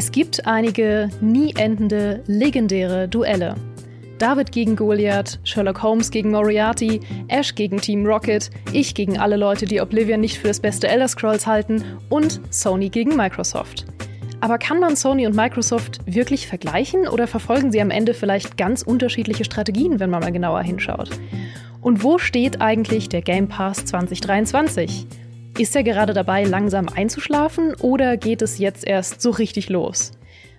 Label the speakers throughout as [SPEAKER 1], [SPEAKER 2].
[SPEAKER 1] Es gibt einige nie endende, legendäre Duelle. David gegen Goliath, Sherlock Holmes gegen Moriarty, Ash gegen Team Rocket, ich gegen alle Leute, die Oblivion nicht für das beste Elder Scrolls halten und Sony gegen Microsoft. Aber kann man Sony und Microsoft wirklich vergleichen oder verfolgen sie am Ende vielleicht ganz unterschiedliche Strategien, wenn man mal genauer hinschaut? Und wo steht eigentlich der Game Pass 2023? Ist er gerade dabei, langsam einzuschlafen oder geht es jetzt erst so richtig los?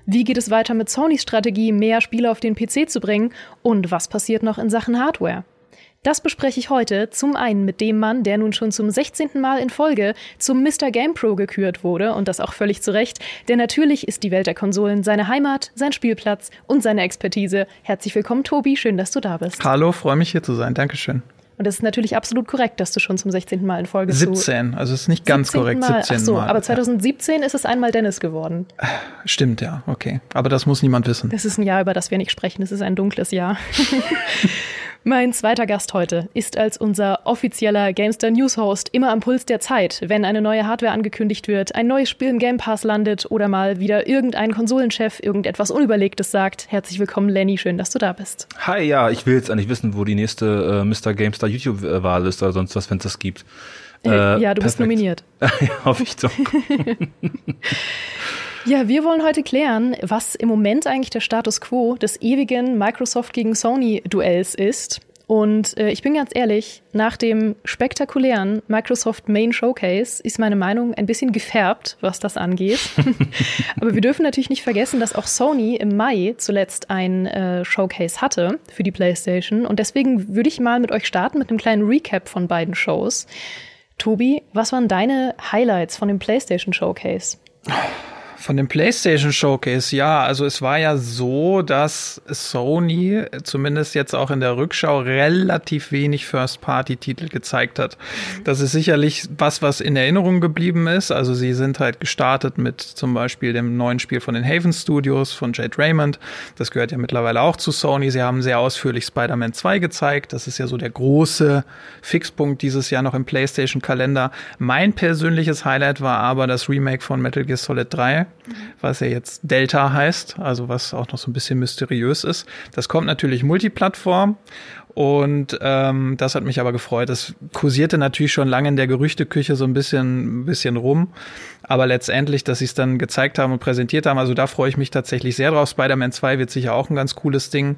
[SPEAKER 1] Wie geht es weiter mit Sonys Strategie, mehr Spiele auf den PC zu bringen? Und was passiert noch in Sachen Hardware? Das bespreche ich heute zum einen mit dem Mann, der nun schon zum 16. Mal in Folge zum Mr. Game Pro gekürt wurde und das auch völlig zu Recht, denn natürlich ist die Welt der Konsolen seine Heimat, sein Spielplatz und seine Expertise. Herzlich willkommen, Tobi, schön, dass du da bist.
[SPEAKER 2] Hallo, freue mich hier zu sein, Dankeschön.
[SPEAKER 1] Und es ist natürlich absolut korrekt, dass du schon zum 16. Mal in Folge
[SPEAKER 2] 17, also es ist nicht ganz korrekt,
[SPEAKER 1] Mal.
[SPEAKER 2] 17
[SPEAKER 1] Ach so,
[SPEAKER 2] Mal.
[SPEAKER 1] aber 2017 ja. ist es einmal Dennis geworden.
[SPEAKER 2] Stimmt, ja, okay. Aber das muss niemand wissen.
[SPEAKER 1] Das ist ein Jahr, über das wir nicht sprechen. Das ist ein dunkles Jahr. Mein zweiter Gast heute ist als unser offizieller Gamester News Host immer am Puls der Zeit, wenn eine neue Hardware angekündigt wird, ein neues Spiel im Game Pass landet oder mal wieder irgendein Konsolenchef irgendetwas Unüberlegtes sagt. Herzlich willkommen, Lenny, schön, dass du da bist.
[SPEAKER 3] Hi, ja, ich will jetzt eigentlich wissen, wo die nächste äh, Mr. Gamestar YouTube-Wahl ist oder sonst was, wenn es das gibt.
[SPEAKER 1] Äh, ja, du perfekt. bist nominiert.
[SPEAKER 3] ja, hoffe ich doch.
[SPEAKER 1] Ja, wir wollen heute klären, was im Moment eigentlich der Status quo des ewigen Microsoft gegen Sony Duells ist. Und äh, ich bin ganz ehrlich, nach dem spektakulären Microsoft Main Showcase ist meine Meinung ein bisschen gefärbt, was das angeht. Aber wir dürfen natürlich nicht vergessen, dass auch Sony im Mai zuletzt ein äh, Showcase hatte für die PlayStation. Und deswegen würde ich mal mit euch starten mit einem kleinen Recap von beiden Shows. Tobi, was waren deine Highlights von dem PlayStation Showcase?
[SPEAKER 2] Von dem PlayStation Showcase, ja, also es war ja so, dass Sony zumindest jetzt auch in der Rückschau relativ wenig First-Party-Titel gezeigt hat. Das ist sicherlich was, was in Erinnerung geblieben ist. Also sie sind halt gestartet mit zum Beispiel dem neuen Spiel von den Haven Studios von Jade Raymond. Das gehört ja mittlerweile auch zu Sony. Sie haben sehr ausführlich Spider-Man 2 gezeigt. Das ist ja so der große Fixpunkt dieses Jahr noch im PlayStation-Kalender. Mein persönliches Highlight war aber das Remake von Metal Gear Solid 3 was ja jetzt Delta heißt, also was auch noch so ein bisschen mysteriös ist. Das kommt natürlich Multiplattform und ähm, das hat mich aber gefreut. Das kursierte natürlich schon lange in der Gerüchteküche so ein bisschen, ein bisschen rum. Aber letztendlich, dass sie es dann gezeigt haben und präsentiert haben, also da freue ich mich tatsächlich sehr drauf. Spider-Man 2 wird sicher auch ein ganz cooles Ding.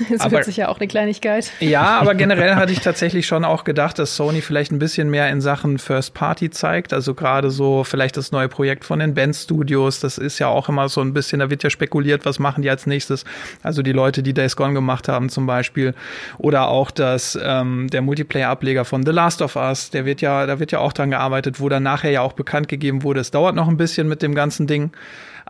[SPEAKER 1] Das aber, wird sicher auch eine Kleinigkeit.
[SPEAKER 2] Ja, aber generell hatte ich tatsächlich schon auch gedacht, dass Sony vielleicht ein bisschen mehr in Sachen First Party zeigt. Also gerade so vielleicht das neue Projekt von den Band Studios. Das ist ja auch immer so ein bisschen, da wird ja spekuliert, was machen die als nächstes. Also die Leute, die Days Gone gemacht haben zum Beispiel. Oder auch das, ähm, der Multiplayer-Ableger von The Last of Us. Der wird ja, da wird ja auch dran gearbeitet, wo dann nachher ja auch bekannt gegeben wurde, es dauert noch ein bisschen mit dem ganzen Ding.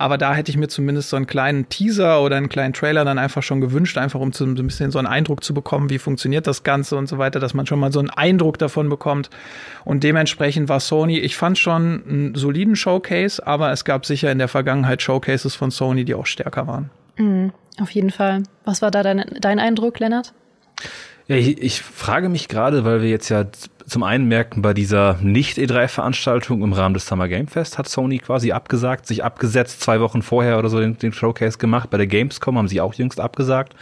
[SPEAKER 2] Aber da hätte ich mir zumindest so einen kleinen Teaser oder einen kleinen Trailer dann einfach schon gewünscht, einfach um so ein bisschen so einen Eindruck zu bekommen, wie funktioniert das Ganze und so weiter, dass man schon mal so einen Eindruck davon bekommt. Und dementsprechend war Sony, ich fand schon einen soliden Showcase, aber es gab sicher in der Vergangenheit Showcases von Sony, die auch stärker waren.
[SPEAKER 1] Mhm, auf jeden Fall. Was war da dein, dein Eindruck, Lennart?
[SPEAKER 3] Ja, ich, ich frage mich gerade, weil wir jetzt ja zum einen merken, bei dieser Nicht-E3-Veranstaltung im Rahmen des Summer Game Fest hat Sony quasi abgesagt, sich abgesetzt, zwei Wochen vorher oder so den, den Showcase gemacht. Bei der Gamescom haben sie auch jüngst abgesagt.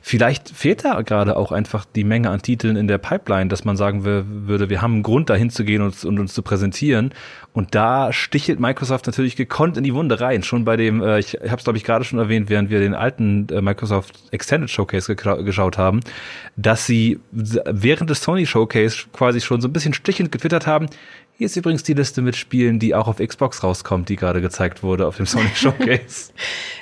[SPEAKER 3] Vielleicht fehlt da gerade auch einfach die Menge an Titeln in der Pipeline, dass man sagen würde, wir haben einen Grund, dahin zu gehen und, und uns zu präsentieren. Und da stichelt Microsoft natürlich gekonnt in die Wunde rein. Schon bei dem, äh, ich habe es glaube ich gerade schon erwähnt, während wir den alten äh, Microsoft Extended Showcase geschaut haben, dass sie während des Sony Showcase quasi schon so ein bisschen stichend getwittert haben, hier ist übrigens die Liste mit Spielen, die auch auf Xbox rauskommt, die gerade gezeigt wurde auf dem Sony Showcase.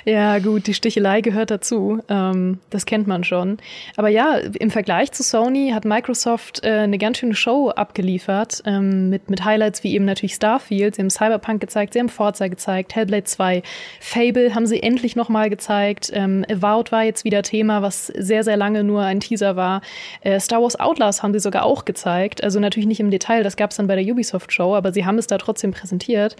[SPEAKER 1] ja, gut, die Stichelei gehört dazu. Ähm, das kennt man schon. Aber ja, im Vergleich zu Sony hat Microsoft äh, eine ganz schöne Show abgeliefert ähm, mit, mit Highlights wie eben natürlich Starfield. Sie haben Cyberpunk gezeigt, sie haben Forza gezeigt, Hellblade 2, Fable haben sie endlich nochmal gezeigt. Ähm, Avowed war jetzt wieder Thema, was sehr, sehr lange nur ein Teaser war. Äh, Star Wars Outlaws haben sie sogar auch gezeigt. Also natürlich nicht im Detail, das gab es dann bei der Ubisoft Microsoft-Show, aber sie haben es da trotzdem präsentiert.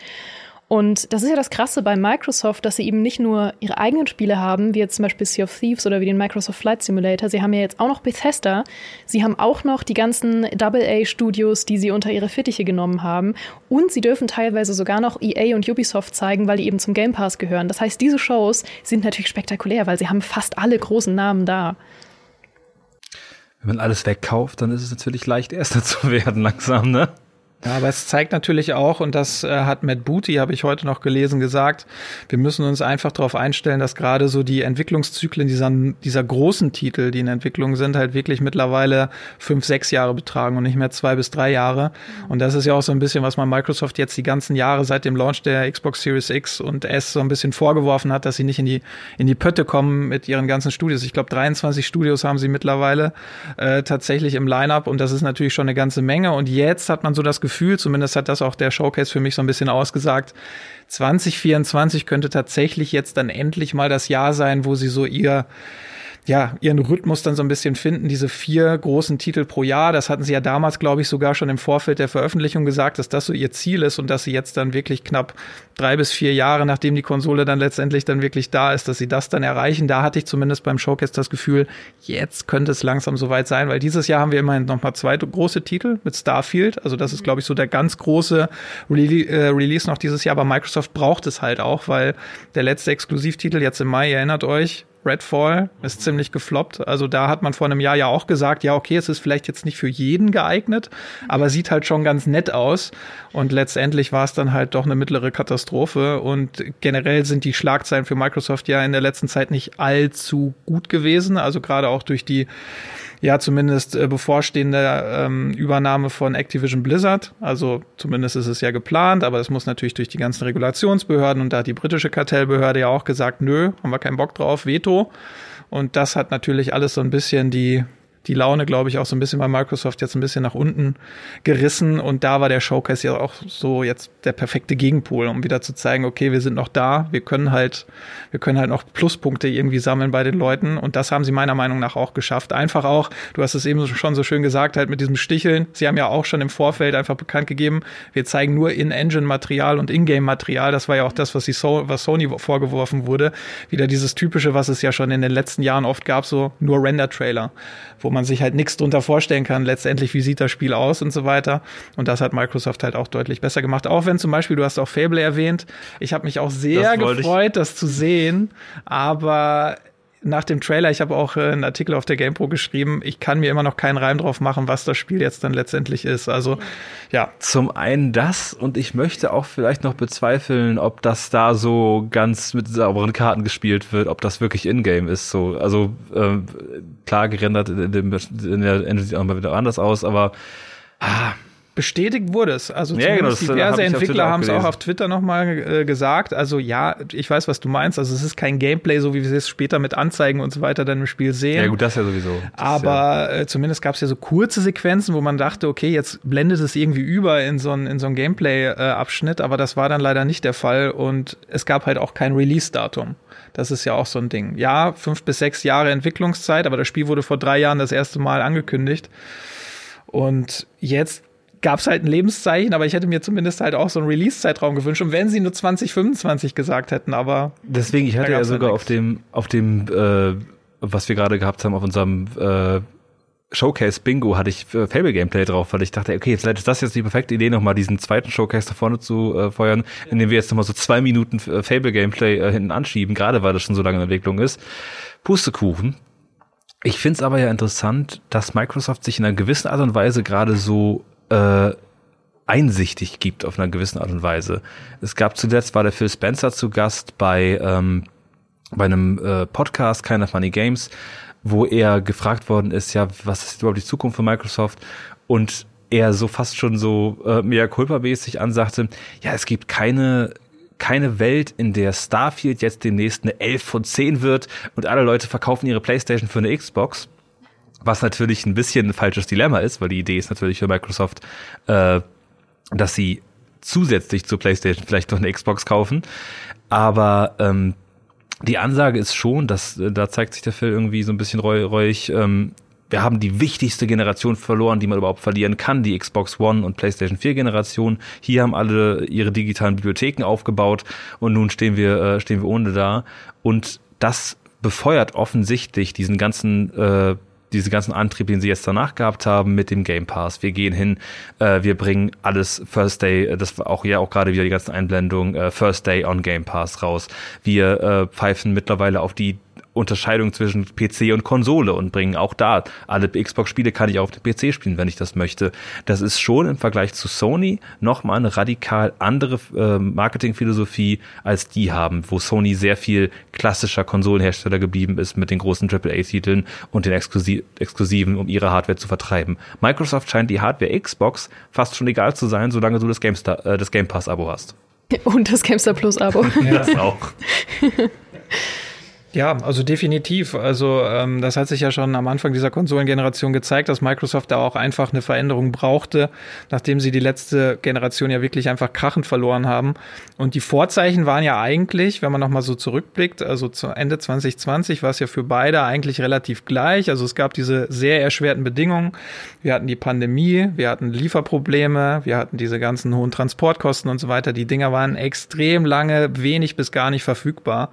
[SPEAKER 1] Und das ist ja das Krasse bei Microsoft, dass sie eben nicht nur ihre eigenen Spiele haben, wie jetzt zum Beispiel Sea of Thieves oder wie den Microsoft Flight Simulator. Sie haben ja jetzt auch noch Bethesda. Sie haben auch noch die ganzen AA-Studios, die sie unter ihre Fittiche genommen haben. Und sie dürfen teilweise sogar noch EA und Ubisoft zeigen, weil die eben zum Game Pass gehören. Das heißt, diese Shows sind natürlich spektakulär, weil sie haben fast alle großen Namen da.
[SPEAKER 3] Wenn man alles wegkauft, dann ist es natürlich leicht, Erster zu werden langsam, ne?
[SPEAKER 2] Ja, aber es zeigt natürlich auch, und das äh, hat Matt Booty, habe ich heute noch gelesen, gesagt, wir müssen uns einfach darauf einstellen, dass gerade so die Entwicklungszyklen dieser, dieser großen Titel, die in Entwicklung sind, halt wirklich mittlerweile fünf, sechs Jahre betragen und nicht mehr zwei bis drei Jahre. Und das ist ja auch so ein bisschen, was man Microsoft jetzt die ganzen Jahre seit dem Launch der Xbox Series X und S so ein bisschen vorgeworfen hat, dass sie nicht in die, in die Pötte kommen mit ihren ganzen Studios. Ich glaube, 23 Studios haben sie mittlerweile äh, tatsächlich im Lineup und das ist natürlich schon eine ganze Menge. Und jetzt hat man so das Gefühl, Gefühl, zumindest hat das auch der Showcase für mich so ein bisschen ausgesagt, 2024 könnte tatsächlich jetzt dann endlich mal das Jahr sein, wo sie so ihr ja, ihren Rhythmus dann so ein bisschen finden, diese vier großen Titel pro Jahr. Das hatten sie ja damals, glaube ich, sogar schon im Vorfeld der Veröffentlichung gesagt, dass das so ihr Ziel ist und dass sie jetzt dann wirklich knapp drei bis vier Jahre, nachdem die Konsole dann letztendlich dann wirklich da ist, dass sie das dann erreichen. Da hatte ich zumindest beim Showcase das Gefühl, jetzt könnte es langsam soweit sein, weil dieses Jahr haben wir immerhin noch mal zwei große Titel mit Starfield. Also das ist, glaube ich, so der ganz große Re äh, Release noch dieses Jahr. Aber Microsoft braucht es halt auch, weil der letzte Exklusivtitel jetzt im Mai, erinnert euch, Redfall ist ziemlich gefloppt. Also da hat man vor einem Jahr ja auch gesagt, ja, okay, es ist vielleicht jetzt nicht für jeden geeignet, aber sieht halt schon ganz nett aus. Und letztendlich war es dann halt doch eine mittlere Katastrophe. Und generell sind die Schlagzeilen für Microsoft ja in der letzten Zeit nicht allzu gut gewesen. Also gerade auch durch die ja zumindest äh, bevorstehende ähm, Übernahme von Activision Blizzard. Also zumindest ist es ja geplant, aber es muss natürlich durch die ganzen Regulationsbehörden und da hat die britische Kartellbehörde ja auch gesagt, nö, haben wir keinen Bock drauf, Veto. Und das hat natürlich alles so ein bisschen die die Laune, glaube ich, auch so ein bisschen bei Microsoft jetzt ein bisschen nach unten gerissen. Und da war der Showcase ja auch so jetzt der perfekte Gegenpol, um wieder zu zeigen, okay, wir sind noch da, wir können halt, wir können halt noch Pluspunkte irgendwie sammeln bei den Leuten. Und das haben sie meiner Meinung nach auch geschafft. Einfach auch, du hast es eben schon so schön gesagt, halt mit diesem Sticheln. Sie haben ja auch schon im Vorfeld einfach bekannt gegeben, wir zeigen nur In-Engine-Material und In-Game-Material. Das war ja auch das, was, die so was Sony vorgeworfen wurde. Wieder dieses typische, was es ja schon in den letzten Jahren oft gab, so nur Render-Trailer, wo man man sich halt nichts drunter vorstellen kann, letztendlich, wie sieht das Spiel aus und so weiter. Und das hat Microsoft halt auch deutlich besser gemacht. Auch wenn zum Beispiel, du hast auch Fable erwähnt, ich habe mich auch sehr gefreut, das zu sehen, aber nach dem Trailer, ich habe auch äh, einen Artikel auf der GamePro geschrieben, ich kann mir immer noch keinen Reim drauf machen, was das Spiel jetzt dann letztendlich ist. Also ja.
[SPEAKER 3] Zum einen das und ich möchte auch vielleicht noch bezweifeln, ob das da so ganz mit sauberen Karten gespielt wird, ob das wirklich Ingame ist. So, also äh, klar gerendert in, dem, in der Engine sieht auch mal wieder anders aus, aber ah,
[SPEAKER 2] bestätigt wurde es. Also
[SPEAKER 3] ja, genau,
[SPEAKER 2] diverse Entwickler haben es auch auf Twitter nochmal äh, gesagt. Also ja, ich weiß, was du meinst. Also es ist kein Gameplay, so wie wir es später mit Anzeigen und so weiter dann im Spiel sehen.
[SPEAKER 3] Ja gut, das ja sowieso. Das
[SPEAKER 2] Aber ja äh, zumindest gab es ja so kurze Sequenzen, wo man dachte, okay, jetzt blendet es irgendwie über in so ein, in so ein Gameplay-Abschnitt. Aber das war dann leider nicht der Fall. Und es gab halt auch kein Release-Datum. Das ist ja auch so ein Ding. Ja, fünf bis sechs Jahre Entwicklungszeit, aber das Spiel wurde vor drei Jahren das erste Mal angekündigt. Und jetzt gab es halt ein Lebenszeichen, aber ich hätte mir zumindest halt auch so einen Release-Zeitraum gewünscht. Und wenn sie nur 2025 gesagt hätten, aber.
[SPEAKER 3] Deswegen, ich hatte ja sogar auf dem, auf dem, äh, was wir gerade gehabt haben, auf unserem äh, Showcase Bingo hatte ich äh, Fable Gameplay drauf, weil ich dachte, okay, jetzt ist das jetzt die perfekte Idee, nochmal diesen zweiten Showcase da vorne zu äh, feuern, indem wir jetzt nochmal so zwei Minuten äh, Fable Gameplay äh, hinten anschieben, gerade weil das schon so lange in Entwicklung ist. Pustekuchen. Ich finde es aber ja interessant, dass Microsoft sich in einer gewissen Art und Weise gerade so äh, einsichtig gibt auf einer gewissen Art und Weise. Es gab zuletzt, war der Phil Spencer zu Gast bei, ähm, bei einem äh, Podcast, Keine Funny Games, wo er gefragt worden ist, ja, was ist überhaupt die Zukunft von Microsoft? Und er so fast schon so äh, mehr culpa-mäßig ansagte, ja, es gibt keine keine Welt, in der Starfield jetzt demnächst eine 11 von 10 wird und alle Leute verkaufen ihre Playstation für eine Xbox. Was natürlich ein bisschen ein falsches Dilemma ist, weil die Idee ist natürlich für Microsoft, äh, dass sie zusätzlich zur PlayStation vielleicht noch eine Xbox kaufen. Aber ähm, die Ansage ist schon, dass äh, da zeigt sich der Phil irgendwie so ein bisschen reuig. Ähm, wir haben die wichtigste Generation verloren, die man überhaupt verlieren kann, die Xbox One und PlayStation 4 Generation. Hier haben alle ihre digitalen Bibliotheken aufgebaut und nun stehen wir äh, stehen wir ohne da und das befeuert offensichtlich diesen ganzen äh, diesen ganzen Antrieb, den sie jetzt danach gehabt haben mit dem Game Pass. Wir gehen hin, äh, wir bringen alles First Day, äh, das war auch ja auch gerade wieder die ganzen Einblendungen, äh, First Day on Game Pass raus. Wir äh, pfeifen mittlerweile auf die Unterscheidung zwischen PC und Konsole und bringen auch da alle Xbox-Spiele kann ich auf dem PC spielen, wenn ich das möchte. Das ist schon im Vergleich zu Sony nochmal eine radikal andere äh, Marketingphilosophie, als die haben, wo Sony sehr viel klassischer Konsolenhersteller geblieben ist mit den großen AAA-Titeln und den Exklusiv Exklusiven, um ihre Hardware zu vertreiben. Microsoft scheint die Hardware Xbox fast schon egal zu sein, solange du das, GameStar, äh, das Game Pass-Abo hast.
[SPEAKER 1] Und das GameStar Plus-Abo.
[SPEAKER 3] ja, das auch.
[SPEAKER 2] Ja, also definitiv. Also ähm, das hat sich ja schon am Anfang dieser Konsolengeneration gezeigt, dass Microsoft da auch einfach eine Veränderung brauchte, nachdem sie die letzte Generation ja wirklich einfach krachend verloren haben. Und die Vorzeichen waren ja eigentlich, wenn man nochmal so zurückblickt, also zu Ende 2020 war es ja für beide eigentlich relativ gleich. Also es gab diese sehr erschwerten Bedingungen. Wir hatten die Pandemie, wir hatten Lieferprobleme, wir hatten diese ganzen hohen Transportkosten und so weiter. Die Dinger waren extrem lange, wenig bis gar nicht verfügbar.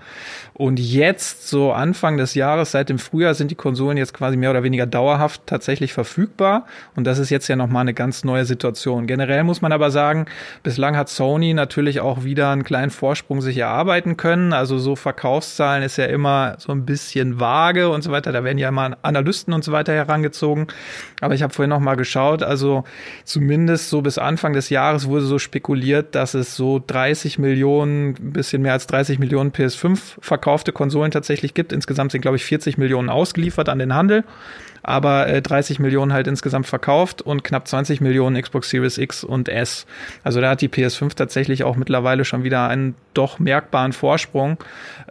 [SPEAKER 2] Und jetzt jetzt so Anfang des Jahres, seit dem Frühjahr sind die Konsolen jetzt quasi mehr oder weniger dauerhaft tatsächlich verfügbar. Und das ist jetzt ja nochmal eine ganz neue Situation. Generell muss man aber sagen, bislang hat Sony natürlich auch wieder einen kleinen Vorsprung sich erarbeiten können. Also so Verkaufszahlen ist ja immer so ein bisschen vage und so weiter. Da werden ja immer Analysten und so weiter herangezogen. Aber ich habe vorhin nochmal geschaut. Also zumindest so bis Anfang des Jahres wurde so spekuliert, dass es so 30 Millionen, ein bisschen mehr als 30 Millionen PS5 verkaufte Konsolen tatsächlich gibt. Insgesamt sind, glaube ich, 40 Millionen ausgeliefert an den Handel aber äh, 30 Millionen halt insgesamt verkauft und knapp 20 Millionen Xbox Series X und S. Also da hat die PS5 tatsächlich auch mittlerweile schon wieder einen doch merkbaren Vorsprung.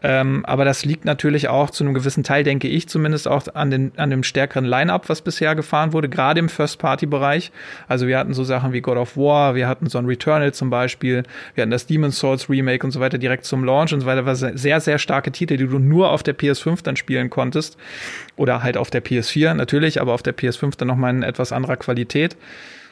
[SPEAKER 2] Ähm, aber das liegt natürlich auch zu einem gewissen Teil, denke ich zumindest auch an, den, an dem stärkeren Line-up, was bisher gefahren wurde, gerade im First-Party-Bereich. Also wir hatten so Sachen wie God of War, wir hatten so ein Returnal zum Beispiel, wir hatten das Demon's Souls Remake und so weiter direkt zum Launch und so weiter. war sehr, sehr starke Titel, die du nur auf der PS5 dann spielen konntest oder halt auf der PS4 natürlich, aber auf der PS5 dann nochmal in etwas anderer Qualität.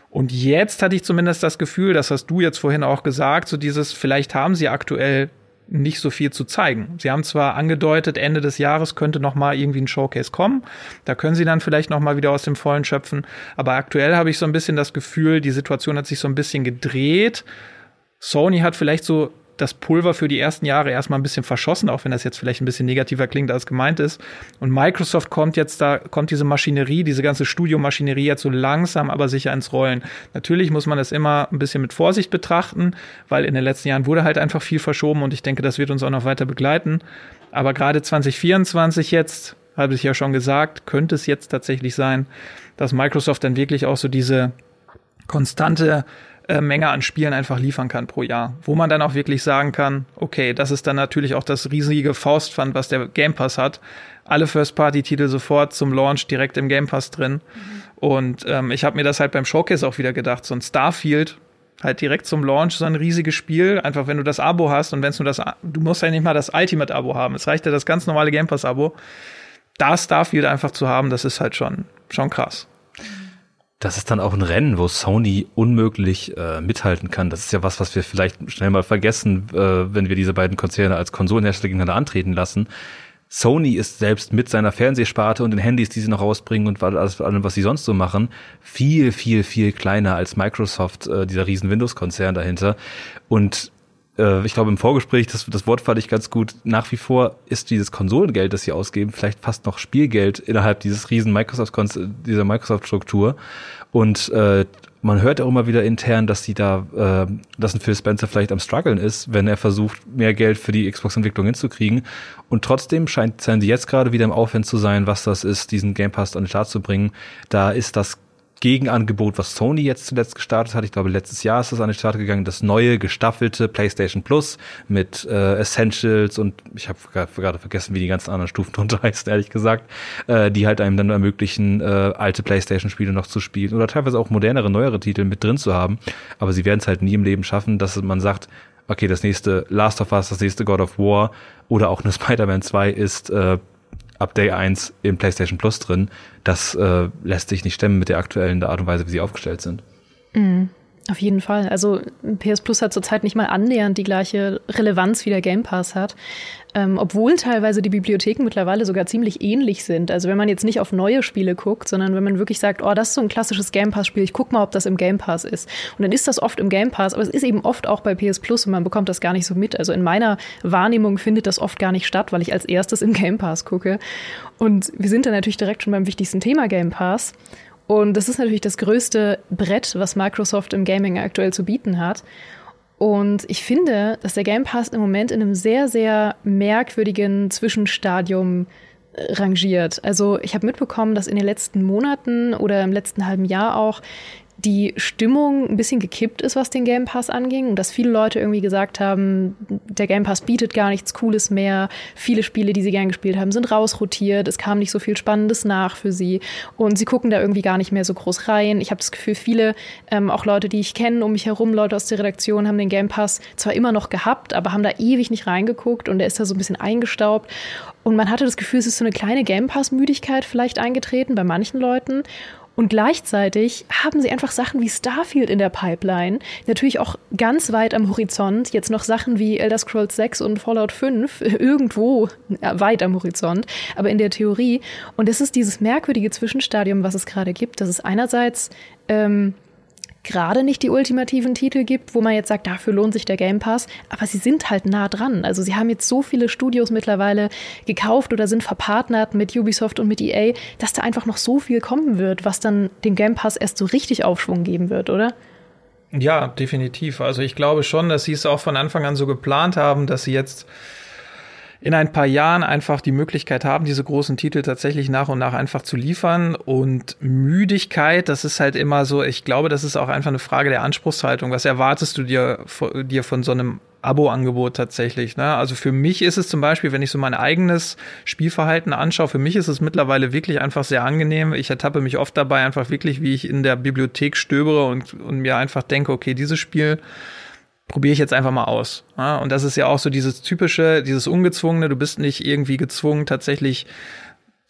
[SPEAKER 2] Und jetzt hatte ich zumindest das Gefühl, das hast du jetzt vorhin auch gesagt, so dieses, vielleicht haben sie aktuell nicht so viel zu zeigen. Sie haben zwar angedeutet, Ende des Jahres könnte noch mal irgendwie ein Showcase kommen. Da können sie dann vielleicht noch mal wieder aus dem Vollen schöpfen. Aber aktuell habe ich so ein bisschen das Gefühl, die Situation hat sich so ein bisschen gedreht. Sony hat vielleicht so das Pulver für die ersten Jahre erstmal ein bisschen verschossen, auch wenn das jetzt vielleicht ein bisschen negativer klingt, als gemeint ist. Und Microsoft kommt jetzt da, kommt diese Maschinerie, diese ganze Studiomaschinerie jetzt so langsam, aber sicher ins Rollen. Natürlich muss man das immer ein bisschen mit Vorsicht betrachten, weil in den letzten Jahren wurde halt einfach viel verschoben und ich denke, das wird uns auch noch weiter begleiten. Aber gerade 2024 jetzt, habe ich ja schon gesagt, könnte es jetzt tatsächlich sein, dass Microsoft dann wirklich auch so diese konstante äh, Menge an Spielen einfach liefern kann pro Jahr, wo man dann auch wirklich sagen kann, okay, das ist dann natürlich auch das riesige Faustpfand, was der Game Pass hat. Alle First-Party-Titel sofort zum Launch direkt im Game Pass drin. Mhm. Und ähm, ich habe mir das halt beim Showcase auch wieder gedacht, so ein Starfield halt direkt zum Launch so ein riesiges Spiel, einfach wenn du das Abo hast und wenn du das, du musst ja nicht mal das Ultimate-Abo haben, es reicht ja das ganz normale Game Pass-Abo. Da Starfield einfach zu haben, das ist halt schon, schon krass
[SPEAKER 3] das ist dann auch ein Rennen, wo Sony unmöglich äh, mithalten kann. Das ist ja was, was wir vielleicht schnell mal vergessen, äh, wenn wir diese beiden Konzerne als Konsolenhersteller gegeneinander antreten lassen. Sony ist selbst mit seiner Fernsehsparte und den Handys, die sie noch rausbringen und allem, was sie sonst so machen, viel, viel, viel kleiner als Microsoft, äh, dieser riesen Windows-Konzern dahinter. Und äh, ich glaube im Vorgespräch, das, das Wort fand ich ganz gut, nach wie vor ist dieses Konsolengeld, das sie ausgeben, vielleicht fast noch Spielgeld innerhalb dieses riesen Microsoft, dieser Microsoft-Struktur. Und äh, man hört auch immer wieder intern, dass sie da, äh, dass ein Phil Spencer vielleicht am struggeln ist, wenn er versucht, mehr Geld für die Xbox-Entwicklung hinzukriegen. Und trotzdem scheint, scheinen sie jetzt gerade wieder im Aufwand zu sein, was das ist, diesen Game Pass an den Start zu bringen. Da ist das Gegenangebot, was Sony jetzt zuletzt gestartet hat. Ich glaube, letztes Jahr ist das an den Start gegangen. Das neue gestaffelte PlayStation Plus mit äh, Essentials und ich habe gerade vergessen, wie die ganzen anderen Stufen drunter heißen, ehrlich gesagt, äh, die halt einem dann ermöglichen, äh, alte PlayStation-Spiele noch zu spielen oder teilweise auch modernere, neuere Titel mit drin zu haben. Aber sie werden es halt nie im Leben schaffen, dass man sagt, okay, das nächste Last of Us, das nächste God of War oder auch eine Spider-Man 2 ist äh, ab Day 1 im PlayStation Plus drin. Das äh, lässt sich nicht stemmen mit der aktuellen Art und Weise, wie sie aufgestellt sind.
[SPEAKER 1] Mhm. Auf jeden Fall. Also PS Plus hat zurzeit nicht mal annähernd die gleiche Relevanz wie der Game Pass hat. Ähm, obwohl teilweise die Bibliotheken mittlerweile sogar ziemlich ähnlich sind. Also wenn man jetzt nicht auf neue Spiele guckt, sondern wenn man wirklich sagt, oh, das ist so ein klassisches Game Pass-Spiel, ich guck mal, ob das im Game Pass ist. Und dann ist das oft im Game Pass, aber es ist eben oft auch bei PS Plus und man bekommt das gar nicht so mit. Also in meiner Wahrnehmung findet das oft gar nicht statt, weil ich als erstes im Game Pass gucke. Und wir sind dann natürlich direkt schon beim wichtigsten Thema Game Pass. Und das ist natürlich das größte Brett, was Microsoft im Gaming aktuell zu bieten hat. Und ich finde, dass der Game Pass im Moment in einem sehr, sehr merkwürdigen Zwischenstadium äh, rangiert. Also ich habe mitbekommen, dass in den letzten Monaten oder im letzten halben Jahr auch die Stimmung ein bisschen gekippt ist, was den Game Pass anging und dass viele Leute irgendwie gesagt haben, der Game Pass bietet gar nichts Cooles mehr. Viele Spiele, die sie gern gespielt haben, sind rausrotiert. Es kam nicht so viel Spannendes nach für sie und sie gucken da irgendwie gar nicht mehr so groß rein. Ich habe das Gefühl, viele, ähm, auch Leute, die ich kenne, um mich herum, Leute aus der Redaktion, haben den Game Pass zwar immer noch gehabt, aber haben da ewig nicht reingeguckt und der ist da so ein bisschen eingestaubt. Und man hatte das Gefühl, es ist so eine kleine Game Pass-Müdigkeit vielleicht eingetreten bei manchen Leuten. Und gleichzeitig haben sie einfach Sachen wie Starfield in der Pipeline, natürlich auch ganz weit am Horizont, jetzt noch Sachen wie Elder Scrolls 6 und Fallout 5 irgendwo weit am Horizont, aber in der Theorie. Und es ist dieses merkwürdige Zwischenstadium, was es gerade gibt, dass es einerseits ähm, gerade nicht die ultimativen Titel gibt, wo man jetzt sagt, dafür lohnt sich der Game Pass, aber sie sind halt nah dran. Also sie haben jetzt so viele Studios mittlerweile gekauft oder sind verpartnert mit Ubisoft und mit EA, dass da einfach noch so viel kommen wird, was dann dem Game Pass erst so richtig Aufschwung geben wird, oder?
[SPEAKER 2] Ja, definitiv. Also ich glaube schon, dass sie es auch von Anfang an so geplant haben, dass sie jetzt in ein paar Jahren einfach die Möglichkeit haben, diese großen Titel tatsächlich nach und nach einfach zu liefern. Und Müdigkeit, das ist halt immer so, ich glaube, das ist auch einfach eine Frage der Anspruchshaltung. Was erwartest du dir, dir von so einem Abo-Angebot tatsächlich. Ne? Also für mich ist es zum Beispiel, wenn ich so mein eigenes Spielverhalten anschaue, für mich ist es mittlerweile wirklich einfach sehr angenehm. Ich ertappe mich oft dabei einfach wirklich, wie ich in der Bibliothek stöbere und, und mir einfach denke, okay, dieses Spiel probiere ich jetzt einfach mal aus. Ja, und das ist ja auch so dieses typische, dieses ungezwungene, du bist nicht irgendwie gezwungen, tatsächlich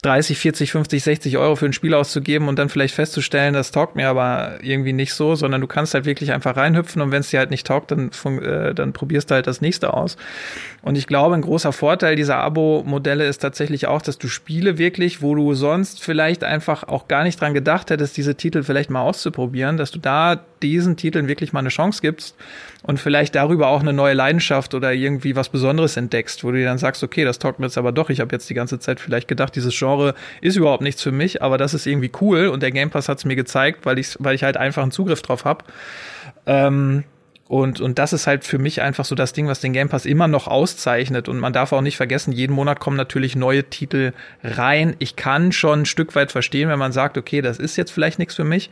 [SPEAKER 2] 30, 40, 50, 60 Euro für ein Spiel auszugeben und dann vielleicht festzustellen, das taugt mir aber irgendwie nicht so, sondern du kannst halt wirklich einfach reinhüpfen und wenn es dir halt nicht taugt, dann, äh, dann probierst du halt das nächste aus. Und ich glaube, ein großer Vorteil dieser Abo-Modelle ist tatsächlich auch, dass du Spiele wirklich, wo du sonst vielleicht einfach auch gar nicht dran gedacht hättest, diese Titel vielleicht mal auszuprobieren, dass du da diesen Titeln wirklich mal eine Chance gibst und vielleicht darüber auch eine neue Leidenschaft oder irgendwie was Besonderes entdeckst, wo du dir dann sagst, okay, das taugt mir jetzt aber doch. Ich habe jetzt die ganze Zeit vielleicht gedacht, dieses Genre ist überhaupt nichts für mich, aber das ist irgendwie cool und der Game Pass hat es mir gezeigt, weil ich, weil ich halt einfach einen Zugriff drauf habe. Ähm, und, und das ist halt für mich einfach so das Ding, was den Game Pass immer noch auszeichnet. Und man darf auch nicht vergessen, jeden Monat kommen natürlich neue Titel rein. Ich kann schon ein Stück weit verstehen, wenn man sagt, okay, das ist jetzt vielleicht nichts für mich.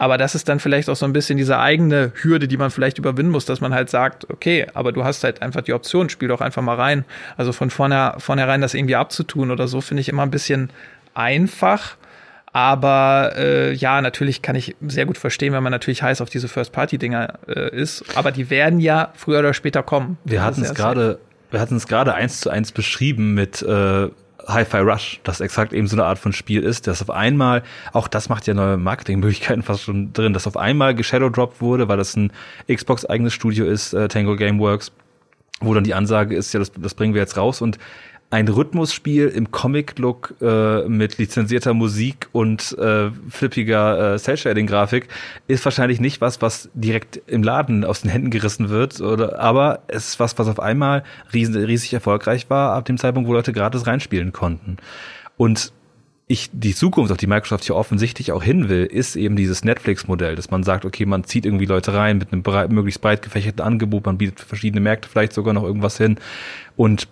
[SPEAKER 2] Aber das ist dann vielleicht auch so ein bisschen diese eigene Hürde, die man vielleicht überwinden muss, dass man halt sagt, okay, aber du hast halt einfach die Option, spiel doch einfach mal rein. Also von vorne, vornherein das irgendwie abzutun oder so, finde ich immer ein bisschen einfach. Aber äh, ja, natürlich kann ich sehr gut verstehen, wenn man natürlich heiß auf diese First-Party-Dinger äh, ist. Aber die werden ja früher oder später kommen.
[SPEAKER 3] Wir hatten es gerade, wir hatten es gerade eins zu eins beschrieben mit äh, Hi-Fi Rush, das exakt eben so eine Art von Spiel ist, dass auf einmal, auch das macht ja neue Marketingmöglichkeiten fast schon drin, dass auf einmal geshadowdropped wurde, weil das ein Xbox-eigenes Studio ist, äh, Tango Gameworks, wo dann die Ansage ist, ja, das, das bringen wir jetzt raus und ein Rhythmusspiel im Comic-Look äh, mit lizenzierter Musik und äh, flippiger äh, Cell-Shading-Grafik ist wahrscheinlich nicht was, was direkt im Laden aus den Händen gerissen wird, oder, aber es ist was, was auf einmal riesen, riesig erfolgreich war, ab dem Zeitpunkt, wo Leute gratis reinspielen konnten. Und ich, die Zukunft, auf die Microsoft hier offensichtlich auch hin will, ist eben dieses Netflix-Modell, dass man sagt, okay, man zieht irgendwie Leute rein mit einem breit, möglichst breit gefächerten Angebot, man bietet für verschiedene Märkte vielleicht sogar noch irgendwas hin und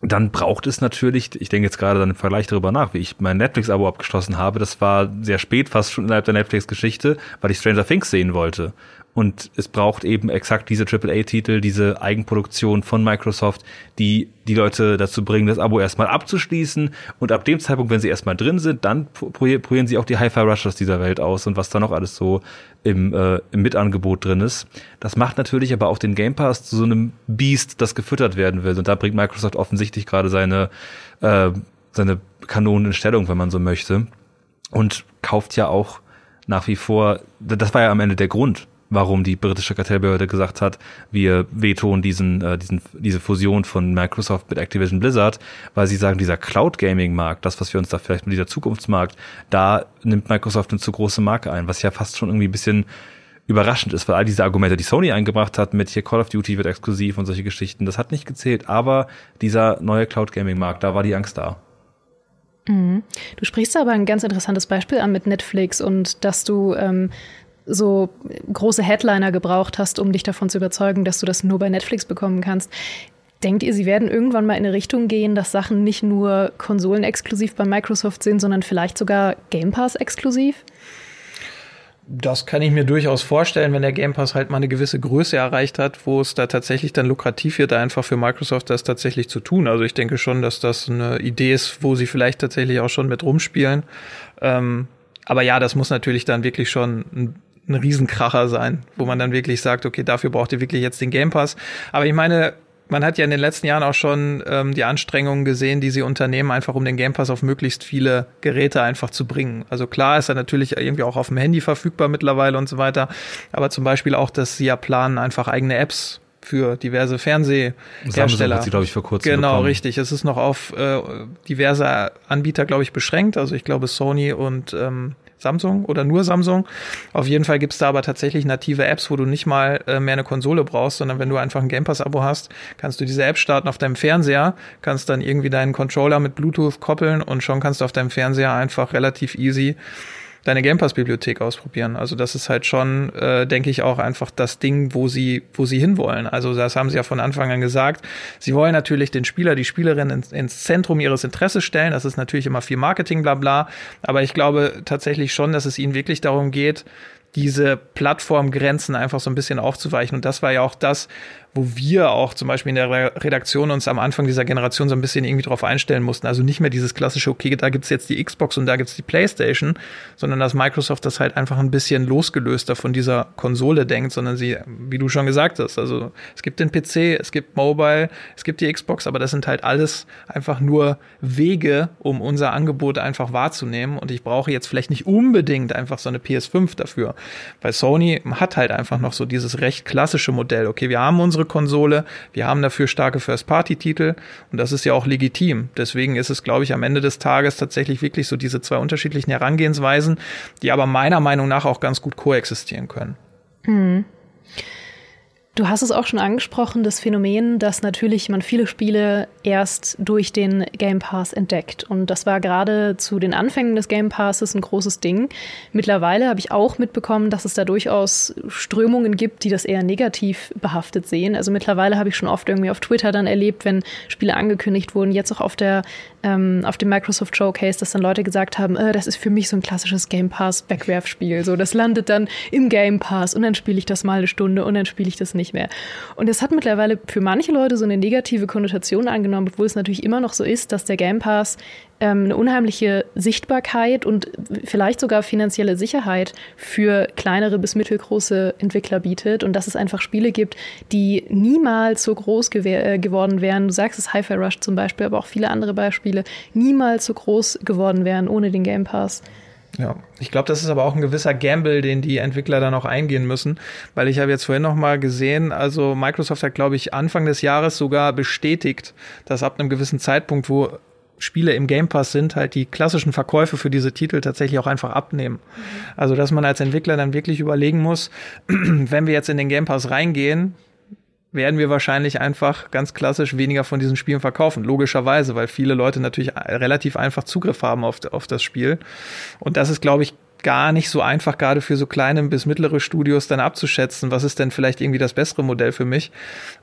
[SPEAKER 3] dann braucht es natürlich, ich denke jetzt gerade dann im Vergleich darüber nach, wie ich mein Netflix-Abo abgeschlossen habe. Das war sehr spät, fast schon innerhalb der Netflix-Geschichte, weil ich Stranger Things sehen wollte. Und es braucht eben exakt diese AAA-Titel, diese Eigenproduktion von Microsoft, die die Leute dazu bringen, das Abo erstmal abzuschließen. Und ab dem Zeitpunkt, wenn sie erstmal drin sind, dann probieren sie auch die Hi-Fi Rushers dieser Welt aus und was da noch alles so im, äh, im Mitangebot drin ist. Das macht natürlich aber auch den Game Pass zu so einem Beast, das gefüttert werden will. Und da bringt Microsoft offensichtlich gerade seine, äh, seine Kanonen in Stellung, wenn man so möchte. Und kauft ja auch nach wie vor, das war ja am Ende der Grund, warum die britische Kartellbehörde gesagt hat, wir vetoen diesen, äh, diesen, diese Fusion von Microsoft mit Activision Blizzard, weil sie sagen, dieser Cloud Gaming Markt, das, was wir uns da vielleicht mit dieser Zukunftsmarkt, da nimmt Microsoft eine zu große Marke ein, was ja fast schon irgendwie ein bisschen überraschend ist, weil all diese Argumente, die Sony eingebracht hat, mit hier Call of Duty wird exklusiv und solche Geschichten, das hat nicht gezählt, aber dieser neue Cloud Gaming Markt, da war die Angst da.
[SPEAKER 1] Mhm. Du sprichst aber ein ganz interessantes Beispiel an mit Netflix und dass du ähm, so große Headliner gebraucht hast, um dich davon zu überzeugen, dass du das nur bei Netflix bekommen kannst. Denkt ihr, sie werden irgendwann mal in eine Richtung gehen, dass Sachen nicht nur konsolenexklusiv bei Microsoft sind, sondern vielleicht sogar Game Pass exklusiv?
[SPEAKER 2] Das kann ich mir durchaus vorstellen, wenn der Game Pass halt mal eine gewisse Größe erreicht hat, wo es da tatsächlich dann lukrativ wird, einfach für Microsoft das tatsächlich zu tun. Also ich denke schon, dass das eine Idee ist, wo sie vielleicht tatsächlich auch schon mit rumspielen. Ähm, aber ja, das muss natürlich dann wirklich schon ein ein Riesenkracher sein, wo man dann wirklich sagt, okay, dafür braucht ihr wirklich jetzt den Game Pass. Aber ich meine, man hat ja in den letzten Jahren auch schon ähm, die Anstrengungen gesehen, die sie unternehmen, einfach um den Game Pass auf möglichst viele Geräte einfach zu bringen. Also klar ist er natürlich irgendwie auch auf dem Handy verfügbar mittlerweile und so weiter. Aber zum Beispiel auch, dass sie ja planen, einfach eigene Apps für diverse Fernsehhersteller.
[SPEAKER 3] Glaube ich, vor kurzem
[SPEAKER 2] Genau, bekommen. richtig. Es ist noch auf äh, diverse Anbieter, glaube ich, beschränkt. Also ich glaube Sony und ähm, Samsung oder nur Samsung. Auf jeden Fall gibt's da aber tatsächlich native Apps, wo du nicht mal äh, mehr eine Konsole brauchst, sondern wenn du einfach ein Game Pass-Abo hast, kannst du diese App starten auf deinem Fernseher, kannst dann irgendwie deinen Controller mit Bluetooth koppeln und schon kannst du auf deinem Fernseher einfach relativ easy deine Game Pass Bibliothek ausprobieren. Also das ist halt schon, äh, denke ich, auch einfach das Ding, wo sie, wo sie hinwollen. Also das haben sie ja von Anfang an gesagt. Sie wollen natürlich den Spieler, die Spielerin ins, ins Zentrum ihres Interesses stellen. Das ist natürlich immer viel Marketing, bla bla. Aber ich glaube tatsächlich schon, dass es ihnen wirklich darum geht, diese Plattformgrenzen einfach so ein bisschen aufzuweichen. Und das war ja auch das, wo wir auch zum Beispiel in der Redaktion uns am Anfang dieser Generation so ein bisschen irgendwie drauf einstellen mussten. Also nicht mehr dieses klassische, okay, da gibt's jetzt die Xbox und da gibt's die Playstation, sondern dass Microsoft das halt einfach ein bisschen losgelöster von dieser Konsole denkt, sondern sie, wie du schon gesagt hast, also es gibt den PC, es gibt Mobile, es gibt die Xbox, aber das sind halt alles einfach nur Wege, um unser Angebot einfach wahrzunehmen. Und ich brauche jetzt vielleicht nicht unbedingt einfach so eine PS5 dafür. Weil Sony hat halt einfach noch so dieses recht klassische Modell. Okay, wir haben unsere Konsole. Wir haben dafür starke First-Party-Titel und das ist ja auch legitim. Deswegen ist es, glaube ich, am Ende des Tages tatsächlich wirklich so diese zwei unterschiedlichen
[SPEAKER 1] Du hast es auch schon angesprochen, das Phänomen, dass natürlich man viele Spiele erst durch den Game Pass entdeckt. Und das war gerade zu den Anfängen des Game Passes ein großes Ding. Mittlerweile habe ich auch mitbekommen, dass es da durchaus Strömungen gibt, die das eher negativ behaftet sehen. Also mittlerweile habe ich schon oft irgendwie auf Twitter dann erlebt, wenn Spiele angekündigt wurden, jetzt auch auf der ähm, auf dem Microsoft Showcase, dass dann Leute gesagt haben, äh, das ist für mich so ein klassisches Game Pass Backwerfspiel. So, das landet dann im Game Pass und dann spiele ich das mal eine Stunde und dann spiele ich das nicht mehr. Und es hat mittlerweile für manche Leute so eine negative Konnotation angenommen, obwohl es natürlich immer noch so ist, dass der Game Pass ähm, eine unheimliche Sichtbarkeit und vielleicht sogar finanzielle Sicherheit für kleinere bis mittelgroße Entwickler bietet und dass es einfach Spiele gibt, die niemals so groß äh, geworden wären. Du sagst es Hi-Fi Rush zum Beispiel, aber auch viele andere Beispiele, niemals so groß geworden wären ohne den Game Pass.
[SPEAKER 2] Ja, ich glaube, das ist aber auch ein gewisser Gamble, den die Entwickler dann auch eingehen müssen, weil ich habe jetzt vorhin noch mal gesehen, also Microsoft hat, glaube ich, Anfang des Jahres sogar bestätigt, dass ab einem gewissen Zeitpunkt, wo Spiele im Game Pass sind, halt die klassischen Verkäufe für diese Titel tatsächlich auch einfach abnehmen. Mhm. Also, dass man als Entwickler dann wirklich überlegen muss, wenn wir jetzt in den Game Pass reingehen, werden wir wahrscheinlich einfach ganz klassisch weniger von diesen Spielen verkaufen. Logischerweise, weil viele Leute natürlich relativ einfach Zugriff haben auf, auf das Spiel. Und das ist, glaube ich, gar nicht so einfach, gerade für so kleine bis mittlere Studios dann abzuschätzen, was ist denn vielleicht irgendwie das bessere Modell für mich.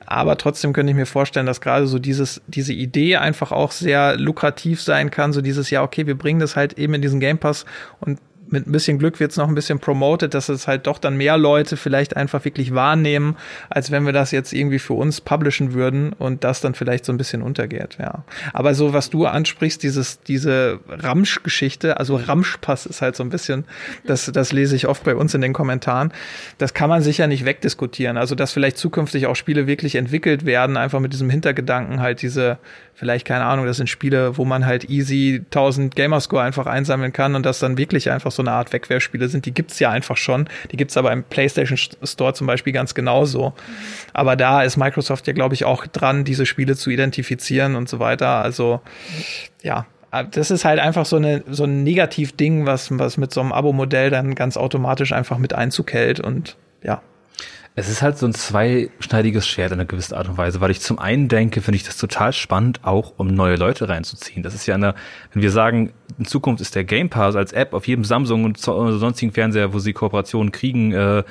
[SPEAKER 2] Aber trotzdem könnte ich mir vorstellen, dass gerade so dieses, diese Idee einfach auch sehr lukrativ sein kann, so dieses, ja, okay, wir bringen das halt eben in diesen Game Pass und mit ein bisschen Glück wird es noch ein bisschen promoted, dass es halt doch dann mehr Leute vielleicht einfach wirklich wahrnehmen, als wenn wir das jetzt irgendwie für uns publishen würden und das dann vielleicht so ein bisschen untergeht, ja. Aber so, was du ansprichst, dieses, diese Ramsch-Geschichte, also Ramschpass ist halt so ein bisschen, das, das lese ich oft bei uns in den Kommentaren. Das kann man sicher nicht wegdiskutieren. Also, dass vielleicht zukünftig auch Spiele wirklich entwickelt werden, einfach mit diesem Hintergedanken halt diese, vielleicht, keine Ahnung, das sind Spiele, wo man halt easy 1000 Gamerscore einfach einsammeln kann und das dann wirklich einfach so eine Art Wegwerfspiele sind. Die gibt's ja einfach schon. Die gibt's aber im PlayStation Store zum Beispiel ganz genauso. Aber da ist Microsoft ja, glaube ich, auch dran, diese Spiele zu identifizieren und so weiter. Also, ja, das ist halt einfach so, eine, so ein Negativ-Ding, was, was mit so einem Abo-Modell dann ganz automatisch einfach mit Einzug hält und ja,
[SPEAKER 3] es ist halt so ein zweischneidiges Schwert in einer gewissen Art und Weise, weil ich zum einen denke, finde ich das total spannend, auch um neue Leute reinzuziehen. Das ist ja eine, wenn wir sagen, in Zukunft ist der Game Pass als App auf jedem Samsung und sonstigen Fernseher, wo sie Kooperationen kriegen, äh,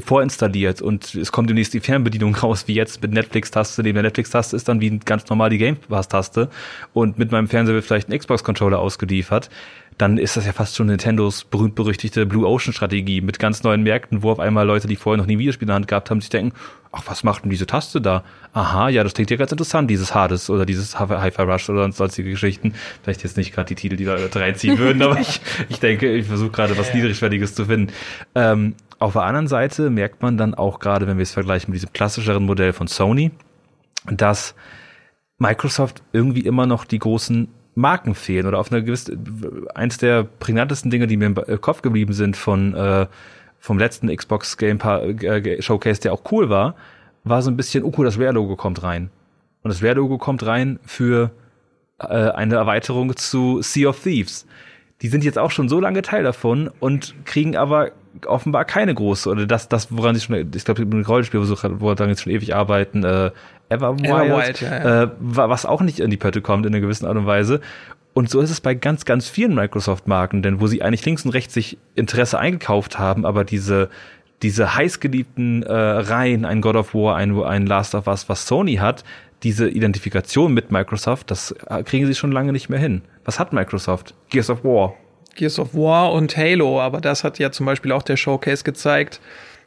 [SPEAKER 3] vorinstalliert und es kommt demnächst die Fernbedienung raus, wie jetzt mit Netflix-Taste. Neben der Netflix-Taste ist dann wie ganz normal die Game Pass-Taste und mit meinem Fernseher wird vielleicht ein Xbox-Controller ausgeliefert dann ist das ja fast schon Nintendos berühmt-berüchtigte Blue Ocean-Strategie mit ganz neuen Märkten, wo auf einmal Leute, die vorher noch nie Videospiele in der Hand gehabt haben, sich denken, ach, was macht denn diese Taste da? Aha, ja, das klingt ja ganz interessant, dieses Hades oder dieses Hi-Fi Rush oder sonstige Geschichten. Vielleicht jetzt nicht gerade die Titel, die da reinziehen würden, aber ich, ich denke, ich versuche gerade was Niedrigschwelliges zu finden. Ähm, auf der anderen Seite merkt man dann auch gerade, wenn wir es vergleichen mit diesem klassischeren Modell von Sony, dass Microsoft irgendwie immer noch die großen Marken fehlen oder auf eine gewisse, eins der prägnantesten Dinge, die mir im äh, Kopf geblieben sind von, äh, vom letzten Xbox Game pa äh, Showcase, der auch cool war, war so ein bisschen, oh cool, das Rare-Logo kommt rein. Und das Rare-Logo kommt rein für äh, eine Erweiterung zu Sea of Thieves. Die sind jetzt auch schon so lange Teil davon und kriegen aber offenbar keine große, oder das, das woran sie schon, ich glaube, ein Rollenspiel, woran sie schon ewig arbeiten, äh, Everwild, Everwild ja, ja. Äh, was auch nicht in die Pötte kommt in einer gewissen Art und Weise. Und so ist es bei ganz, ganz vielen Microsoft-Marken, denn wo sie eigentlich links und rechts sich Interesse eingekauft haben, aber diese, diese heißgeliebten äh, Reihen, ein God of War, ein, ein Last of Us, was Sony hat, diese Identifikation mit Microsoft, das äh, kriegen sie schon lange nicht mehr hin. Was hat Microsoft? Gears of War.
[SPEAKER 2] Gears of War und Halo, aber das hat ja zum Beispiel auch der Showcase gezeigt.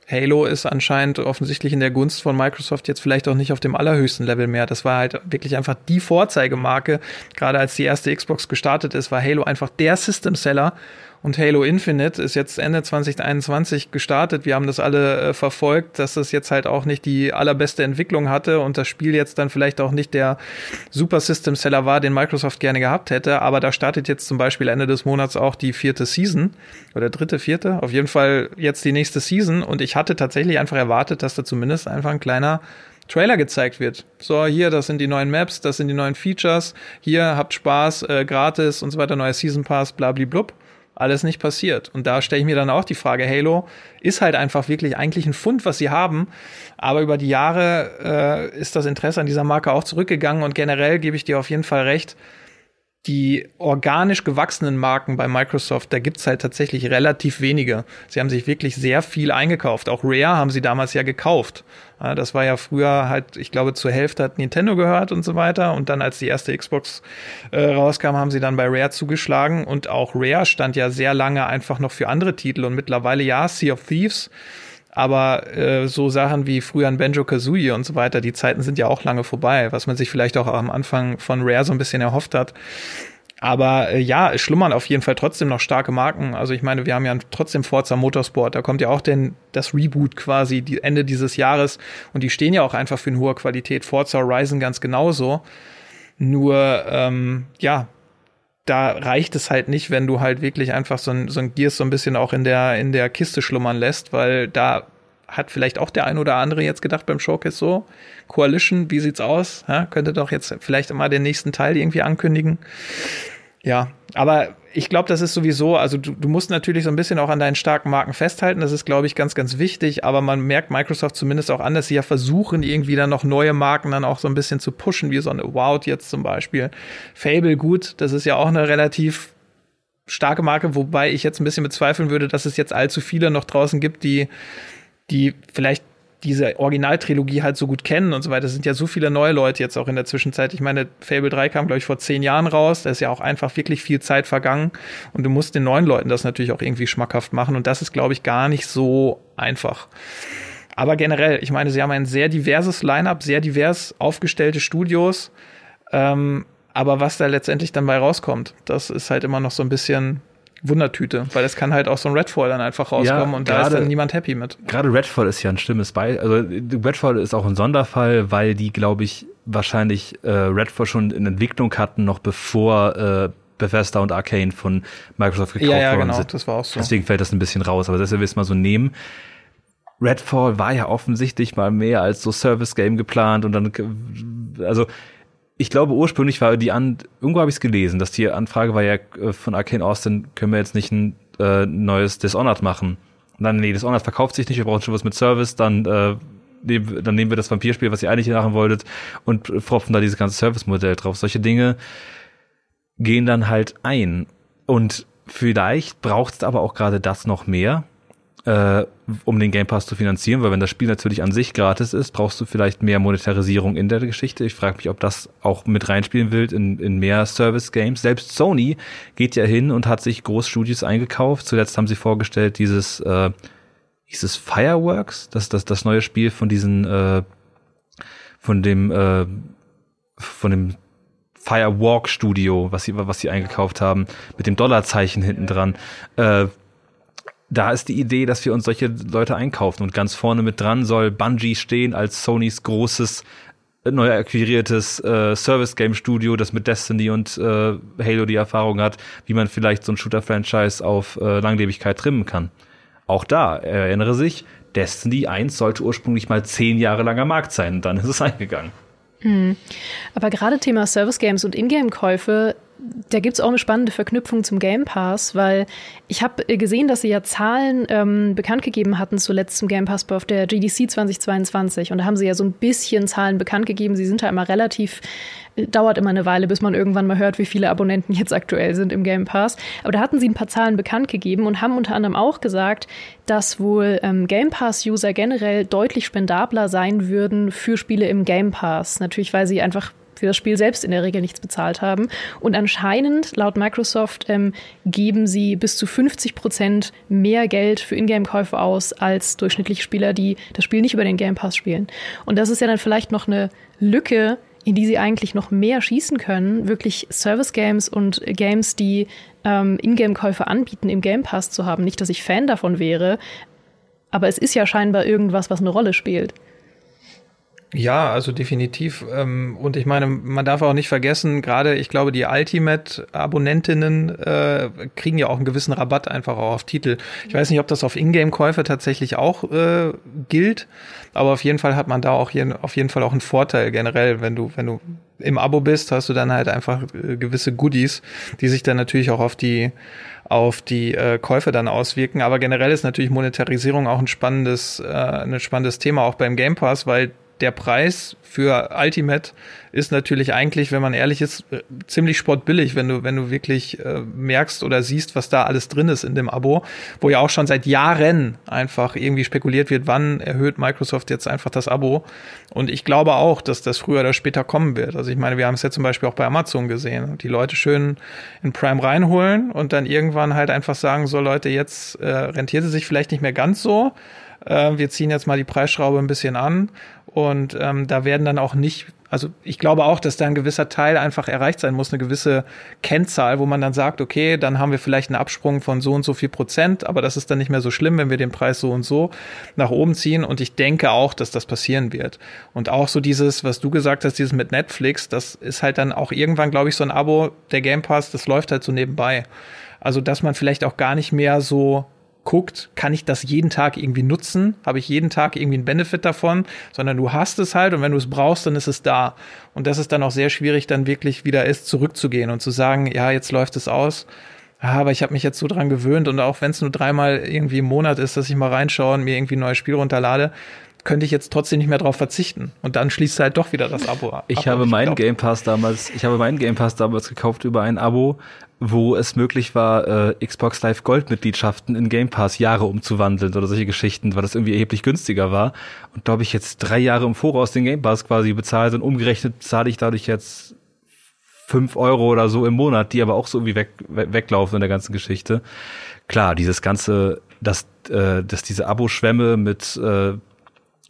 [SPEAKER 2] Halo ist anscheinend offensichtlich in der Gunst von Microsoft jetzt vielleicht auch nicht auf dem allerhöchsten Level mehr. Das war halt wirklich einfach die Vorzeigemarke. Gerade als die erste Xbox gestartet ist, war Halo einfach der System Seller und Halo Infinite ist jetzt Ende 2021 gestartet. Wir haben das alle äh, verfolgt, dass das jetzt halt auch nicht die allerbeste Entwicklung hatte und das Spiel jetzt dann vielleicht auch nicht der Super System Seller war, den Microsoft gerne gehabt hätte. Aber da startet jetzt zum Beispiel Ende des Monats auch die vierte Season oder dritte, vierte. Auf jeden Fall jetzt die nächste Season und ich hatte tatsächlich einfach erwartet, dass da zumindest einfach ein kleiner Trailer gezeigt wird. So, hier, das sind die neuen Maps, das sind die neuen Features. Hier habt Spaß, äh, gratis und so weiter, neuer Season Pass, blablablub. Alles nicht passiert. Und da stelle ich mir dann auch die Frage, Halo ist halt einfach wirklich eigentlich ein Fund, was sie haben. Aber über die Jahre äh, ist das Interesse an dieser Marke auch zurückgegangen und generell gebe ich dir auf jeden Fall recht die organisch gewachsenen Marken bei Microsoft, da gibt's halt tatsächlich relativ wenige. Sie haben sich wirklich sehr viel eingekauft. Auch Rare haben sie damals ja gekauft. Das war ja früher halt, ich glaube, zur Hälfte hat Nintendo gehört und so weiter. Und dann, als die erste Xbox äh, rauskam, haben sie dann bei Rare zugeschlagen. Und auch Rare stand ja sehr lange einfach noch für andere Titel. Und mittlerweile ja, Sea of Thieves aber äh, so Sachen wie früher ein Benjo Kazooie und so weiter, die Zeiten sind ja auch lange vorbei, was man sich vielleicht auch am Anfang von Rare so ein bisschen erhofft hat. Aber äh, ja, es schlummern auf jeden Fall trotzdem noch starke Marken. Also ich meine, wir haben ja trotzdem Forza Motorsport. Da kommt ja auch denn das Reboot quasi die Ende dieses Jahres und die stehen ja auch einfach für eine hohe Qualität. Forza Horizon ganz genauso. Nur ähm, ja, da reicht es halt nicht, wenn du halt wirklich einfach so ein, so ein Gears so ein bisschen auch in der, in der Kiste schlummern lässt, weil da hat vielleicht auch der ein oder andere jetzt gedacht beim Showcase so, Coalition, wie sieht's aus? Ja, könnte doch jetzt vielleicht mal den nächsten Teil irgendwie ankündigen. Ja, aber ich glaube, das ist sowieso, also du, du musst natürlich so ein bisschen auch an deinen starken Marken festhalten. Das ist, glaube ich, ganz, ganz wichtig. Aber man merkt Microsoft zumindest auch an, dass sie ja versuchen, irgendwie dann noch neue Marken dann auch so ein bisschen zu pushen, wie so eine Wow jetzt zum Beispiel. Fable, gut, das ist ja auch eine relativ starke Marke, wobei ich jetzt ein bisschen bezweifeln würde, dass es jetzt allzu viele noch draußen gibt, die, die vielleicht diese Originaltrilogie halt so gut kennen und so weiter. Es sind ja so viele neue Leute jetzt auch in der Zwischenzeit. Ich meine, Fable 3 kam, glaube ich, vor zehn Jahren raus. Da ist ja auch einfach wirklich viel Zeit vergangen. Und du musst den neuen Leuten das natürlich auch irgendwie schmackhaft machen. Und das ist, glaube ich, gar nicht so einfach. Aber generell, ich meine, sie haben ein sehr diverses Line-up, sehr divers aufgestellte Studios. Ähm, aber was da letztendlich dann bei rauskommt, das ist halt immer noch so ein bisschen Wundertüte, weil es kann halt auch so ein Redfall dann einfach rauskommen ja, und da ist dann niemand happy mit.
[SPEAKER 3] Gerade Redfall ist ja ein schlimmes Beispiel. Also Redfall ist auch ein Sonderfall, weil die, glaube ich, wahrscheinlich äh, Redfall schon in Entwicklung hatten, noch bevor äh, Bethesda und Arcane von Microsoft gekauft
[SPEAKER 2] ja, ja, worden genau, sind. Das war auch so.
[SPEAKER 3] Deswegen fällt das ein bisschen raus, aber das wir es mal so nehmen. Redfall war ja offensichtlich mal mehr als so Service Game geplant und dann also ich glaube, ursprünglich war die An irgendwo habe ich es gelesen, dass die Anfrage war ja äh, von Arcane Austin, können wir jetzt nicht ein äh, neues Dishonored machen? Und dann, nee, Dishonored verkauft sich nicht, wir brauchen schon was mit Service, dann, äh, nehmen, dann nehmen wir das Vampirspiel, was ihr eigentlich machen wolltet, und fropfen da dieses ganze Service-Modell drauf. Solche Dinge gehen dann halt ein. Und vielleicht braucht es aber auch gerade das noch mehr, äh, um den Game Pass zu finanzieren, weil wenn das Spiel natürlich an sich gratis ist, brauchst du vielleicht mehr Monetarisierung in der Geschichte. Ich frage mich, ob das auch mit reinspielen will in, in mehr Service-Games. Selbst Sony geht ja hin und hat sich Großstudios eingekauft. Zuletzt haben sie vorgestellt dieses, äh, dieses Fireworks, das, das, das neue Spiel von diesen, äh, von dem, äh, von dem Firewalk Studio, was sie, was sie eingekauft haben, mit dem Dollarzeichen hinten dran. Äh, da ist die Idee, dass wir uns solche Leute einkaufen und ganz vorne mit dran soll Bungie stehen als Sonys großes äh, neu akquiriertes äh, Service-Game-Studio, das mit Destiny und äh, Halo die Erfahrung hat, wie man vielleicht so ein Shooter-Franchise auf äh, Langlebigkeit trimmen kann. Auch da, erinnere sich, Destiny 1 sollte ursprünglich mal zehn Jahre langer Markt sein dann ist es eingegangen.
[SPEAKER 1] Hm. Aber gerade Thema Service Games und Ingame-Käufe da gibt es auch eine spannende Verknüpfung zum Game Pass, weil ich habe äh, gesehen, dass sie ja Zahlen ähm, bekannt gegeben hatten zuletzt zum Game Pass auf der GDC 2022. Und da haben sie ja so ein bisschen Zahlen bekannt gegeben. Sie sind ja immer relativ, äh, dauert immer eine Weile, bis man irgendwann mal hört, wie viele Abonnenten jetzt aktuell sind im Game Pass. Aber da hatten sie ein paar Zahlen bekannt gegeben und haben unter anderem auch gesagt, dass wohl ähm, Game Pass-User generell deutlich spendabler sein würden für Spiele im Game Pass. Natürlich, weil sie einfach für das Spiel selbst in der Regel nichts bezahlt haben. Und anscheinend, laut Microsoft, ähm, geben sie bis zu 50 Prozent mehr Geld für Ingame-Käufe aus als durchschnittliche Spieler, die das Spiel nicht über den Game Pass spielen. Und das ist ja dann vielleicht noch eine Lücke, in die sie eigentlich noch mehr schießen können, wirklich Service-Games und Games, die ähm, Ingame-Käufe anbieten, im Game Pass zu haben. Nicht, dass ich Fan davon wäre, aber es ist ja scheinbar irgendwas, was eine Rolle spielt.
[SPEAKER 2] Ja, also definitiv. Ähm, und ich meine, man darf auch nicht vergessen, gerade ich glaube, die Ultimate-Abonnentinnen äh, kriegen ja auch einen gewissen Rabatt einfach auch auf Titel. Ich weiß nicht, ob das auf Ingame-Käufe tatsächlich auch äh, gilt, aber auf jeden Fall hat man da auch hier, auf jeden Fall auch einen Vorteil generell, wenn du, wenn du im Abo bist, hast du dann halt einfach äh, gewisse Goodies, die sich dann natürlich auch auf die auf die äh, Käufe dann auswirken. Aber generell ist natürlich Monetarisierung auch ein spannendes, äh, ein spannendes Thema auch beim Game Pass, weil der Preis für Ultimate ist natürlich eigentlich, wenn man ehrlich ist, äh, ziemlich sportbillig, wenn du, wenn du wirklich äh, merkst oder siehst, was da alles drin ist in dem Abo, wo ja auch schon seit Jahren einfach irgendwie spekuliert wird, wann erhöht Microsoft jetzt einfach das Abo. Und ich glaube auch, dass das früher oder später kommen wird. Also ich meine, wir haben es ja zum Beispiel auch bei Amazon gesehen. Die Leute schön in Prime reinholen und dann irgendwann halt einfach sagen, so Leute, jetzt äh, rentiert es sich vielleicht nicht mehr ganz so. Äh, wir ziehen jetzt mal die Preisschraube ein bisschen an und ähm, da werden dann auch nicht, also ich glaube auch, dass da ein gewisser Teil einfach erreicht sein muss, eine gewisse Kennzahl, wo man dann sagt, okay, dann haben wir vielleicht einen Absprung von so und so viel Prozent, aber das ist dann nicht mehr so schlimm, wenn wir den Preis so und so nach oben ziehen. Und ich denke auch, dass das passieren wird. Und auch so dieses, was du gesagt hast, dieses mit Netflix, das ist halt dann auch irgendwann, glaube ich, so ein Abo, der Game Pass, das läuft halt so nebenbei. Also, dass man vielleicht auch gar nicht mehr so guckt, kann ich das jeden Tag irgendwie nutzen? Habe ich jeden Tag irgendwie einen Benefit davon? Sondern du hast es halt und wenn du es brauchst, dann ist es da. Und das ist dann auch sehr schwierig, dann wirklich wieder ist, zurückzugehen und zu sagen, ja, jetzt läuft es aus. Ja, aber ich habe mich jetzt so dran gewöhnt und auch wenn es nur dreimal irgendwie im Monat ist, dass ich mal reinschaue und mir irgendwie ein neues Spiel runterlade, könnte ich jetzt trotzdem nicht mehr darauf verzichten. Und dann schließt halt doch wieder das Abo ab.
[SPEAKER 3] Ich habe meinen Game Pass damals, ich habe meinen Game Pass damals gekauft über ein Abo, wo es möglich war, äh, Xbox Live Gold Mitgliedschaften in Game Pass Jahre umzuwandeln oder solche Geschichten, weil das irgendwie erheblich günstiger war. Und da habe ich jetzt drei Jahre im Voraus den Game Pass quasi bezahlt und umgerechnet zahle ich dadurch jetzt fünf Euro oder so im Monat, die aber auch so irgendwie weg, weglaufen in der ganzen Geschichte. Klar, dieses ganze, dass, äh, dass diese Abo-Schwämme mit äh,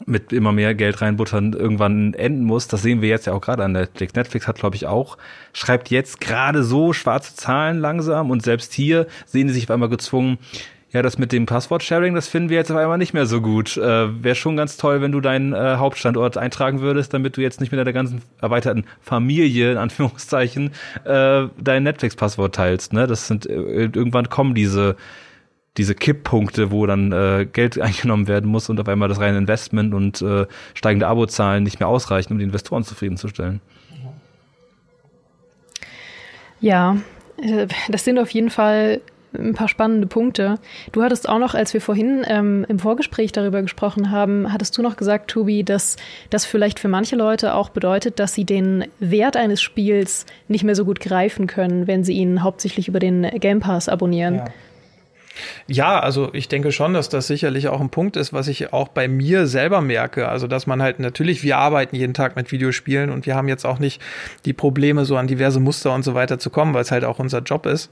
[SPEAKER 3] mit immer mehr Geld reinbuttern irgendwann enden muss. Das sehen wir jetzt ja auch gerade an Netflix. Netflix hat, glaube ich, auch, schreibt jetzt gerade so schwarze Zahlen langsam und selbst hier sehen sie sich auf einmal gezwungen, ja, das mit dem Passwort-Sharing, das finden wir jetzt auf einmal nicht mehr so gut. Äh, Wäre schon ganz toll, wenn du deinen äh, Hauptstandort eintragen würdest, damit du jetzt nicht mit deiner ganzen erweiterten Familie, in Anführungszeichen, äh, dein Netflix-Passwort teilst. Ne? Das sind, äh, irgendwann kommen diese diese Kipppunkte, wo dann äh, Geld eingenommen werden muss und auf einmal das reine Investment und äh, steigende Abozahlen nicht mehr ausreichen, um die Investoren zufriedenzustellen.
[SPEAKER 1] Ja, äh, das sind auf jeden Fall ein paar spannende Punkte. Du hattest auch noch, als wir vorhin ähm, im Vorgespräch darüber gesprochen haben, hattest du noch gesagt, Tobi, dass das vielleicht für manche Leute auch bedeutet, dass sie den Wert eines Spiels nicht mehr so gut greifen können, wenn sie ihn hauptsächlich über den Game Pass abonnieren. Ja.
[SPEAKER 2] Ja, also ich denke schon, dass das sicherlich auch ein Punkt ist, was ich auch bei mir selber merke. Also, dass man halt natürlich, wir arbeiten jeden Tag mit Videospielen und wir haben jetzt auch nicht die Probleme, so an diverse Muster und so weiter zu kommen, weil es halt auch unser Job ist.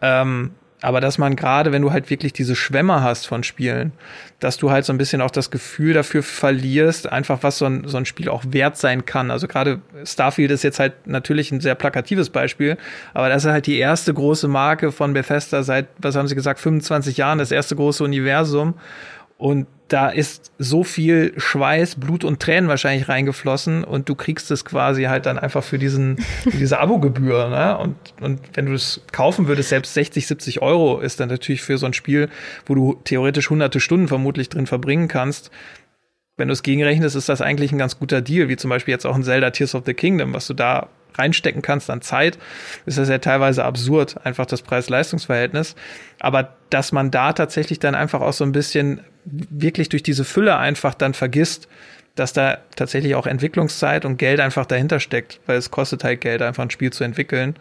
[SPEAKER 2] Ähm, aber dass man gerade, wenn du halt wirklich diese Schwämme hast von Spielen, dass du halt so ein bisschen auch das Gefühl dafür verlierst, einfach was so ein, so ein Spiel auch wert sein kann. Also gerade Starfield ist jetzt halt natürlich ein sehr plakatives Beispiel, aber das ist halt die erste große Marke von Bethesda seit, was haben sie gesagt, 25 Jahren, das erste große Universum. Und da ist so viel Schweiß, Blut und Tränen wahrscheinlich reingeflossen und du kriegst es quasi halt dann einfach für diesen, für diese Abogebühr. Ne? Und, und wenn du es kaufen würdest, selbst 60, 70 Euro ist dann natürlich für so ein Spiel, wo du theoretisch hunderte Stunden vermutlich drin verbringen kannst. Wenn du es gegenrechnest, ist das eigentlich ein ganz guter Deal, wie zum Beispiel jetzt auch ein Zelda Tears of the Kingdom, was du da reinstecken kannst an Zeit, ist das ja teilweise absurd, einfach das Preis-Leistungs-Verhältnis. Aber dass man da tatsächlich dann einfach auch so ein bisschen wirklich durch diese Fülle einfach dann vergisst, dass da tatsächlich auch Entwicklungszeit und Geld einfach dahinter steckt, weil es kostet halt Geld, einfach ein Spiel zu entwickeln.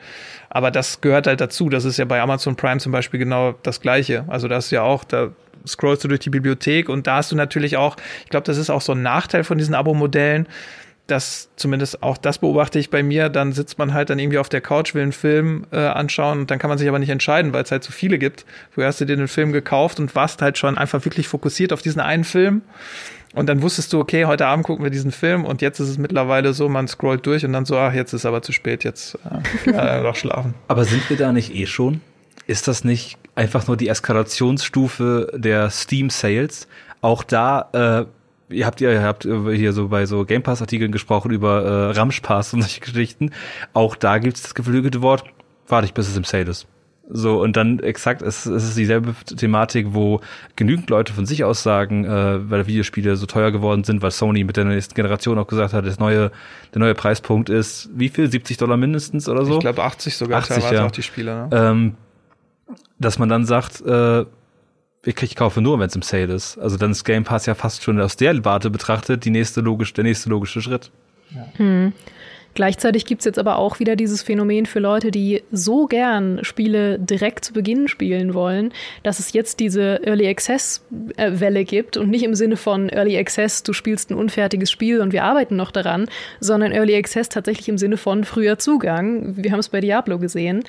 [SPEAKER 2] Aber das gehört halt dazu. Das ist ja bei Amazon Prime zum Beispiel genau das Gleiche. Also das ist ja auch, da scrollst du durch die Bibliothek und da hast du natürlich auch, ich glaube, das ist auch so ein Nachteil von diesen Abo-Modellen, das zumindest auch das beobachte ich bei mir, dann sitzt man halt dann irgendwie auf der Couch, will einen Film äh, anschauen und dann kann man sich aber nicht entscheiden, weil es halt so viele gibt. Früher hast du dir den Film gekauft und warst halt schon einfach wirklich fokussiert auf diesen einen Film. Und dann wusstest du, okay, heute Abend gucken wir diesen Film und jetzt ist es mittlerweile so, man scrollt durch und dann so, ach, jetzt ist aber zu spät, jetzt äh, doch schlafen.
[SPEAKER 3] Aber sind wir da nicht eh schon? Ist das nicht einfach nur die Eskalationsstufe der Steam Sales? Auch da äh, ihr habt ihr habt hier so bei so Game Pass Artikeln gesprochen über äh, Ramschpass und solche Geschichten. Auch da gibt's das geflügelte Wort, warte ich bis es im Sale ist. So, und dann exakt, es, es ist dieselbe Thematik, wo genügend Leute von sich aus sagen, äh, weil Videospiele so teuer geworden sind, weil Sony mit der nächsten Generation auch gesagt hat, das neue, der neue Preispunkt ist, wie viel? 70 Dollar mindestens oder so?
[SPEAKER 2] Ich glaube 80 sogar
[SPEAKER 3] 80,
[SPEAKER 2] teilweise
[SPEAKER 3] ja.
[SPEAKER 2] auch die Spiele. Ne?
[SPEAKER 3] Ähm, dass man dann sagt, äh, ich, kaufe nur, wenn es im Sale ist. Also dann ist Game Pass ja fast schon aus der Warte betrachtet die nächste logisch, der nächste logische Schritt.
[SPEAKER 1] Hm. Gleichzeitig gibt's jetzt aber auch wieder dieses Phänomen für Leute, die so gern Spiele direkt zu Beginn spielen wollen, dass es jetzt diese Early Access-Welle gibt und nicht im Sinne von Early Access, du spielst ein unfertiges Spiel und wir arbeiten noch daran, sondern Early Access tatsächlich im Sinne von früher Zugang. Wir haben es bei Diablo gesehen.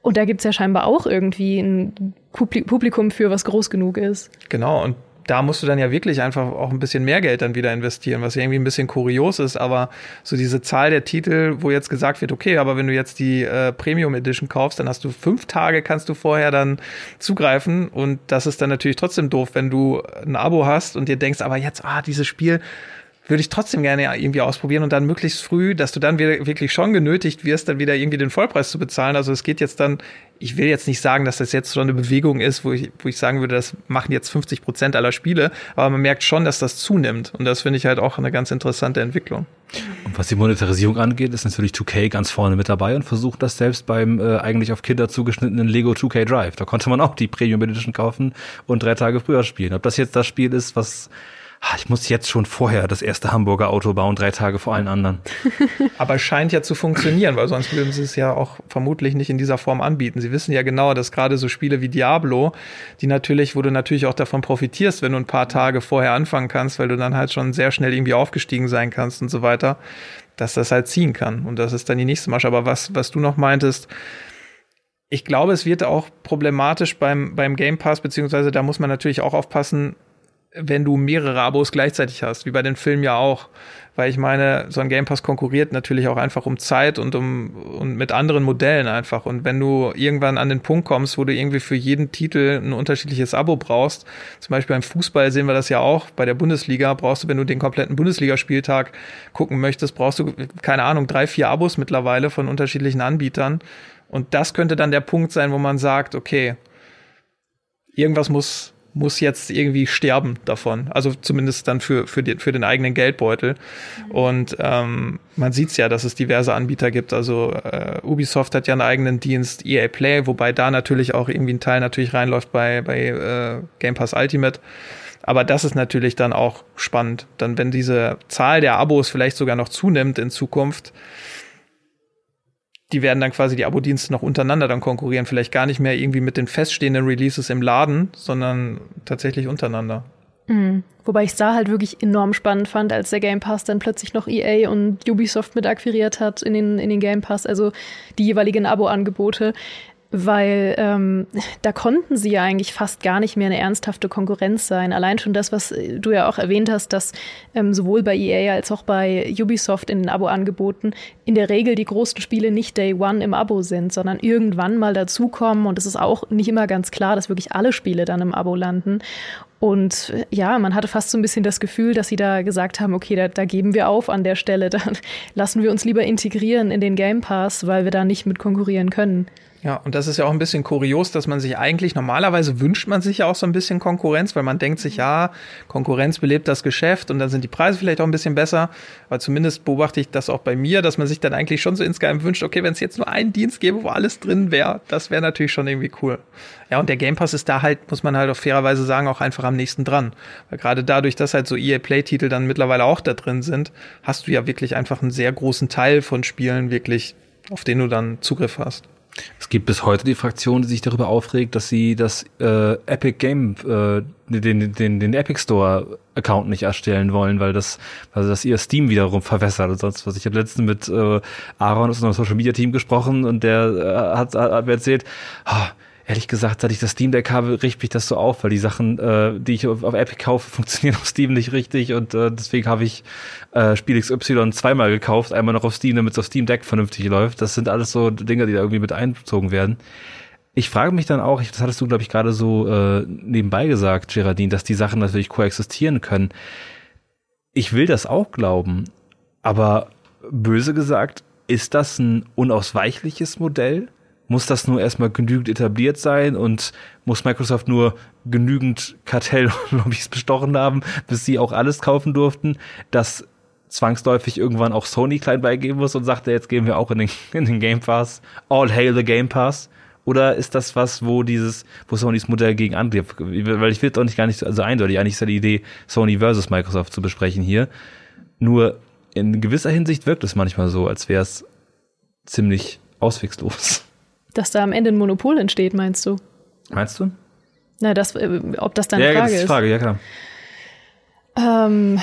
[SPEAKER 1] Und da gibt's ja scheinbar auch irgendwie ein Publikum für, was groß genug ist.
[SPEAKER 2] Genau, und da musst du dann ja wirklich einfach auch ein bisschen mehr Geld dann wieder investieren, was irgendwie ein bisschen kurios ist, aber so diese Zahl der Titel, wo jetzt gesagt wird, okay, aber wenn du jetzt die äh, Premium Edition kaufst, dann hast du fünf Tage, kannst du vorher dann zugreifen und das ist dann natürlich trotzdem doof, wenn du ein Abo hast und dir denkst, aber jetzt, ah, dieses Spiel würde ich trotzdem gerne irgendwie ausprobieren und dann möglichst früh, dass du dann wieder wirklich schon genötigt wirst, dann wieder irgendwie den Vollpreis zu bezahlen. Also es geht jetzt dann, ich will jetzt nicht sagen, dass das jetzt schon eine Bewegung ist, wo ich, wo ich sagen würde, das machen jetzt 50 Prozent aller Spiele, aber man merkt schon, dass das zunimmt und das finde ich halt auch eine ganz interessante Entwicklung.
[SPEAKER 3] Und was die Monetarisierung angeht, ist natürlich 2K ganz vorne mit dabei und versucht das selbst beim äh, eigentlich auf Kinder zugeschnittenen Lego 2K Drive. Da konnte man auch die Premium Edition kaufen und drei Tage früher spielen. Ob das jetzt das Spiel ist, was ich muss jetzt schon vorher das erste Hamburger Auto bauen, drei Tage vor allen anderen.
[SPEAKER 2] Aber es scheint ja zu funktionieren, weil sonst würden sie es ja auch vermutlich nicht in dieser Form anbieten. Sie wissen ja genau, dass gerade so Spiele wie Diablo, die natürlich, wo du natürlich auch davon profitierst, wenn du ein paar Tage vorher anfangen kannst, weil du dann halt schon sehr schnell irgendwie aufgestiegen sein kannst und so weiter, dass das halt ziehen kann. Und das ist dann die nächste Masche. Aber was, was du noch meintest, ich glaube, es wird auch problematisch beim, beim Game Pass, beziehungsweise da muss man natürlich auch aufpassen, wenn du mehrere Abos gleichzeitig hast, wie bei den Filmen ja auch. Weil ich meine, so ein Game Pass konkurriert natürlich auch einfach um Zeit und um und mit anderen Modellen einfach. Und wenn du irgendwann an den Punkt kommst, wo du irgendwie für jeden Titel ein unterschiedliches Abo brauchst, zum Beispiel beim Fußball sehen wir das ja auch, bei der Bundesliga brauchst du, wenn du den kompletten Bundesligaspieltag gucken möchtest, brauchst du, keine Ahnung, drei, vier Abos mittlerweile von unterschiedlichen Anbietern. Und das könnte dann der Punkt sein, wo man sagt, okay, irgendwas muss muss jetzt irgendwie sterben davon. Also zumindest dann für, für, den, für den eigenen Geldbeutel. Und ähm, man sieht's ja, dass es diverse Anbieter gibt. Also äh, Ubisoft hat ja einen eigenen Dienst, EA Play, wobei da natürlich auch irgendwie ein Teil natürlich reinläuft bei, bei äh, Game Pass Ultimate. Aber das ist natürlich dann auch spannend. Dann, wenn diese Zahl der Abos vielleicht sogar noch zunimmt in Zukunft, die werden dann quasi die Abo-Dienste noch untereinander dann konkurrieren. Vielleicht gar nicht mehr irgendwie mit den feststehenden Releases im Laden, sondern tatsächlich untereinander.
[SPEAKER 1] Mhm. Wobei ich es da halt wirklich enorm spannend fand, als der Game Pass dann plötzlich noch EA und Ubisoft mit akquiriert hat in den, in den Game Pass, also die jeweiligen Abo-Angebote weil ähm, da konnten sie ja eigentlich fast gar nicht mehr eine ernsthafte Konkurrenz sein. Allein schon das, was du ja auch erwähnt hast, dass ähm, sowohl bei EA als auch bei Ubisoft in den Abo-Angeboten in der Regel die großen Spiele nicht Day One im Abo sind, sondern irgendwann mal dazukommen. Und es ist auch nicht immer ganz klar, dass wirklich alle Spiele dann im Abo landen. Und ja, man hatte fast so ein bisschen das Gefühl, dass sie da gesagt haben, okay, da, da geben wir auf an der Stelle, dann lassen wir uns lieber integrieren in den Game Pass, weil wir da nicht mit konkurrieren können.
[SPEAKER 2] Ja, und das ist ja auch ein bisschen kurios, dass man sich eigentlich, normalerweise wünscht man sich ja auch so ein bisschen Konkurrenz, weil man denkt sich, ja, Konkurrenz belebt das Geschäft und dann sind die Preise vielleicht auch ein bisschen besser. Aber zumindest beobachte ich das auch bei mir, dass man sich dann eigentlich schon so insgeheim wünscht, okay, wenn es jetzt nur einen Dienst gäbe, wo alles drin wäre, das wäre natürlich schon irgendwie cool. Ja, und der Game Pass ist da halt, muss man halt auf fairerweise sagen, auch einfach am nächsten dran. Weil gerade dadurch, dass halt so EA Play-Titel dann mittlerweile auch da drin sind, hast du ja wirklich einfach einen sehr großen Teil von Spielen wirklich, auf den du dann Zugriff hast.
[SPEAKER 3] Es gibt bis heute die Fraktion, die sich darüber aufregt, dass sie das äh, Epic Game, äh, den, den, den Epic Store Account nicht erstellen wollen, weil das, weil das ihr Steam wiederum verwässert und sonst was. Ich habe letztens mit äh, Aaron aus unserem Social Media Team gesprochen und der äh, hat, hat mir erzählt, oh, ehrlich gesagt, seit ich das Steam Deck habe, riecht mich das so auf, weil die Sachen, äh, die ich auf, auf Epic kaufe, funktionieren auf Steam nicht richtig und äh, deswegen habe ich äh, Spiel XY zweimal gekauft, einmal noch auf Steam, damit es auf Steam Deck vernünftig läuft. Das sind alles so Dinge, die da irgendwie mit einbezogen werden. Ich frage mich dann auch, das hattest du, glaube ich, gerade so äh, nebenbei gesagt, Geraldine, dass die Sachen natürlich koexistieren können. ich will das auch glauben, aber böse gesagt, ist das ein unausweichliches Modell? Muss das nur erstmal genügend etabliert sein und muss Microsoft nur genügend Kartelllobbys bestochen haben, bis sie auch alles kaufen durften, dass zwangsläufig irgendwann auch Sony klein beigeben muss und sagt, jetzt gehen wir auch in den, in den Game Pass. All hail the Game Pass. Oder ist das was, wo dieses, wo Sonys Modell gegen andere, weil ich will doch nicht gar nicht so also eindeutig, eigentlich ist ja die Idee, Sony versus Microsoft zu besprechen hier. Nur in gewisser Hinsicht wirkt es manchmal so, als wäre es ziemlich auswegslos.
[SPEAKER 1] Dass da am Ende ein Monopol entsteht, meinst du?
[SPEAKER 3] Meinst du?
[SPEAKER 1] Na, das, äh, ob das deine
[SPEAKER 3] ja,
[SPEAKER 1] Frage
[SPEAKER 3] das ist. die Frage, ja klar.
[SPEAKER 1] Ähm,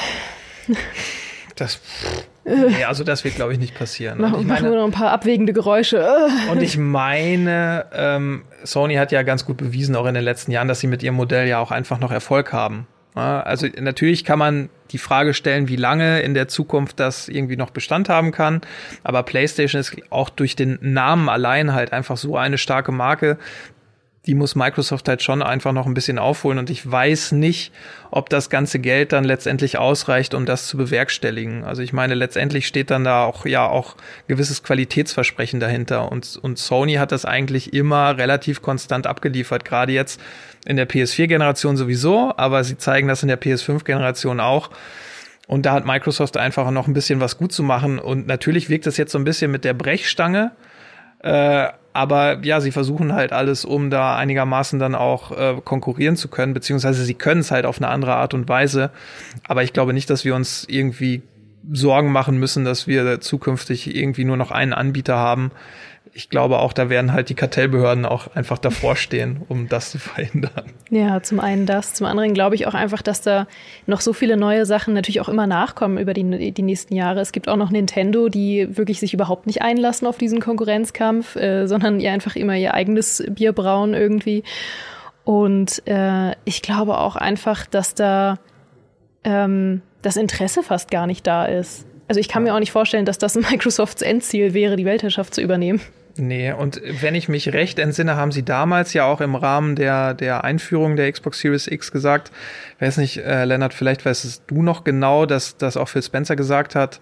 [SPEAKER 2] Das, nee, also das wird, glaube ich, nicht passieren.
[SPEAKER 1] mach,
[SPEAKER 2] ich
[SPEAKER 1] mach nur
[SPEAKER 2] meine,
[SPEAKER 1] noch ein paar abwägende Geräusche.
[SPEAKER 2] und ich meine ähm, Sony hat ja ganz gut bewiesen, auch in den letzten Jahren, dass sie mit ihrem Modell ja auch einfach noch Erfolg haben. Also natürlich kann man die Frage stellen, wie lange in der Zukunft das irgendwie noch Bestand haben kann. Aber PlayStation ist auch durch den Namen allein halt einfach so eine starke Marke, die muss Microsoft halt schon einfach noch ein bisschen aufholen und ich weiß nicht, ob das ganze Geld dann letztendlich ausreicht, um das zu bewerkstelligen. Also ich meine, letztendlich steht dann da auch ja auch gewisses Qualitätsversprechen dahinter und, und Sony hat das eigentlich immer relativ konstant abgeliefert, gerade jetzt in der PS4-Generation sowieso, aber sie zeigen das in der PS5-Generation auch. Und da hat Microsoft einfach noch ein bisschen was gut zu machen. Und natürlich wirkt das jetzt so ein bisschen mit der Brechstange. Äh, aber ja, sie versuchen halt alles, um da einigermaßen dann auch äh, konkurrieren zu können, beziehungsweise sie können es halt auf eine andere Art und Weise. Aber ich glaube nicht, dass wir uns irgendwie Sorgen machen müssen, dass wir zukünftig irgendwie nur noch einen Anbieter haben. Ich glaube auch, da werden halt die Kartellbehörden auch einfach davor stehen, um das zu verhindern.
[SPEAKER 1] Ja, zum einen das. Zum anderen glaube ich auch einfach, dass da noch so viele neue Sachen natürlich auch immer nachkommen über die, die nächsten Jahre. Es gibt auch noch Nintendo, die wirklich sich überhaupt nicht einlassen auf diesen Konkurrenzkampf, äh, sondern ihr einfach immer ihr eigenes Bier brauen irgendwie. Und äh, ich glaube auch einfach, dass da ähm, das Interesse fast gar nicht da ist. Also ich kann mir auch nicht vorstellen, dass das Microsofts Endziel wäre, die Weltherrschaft zu übernehmen.
[SPEAKER 2] Nee, und wenn ich mich recht entsinne, haben sie damals ja auch im Rahmen der, der Einführung der Xbox Series X gesagt, weiß nicht, äh, Lennart, vielleicht weißt du noch genau, dass, dass auch Phil Spencer gesagt hat,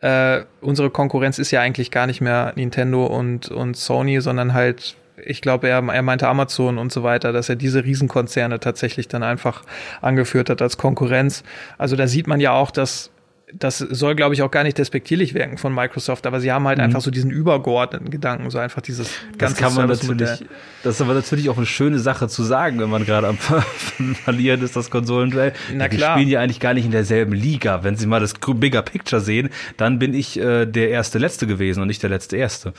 [SPEAKER 2] äh, unsere Konkurrenz ist ja eigentlich gar nicht mehr Nintendo und, und Sony, sondern halt, ich glaube, er, er meinte Amazon und so weiter, dass er diese Riesenkonzerne tatsächlich dann einfach angeführt hat als Konkurrenz. Also da sieht man ja auch, dass das soll, glaube ich, auch gar nicht despektierlich wirken von Microsoft, aber sie haben halt
[SPEAKER 3] Mhm.
[SPEAKER 2] einfach so diesen übergeordneten Gedanken, so einfach dieses
[SPEAKER 3] Das
[SPEAKER 2] ganze
[SPEAKER 3] kann man natürlich, das ist aber natürlich auch eine schöne Sache zu sagen, wenn man gerade am Verlieren ist, das Konsolenduell.
[SPEAKER 2] Na klar.
[SPEAKER 3] spielen ja eigentlich gar nicht in derselben Liga. Wenn Sie mal das Bigger Picture sehen, dann bin ich äh, der erste Letzte gewesen und nicht der letzte Erste.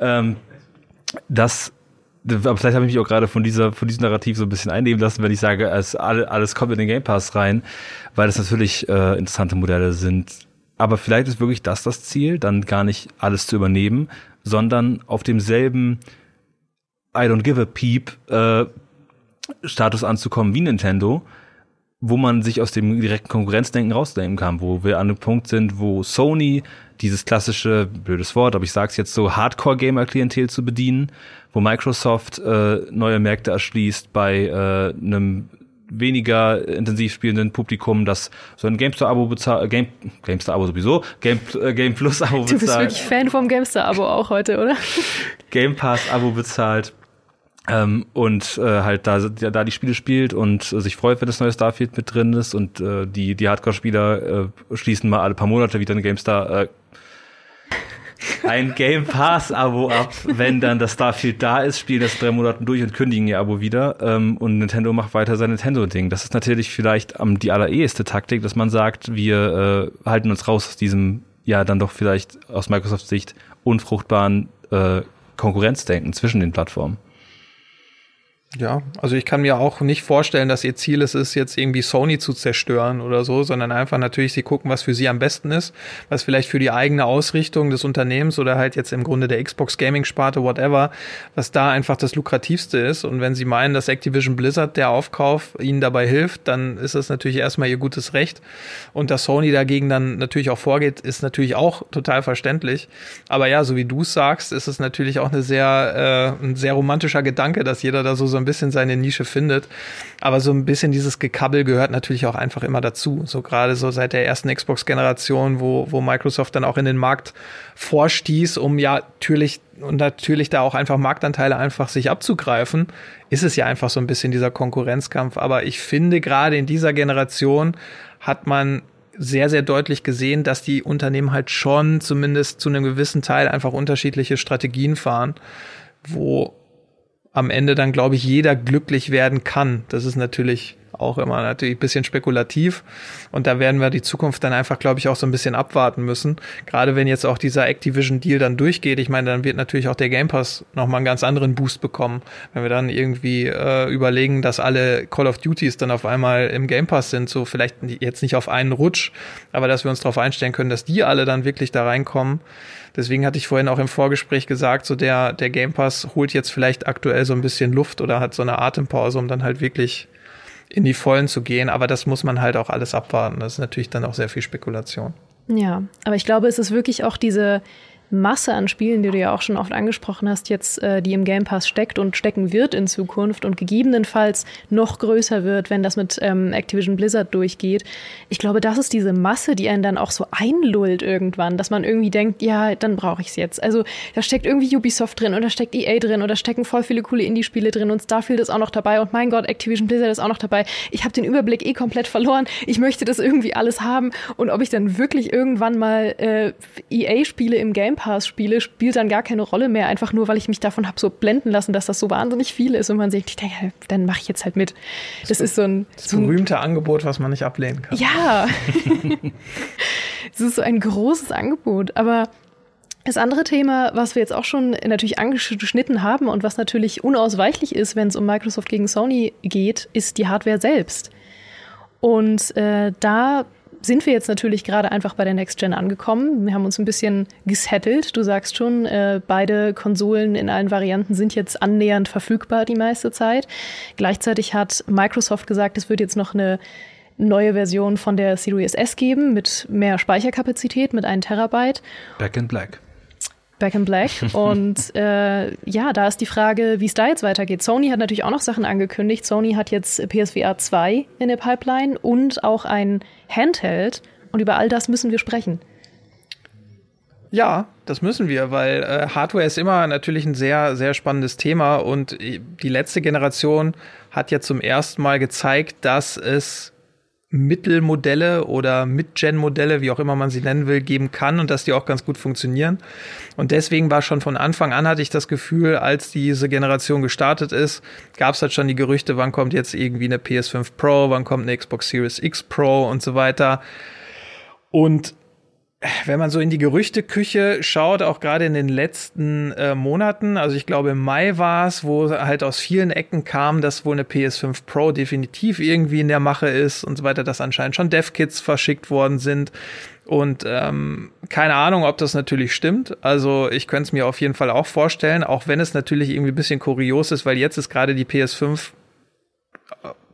[SPEAKER 3] Ähm, das aber vielleicht habe ich mich auch gerade von dieser von diesem Narrativ so ein bisschen einnehmen lassen, wenn ich sage, es alle, alles kommt in den Game Pass rein, weil das natürlich äh, interessante Modelle sind. Aber vielleicht ist wirklich das das Ziel, dann gar nicht alles zu übernehmen, sondern auf demselben I don't give a peep äh, Status anzukommen wie Nintendo, wo man sich aus dem direkten Konkurrenzdenken rausnehmen kann, wo wir an einem Punkt sind, wo Sony dieses klassische, blödes Wort, aber ich sag's jetzt so, Hardcore-Gamer-Klientel zu bedienen, wo Microsoft äh, neue Märkte erschließt bei äh, einem weniger intensiv spielenden Publikum, das so ein GameStar-Abo bezahlt, äh, Game, GameStar-Abo sowieso, Game, äh, Game Plus-Abo
[SPEAKER 1] Du bist
[SPEAKER 3] bezahlt.
[SPEAKER 1] wirklich Fan vom GameStar-Abo auch heute, oder?
[SPEAKER 3] Game Pass-Abo bezahlt ähm, und äh, halt da, da die Spiele spielt und äh, sich freut, wenn das neue Starfield mit drin ist und äh, die, die Hardcore-Spieler äh, schließen mal alle paar Monate wieder ein GameStar äh, ein Game Pass-Abo ab, wenn dann das Starfield da ist, spielen das drei Monaten durch und kündigen ihr Abo wieder. Ähm, und Nintendo macht weiter sein Nintendo-Ding. Das ist natürlich vielleicht am die allereheste Taktik, dass man sagt, wir äh, halten uns raus aus diesem, ja, dann doch vielleicht aus Microsofts Sicht unfruchtbaren äh, Konkurrenzdenken zwischen den Plattformen.
[SPEAKER 2] Ja, also ich kann mir auch nicht vorstellen, dass ihr Ziel es ist, jetzt irgendwie Sony zu zerstören oder so, sondern einfach natürlich, sie gucken, was für sie am besten ist, was vielleicht für die eigene Ausrichtung des Unternehmens oder halt jetzt im Grunde der Xbox Gaming Sparte, whatever, was da einfach das lukrativste ist. Und wenn sie meinen, dass Activision Blizzard der Aufkauf ihnen dabei hilft, dann ist das natürlich erstmal ihr gutes Recht. Und dass Sony dagegen dann natürlich auch vorgeht, ist natürlich auch total verständlich. Aber ja, so wie du sagst, ist es natürlich auch eine sehr, äh, ein sehr romantischer Gedanke, dass jeder da so, so so ein bisschen seine Nische findet. Aber so ein bisschen dieses Gekabbel gehört natürlich auch einfach immer dazu. So gerade so seit der ersten Xbox-Generation, wo, wo Microsoft dann auch in den Markt vorstieß, um ja natürlich und natürlich da auch einfach Marktanteile einfach sich abzugreifen, ist es ja einfach so ein bisschen dieser Konkurrenzkampf. Aber ich finde gerade in dieser Generation hat man sehr, sehr deutlich gesehen, dass die Unternehmen halt schon zumindest zu einem gewissen Teil einfach unterschiedliche Strategien fahren, wo am Ende dann, glaube ich, jeder glücklich werden kann. Das ist natürlich auch immer natürlich ein bisschen spekulativ. Und da werden wir die Zukunft dann einfach, glaube ich, auch so ein bisschen abwarten müssen. Gerade wenn jetzt auch dieser Activision-Deal dann durchgeht. Ich meine, dann wird natürlich auch der Game Pass nochmal einen ganz anderen Boost bekommen. Wenn wir dann irgendwie äh, überlegen, dass alle Call of Duties dann auf einmal im Game Pass sind, so vielleicht jetzt nicht auf einen Rutsch, aber dass wir uns darauf einstellen können, dass die alle dann wirklich da reinkommen. Deswegen hatte ich vorhin auch im Vorgespräch gesagt, so der, der Game Pass holt jetzt vielleicht aktuell so ein bisschen Luft oder hat so eine Atempause, um dann halt wirklich in die Vollen zu gehen. Aber das muss man halt auch alles abwarten. Das ist natürlich dann auch sehr viel Spekulation.
[SPEAKER 1] Ja, aber ich glaube, es ist wirklich auch diese Masse an Spielen, die du ja auch schon oft angesprochen hast, jetzt, äh, die im Game Pass steckt und stecken wird in Zukunft und gegebenenfalls noch größer wird, wenn das mit ähm, Activision Blizzard durchgeht. Ich glaube, das ist diese Masse, die einen dann auch so einlullt irgendwann, dass man irgendwie denkt, ja, dann brauche ich es jetzt. Also da steckt irgendwie Ubisoft drin und da steckt EA drin da stecken voll viele coole Indie-Spiele drin und Starfield ist auch noch dabei und mein Gott, Activision Blizzard ist auch noch dabei. Ich habe den Überblick eh komplett verloren. Ich möchte das irgendwie alles haben und ob ich dann wirklich irgendwann mal äh, EA-Spiele im Game Pass spiele, spielt dann gar keine Rolle mehr, einfach nur, weil ich mich davon habe so blenden lassen, dass das so wahnsinnig viel ist und man sich denkt, dann mache ich jetzt halt mit. Das, das ist so ein,
[SPEAKER 2] das
[SPEAKER 1] so
[SPEAKER 2] ein berühmte Angebot, was man nicht ablehnen kann.
[SPEAKER 1] Ja, es ist so ein großes Angebot, aber das andere Thema, was wir jetzt auch schon natürlich angeschnitten haben und was natürlich unausweichlich ist, wenn es um Microsoft gegen Sony geht, ist die Hardware selbst. Und äh, da sind wir jetzt natürlich gerade einfach bei der Next Gen angekommen. Wir haben uns ein bisschen gesettelt. Du sagst schon, äh, beide Konsolen in allen Varianten sind jetzt annähernd verfügbar die meiste Zeit. Gleichzeitig hat Microsoft gesagt, es wird jetzt noch eine neue Version von der Series S geben mit mehr Speicherkapazität, mit einem Terabyte.
[SPEAKER 3] Back in Black.
[SPEAKER 1] Back in Black. Und äh, ja, da ist die Frage, wie es da jetzt weitergeht. Sony hat natürlich auch noch Sachen angekündigt. Sony hat jetzt PSVR 2 in der Pipeline und auch ein Handheld. Und über all das müssen wir sprechen.
[SPEAKER 2] Ja, das müssen wir, weil äh, Hardware ist immer natürlich ein sehr, sehr spannendes Thema und die letzte Generation hat ja zum ersten Mal gezeigt, dass es Mittelmodelle oder Mid-Gen-Modelle, wie auch immer man sie nennen will, geben kann und dass die auch ganz gut funktionieren. Und deswegen war schon von Anfang an, hatte ich das Gefühl, als diese Generation gestartet ist, gab es halt schon die Gerüchte, wann kommt jetzt irgendwie eine PS5 Pro, wann kommt eine Xbox Series X Pro und so weiter. Und wenn man so in die Gerüchteküche schaut, auch gerade in den letzten äh, Monaten, also ich glaube im Mai war es, wo halt aus vielen Ecken kam, dass wohl eine PS5 Pro definitiv irgendwie in der Mache ist und so weiter, dass anscheinend schon Dev-Kits verschickt worden sind. Und ähm, keine Ahnung, ob das natürlich stimmt. Also ich könnte es mir auf jeden Fall auch vorstellen, auch wenn es natürlich irgendwie ein bisschen kurios ist, weil jetzt ist gerade die PS5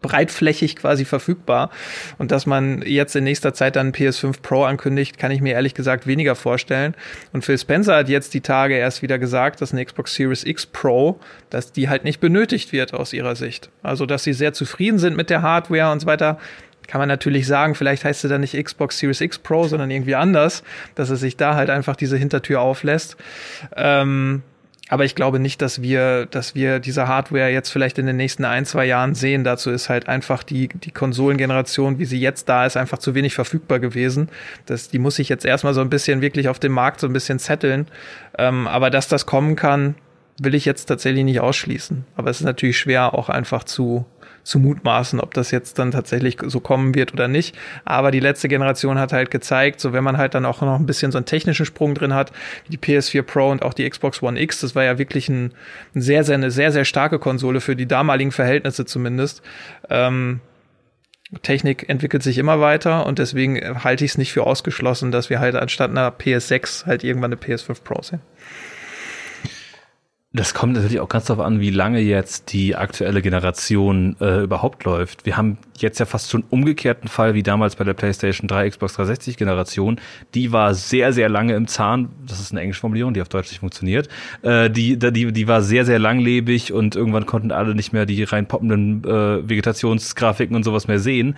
[SPEAKER 2] breitflächig quasi verfügbar. Und dass man jetzt in nächster Zeit dann PS5 Pro ankündigt, kann ich mir ehrlich gesagt weniger vorstellen. Und Phil Spencer hat jetzt die Tage erst wieder gesagt, dass eine Xbox Series X Pro, dass die halt nicht benötigt wird aus ihrer Sicht. Also, dass sie sehr zufrieden sind mit der Hardware und so weiter. Kann man natürlich sagen, vielleicht heißt sie dann nicht Xbox Series X Pro, sondern irgendwie anders, dass es sich da halt einfach diese Hintertür auflässt. Ähm, aber ich glaube nicht, dass wir, dass wir diese Hardware jetzt vielleicht in den nächsten ein, zwei Jahren sehen. Dazu ist halt einfach die, die Konsolengeneration, wie sie jetzt da ist, einfach zu wenig verfügbar gewesen. Das, die muss sich jetzt erstmal so ein bisschen wirklich auf dem Markt so ein bisschen zetteln. Ähm, aber dass das kommen kann, will ich jetzt tatsächlich nicht ausschließen. Aber es ist natürlich schwer, auch einfach zu, zu mutmaßen, ob das jetzt dann tatsächlich so kommen wird oder nicht. Aber die letzte Generation hat halt gezeigt, so wenn man halt dann auch noch ein bisschen so einen technischen Sprung drin hat, wie die PS4 Pro und auch die Xbox One X, das war ja wirklich ein, ein sehr, sehr, eine sehr, sehr starke Konsole für die damaligen Verhältnisse zumindest. Ähm, Technik entwickelt sich immer weiter und deswegen halte ich es nicht für ausgeschlossen, dass wir halt anstatt einer PS6 halt irgendwann eine PS5 Pro sehen.
[SPEAKER 3] Das kommt natürlich auch ganz darauf an, wie lange jetzt die aktuelle Generation äh, überhaupt läuft. Wir haben jetzt ja fast schon umgekehrten Fall wie damals bei der PlayStation 3, Xbox 360 Generation. Die war sehr, sehr lange im Zahn. Das ist eine englische Formulierung, die auf Deutsch nicht funktioniert. Äh, die, die, die war sehr, sehr langlebig und irgendwann konnten alle nicht mehr die rein poppenden äh, Vegetationsgrafiken und sowas mehr sehen.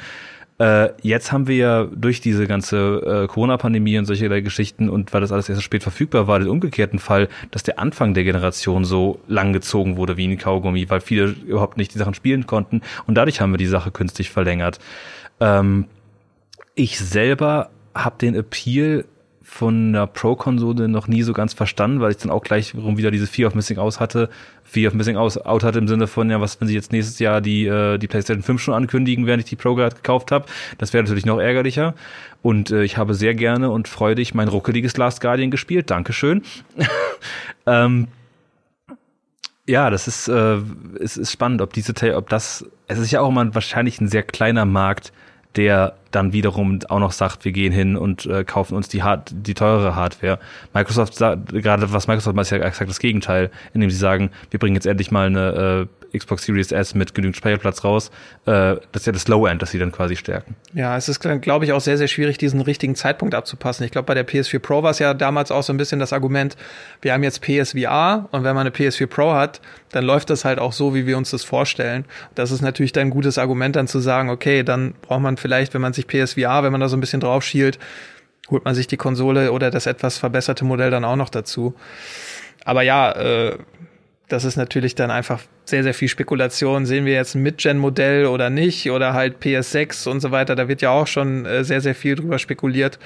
[SPEAKER 3] Äh, jetzt haben wir ja durch diese ganze äh, Corona-Pandemie und solche Geschichten und weil das alles erst so spät verfügbar war, den umgekehrten Fall, dass der Anfang der Generation so lang gezogen wurde wie ein Kaugummi, weil viele überhaupt nicht die Sachen spielen konnten und dadurch haben wir die Sache künstlich verlängert. Ähm, ich selber habe den Appeal von einer Pro-Konsole noch nie so ganz verstanden, weil ich dann auch gleich wieder diese Fear of Missing Out hatte, Fear of Missing Out hatte im Sinne von, ja, was, wenn sie jetzt nächstes Jahr die, äh, die PlayStation 5 schon ankündigen, während ich die Pro gerade gekauft habe. Das wäre natürlich noch ärgerlicher. Und äh, ich habe sehr gerne und freudig mein ruckeliges Last Guardian gespielt. Dankeschön. ähm, ja, das ist, äh, es ist spannend, ob diese, ob das, es ist ja auch immer wahrscheinlich ein sehr kleiner Markt, der dann wiederum auch noch sagt, wir gehen hin und äh, kaufen uns die, Hard die teure Hardware. Microsoft sagt, gerade was Microsoft macht, ist ja exakt das Gegenteil, indem sie sagen, wir bringen jetzt endlich mal eine äh, Xbox Series S mit genügend Speicherplatz raus. Äh, das ist ja das Low End, das sie dann quasi stärken.
[SPEAKER 2] Ja, es ist, glaube ich, auch sehr, sehr schwierig, diesen richtigen Zeitpunkt abzupassen. Ich glaube, bei der PS4 Pro war es ja damals auch so ein bisschen das Argument, wir haben jetzt PSVR und wenn man eine PS4 Pro hat, dann läuft das halt auch so, wie wir uns das vorstellen. Das ist natürlich dann ein gutes Argument, dann zu sagen, okay, dann braucht man vielleicht, wenn man sich PSVR, wenn man da so ein bisschen drauf schielt, holt man sich die Konsole oder das etwas verbesserte Modell dann auch noch dazu. Aber ja, äh, das ist natürlich dann einfach sehr, sehr viel Spekulation. Sehen wir jetzt ein Mid-Gen-Modell oder nicht oder halt PS6 und so weiter. Da wird ja auch schon äh, sehr, sehr viel drüber spekuliert.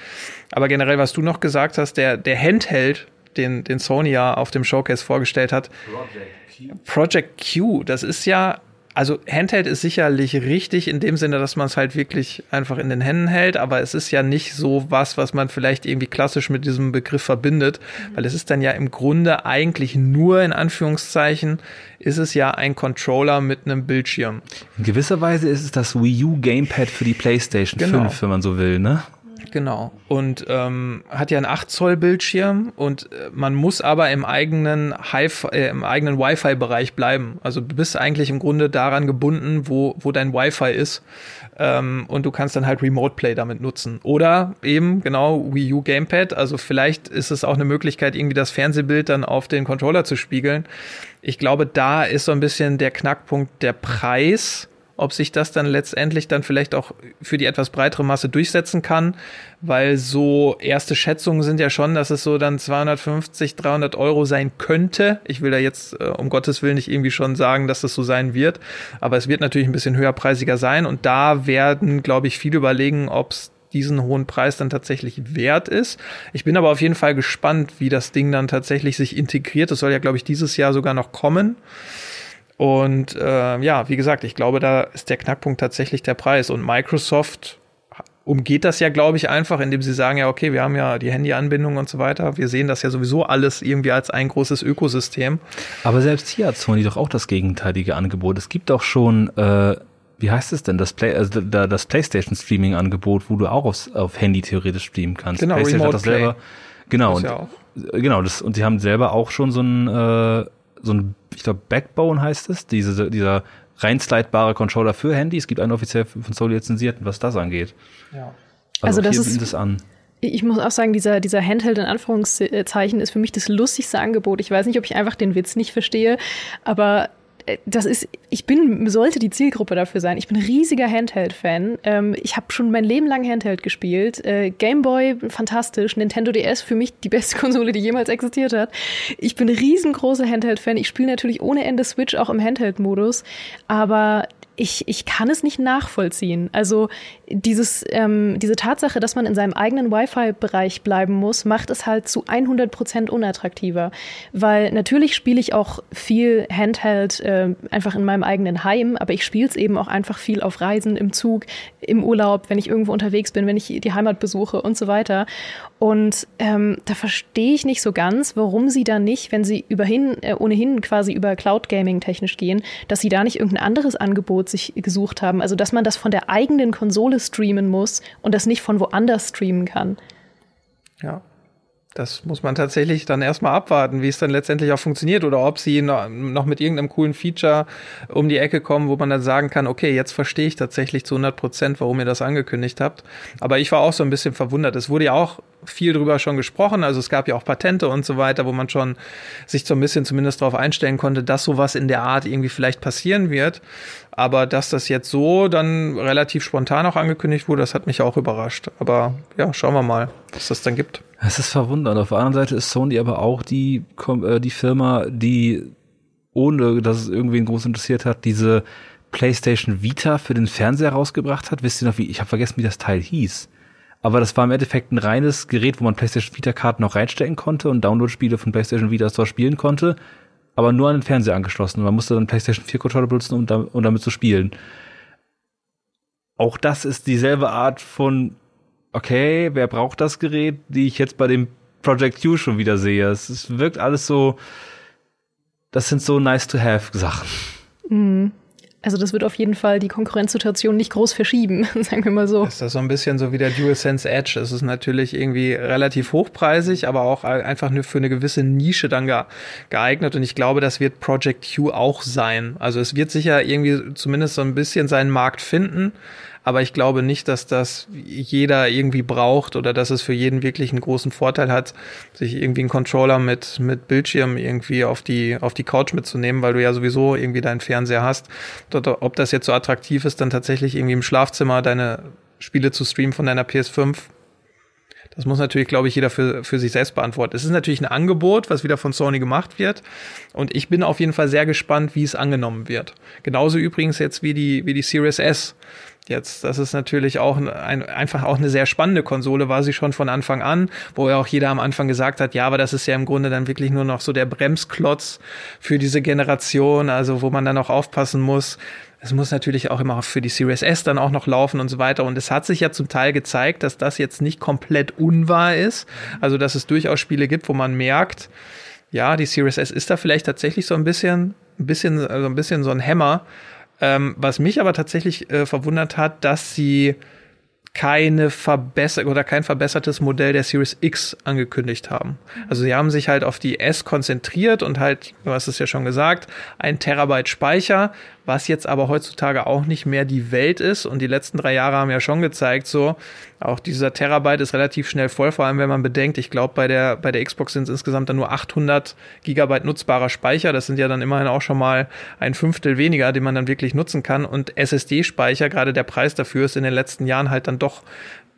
[SPEAKER 2] Aber generell, was du noch gesagt hast, der, der Handheld, den, den Sony ja auf dem Showcase vorgestellt hat. Project Q. Project Q, das ist ja also Handheld ist sicherlich richtig in dem Sinne, dass man es halt wirklich einfach in den Händen hält, aber es ist ja nicht so was, was man vielleicht irgendwie klassisch mit diesem Begriff verbindet, mhm. weil es ist dann ja im Grunde eigentlich nur in Anführungszeichen ist es ja ein Controller mit einem Bildschirm.
[SPEAKER 3] In gewisser Weise ist es das Wii U Gamepad für die PlayStation genau. 5, wenn man so will, ne?
[SPEAKER 2] Genau. Und ähm, hat ja einen 8 Zoll Bildschirm und äh, man muss aber im eigenen Hi äh, im eigenen Wi-Fi-Bereich bleiben. Also du bist eigentlich im Grunde daran gebunden, wo, wo dein Wi-Fi ist. Ähm, und du kannst dann halt Remote Play damit nutzen. Oder eben genau Wii U Gamepad. Also vielleicht ist es auch eine Möglichkeit, irgendwie das Fernsehbild dann auf den Controller zu spiegeln. Ich glaube, da ist so ein bisschen der Knackpunkt der Preis ob sich das dann letztendlich dann vielleicht auch für die etwas breitere Masse durchsetzen kann, weil so erste Schätzungen sind ja schon, dass es so dann 250, 300 Euro sein könnte. Ich will da jetzt äh, um Gottes Willen nicht irgendwie schon sagen, dass das so sein wird, aber es wird natürlich ein bisschen höherpreisiger sein und da werden, glaube ich, viele überlegen, ob es diesen hohen Preis dann tatsächlich wert ist. Ich bin aber auf jeden Fall gespannt, wie das Ding dann tatsächlich sich integriert. Das soll ja, glaube ich, dieses Jahr sogar noch kommen. Und äh, ja, wie gesagt, ich glaube, da ist der Knackpunkt tatsächlich der Preis. Und Microsoft umgeht das ja, glaube ich, einfach, indem sie sagen, ja, okay, wir haben ja die Handyanbindung und so weiter. Wir sehen das ja sowieso alles irgendwie als ein großes Ökosystem.
[SPEAKER 3] Aber selbst hier hat Sony doch auch das gegenteilige Angebot. Es gibt auch schon, äh, wie heißt es denn, das, Play also das PlayStation Streaming Angebot, wo du auch aufs, auf Handy theoretisch streamen kannst.
[SPEAKER 2] Genau, PlayStation Remote hat das Play. selber.
[SPEAKER 3] Genau. Und, ja genau, das, und sie haben selber auch schon so ein, äh, so ein ich glaube, Backbone heißt es, diese, dieser rein slidebare Controller für Handy. Es gibt einen offiziell von Sony lizenzierten, was das angeht.
[SPEAKER 1] Ja. Also, also das ist, das an. Ich muss auch sagen, dieser, dieser Handheld in Anführungszeichen ist für mich das lustigste Angebot. Ich weiß nicht, ob ich einfach den Witz nicht verstehe, aber das ist, ich bin, sollte die Zielgruppe dafür sein. Ich bin riesiger Handheld-Fan. Ähm, ich habe schon mein Leben lang Handheld gespielt. Äh, Game Boy, fantastisch. Nintendo DS, für mich die beste Konsole, die jemals existiert hat. Ich bin riesengroßer Handheld-Fan. Ich spiele natürlich ohne Ende Switch auch im Handheld-Modus. Aber ich, ich kann es nicht nachvollziehen. Also dieses, ähm, diese Tatsache, dass man in seinem eigenen Wi-Fi-Bereich bleiben muss, macht es halt zu 100 Prozent unattraktiver. Weil natürlich spiele ich auch viel Handheld äh, einfach in meinem eigenen Heim, aber ich spiele es eben auch einfach viel auf Reisen, im Zug, im Urlaub, wenn ich irgendwo unterwegs bin, wenn ich die Heimat besuche und so weiter. Und ähm, da verstehe ich nicht so ganz, warum sie da nicht, wenn sie überhin, äh, ohnehin quasi über Cloud Gaming technisch gehen, dass sie da nicht irgendein anderes Angebot sich gesucht haben. Also dass man das von der eigenen Konsole streamen muss und das nicht von woanders streamen kann.
[SPEAKER 2] Ja. Das muss man tatsächlich dann erstmal abwarten, wie es dann letztendlich auch funktioniert oder ob sie noch, mit irgendeinem coolen Feature um die Ecke kommen, wo man dann sagen kann, okay, jetzt verstehe ich tatsächlich zu 100 Prozent, warum ihr das angekündigt habt. Aber ich war auch so ein bisschen verwundert. Es wurde ja auch viel drüber schon gesprochen. Also es gab ja auch Patente und so weiter, wo man schon sich so ein bisschen zumindest darauf einstellen konnte, dass sowas in der Art irgendwie vielleicht passieren wird. Aber dass das jetzt so dann relativ spontan auch angekündigt wurde, das hat mich auch überrascht. Aber ja, schauen wir mal, was das dann gibt.
[SPEAKER 3] Es ist verwundernd. Auf der anderen Seite ist Sony aber auch die, äh, die Firma, die, ohne dass es irgendwen groß interessiert hat, diese PlayStation Vita für den Fernseher rausgebracht hat. Wisst ihr noch, wie, ich habe vergessen, wie das Teil hieß. Aber das war im Endeffekt ein reines Gerät, wo man PlayStation Vita-Karten noch reinstecken konnte und Download-Spiele von PlayStation Vita zwar spielen konnte, aber nur an den Fernseher angeschlossen. Man musste dann PlayStation 4 Controller benutzen, da, um damit zu spielen. Auch das ist dieselbe Art von okay, wer braucht das Gerät, die ich jetzt bei dem Project Q schon wieder sehe. Es, es wirkt alles so, das sind so nice to have Sachen.
[SPEAKER 1] Mhm. Also das wird auf jeden Fall die Konkurrenzsituation nicht groß verschieben, sagen wir mal so.
[SPEAKER 2] Ist das so ein bisschen so wie der DualSense Edge? Es ist natürlich irgendwie relativ hochpreisig, aber auch einfach nur für eine gewisse Nische dann geeignet. Und ich glaube, das wird Project Q auch sein. Also es wird sicher irgendwie zumindest so ein bisschen seinen Markt finden aber ich glaube nicht, dass das jeder irgendwie braucht oder dass es für jeden wirklich einen großen Vorteil hat, sich irgendwie einen Controller mit, mit Bildschirm irgendwie auf die, auf die Couch mitzunehmen, weil du ja sowieso irgendwie deinen Fernseher hast. Ob das jetzt so attraktiv ist, dann tatsächlich irgendwie im Schlafzimmer deine Spiele zu streamen von deiner PS5, das muss natürlich, glaube ich, jeder für, für sich selbst beantworten. Es ist natürlich ein Angebot, was wieder von Sony gemacht wird. Und ich bin auf jeden Fall sehr gespannt, wie es angenommen wird. Genauso übrigens jetzt wie die, wie die Series S jetzt. Das ist natürlich auch ein, einfach auch eine sehr spannende Konsole, war sie schon von Anfang an, wo ja auch jeder am Anfang gesagt hat, ja, aber das ist ja im Grunde dann wirklich nur noch so der Bremsklotz für diese Generation, also wo man dann auch aufpassen muss. Es muss natürlich auch immer für die Series S dann auch noch laufen und so weiter. Und es hat sich ja zum Teil gezeigt, dass das jetzt nicht komplett unwahr ist. Also, dass es durchaus Spiele gibt, wo man merkt, ja, die Series S ist da vielleicht tatsächlich so ein bisschen, ein bisschen, also ein bisschen so ein Hämmer, ähm, was mich aber tatsächlich äh, verwundert hat, dass sie keine verbessert oder kein verbessertes Modell der Series X angekündigt haben. Also sie haben sich halt auf die S konzentriert und halt, du hast es ja schon gesagt, ein Terabyte Speicher, was jetzt aber heutzutage auch nicht mehr die Welt ist. Und die letzten drei Jahre haben ja schon gezeigt, so, auch dieser Terabyte ist relativ schnell voll, vor allem wenn man bedenkt, ich glaube, bei der, bei der Xbox sind es insgesamt dann nur 800 Gigabyte nutzbarer Speicher. Das sind ja dann immerhin auch schon mal ein Fünftel weniger, den man dann wirklich nutzen kann. Und SSD-Speicher, gerade der Preis dafür ist in den letzten Jahren halt dann doch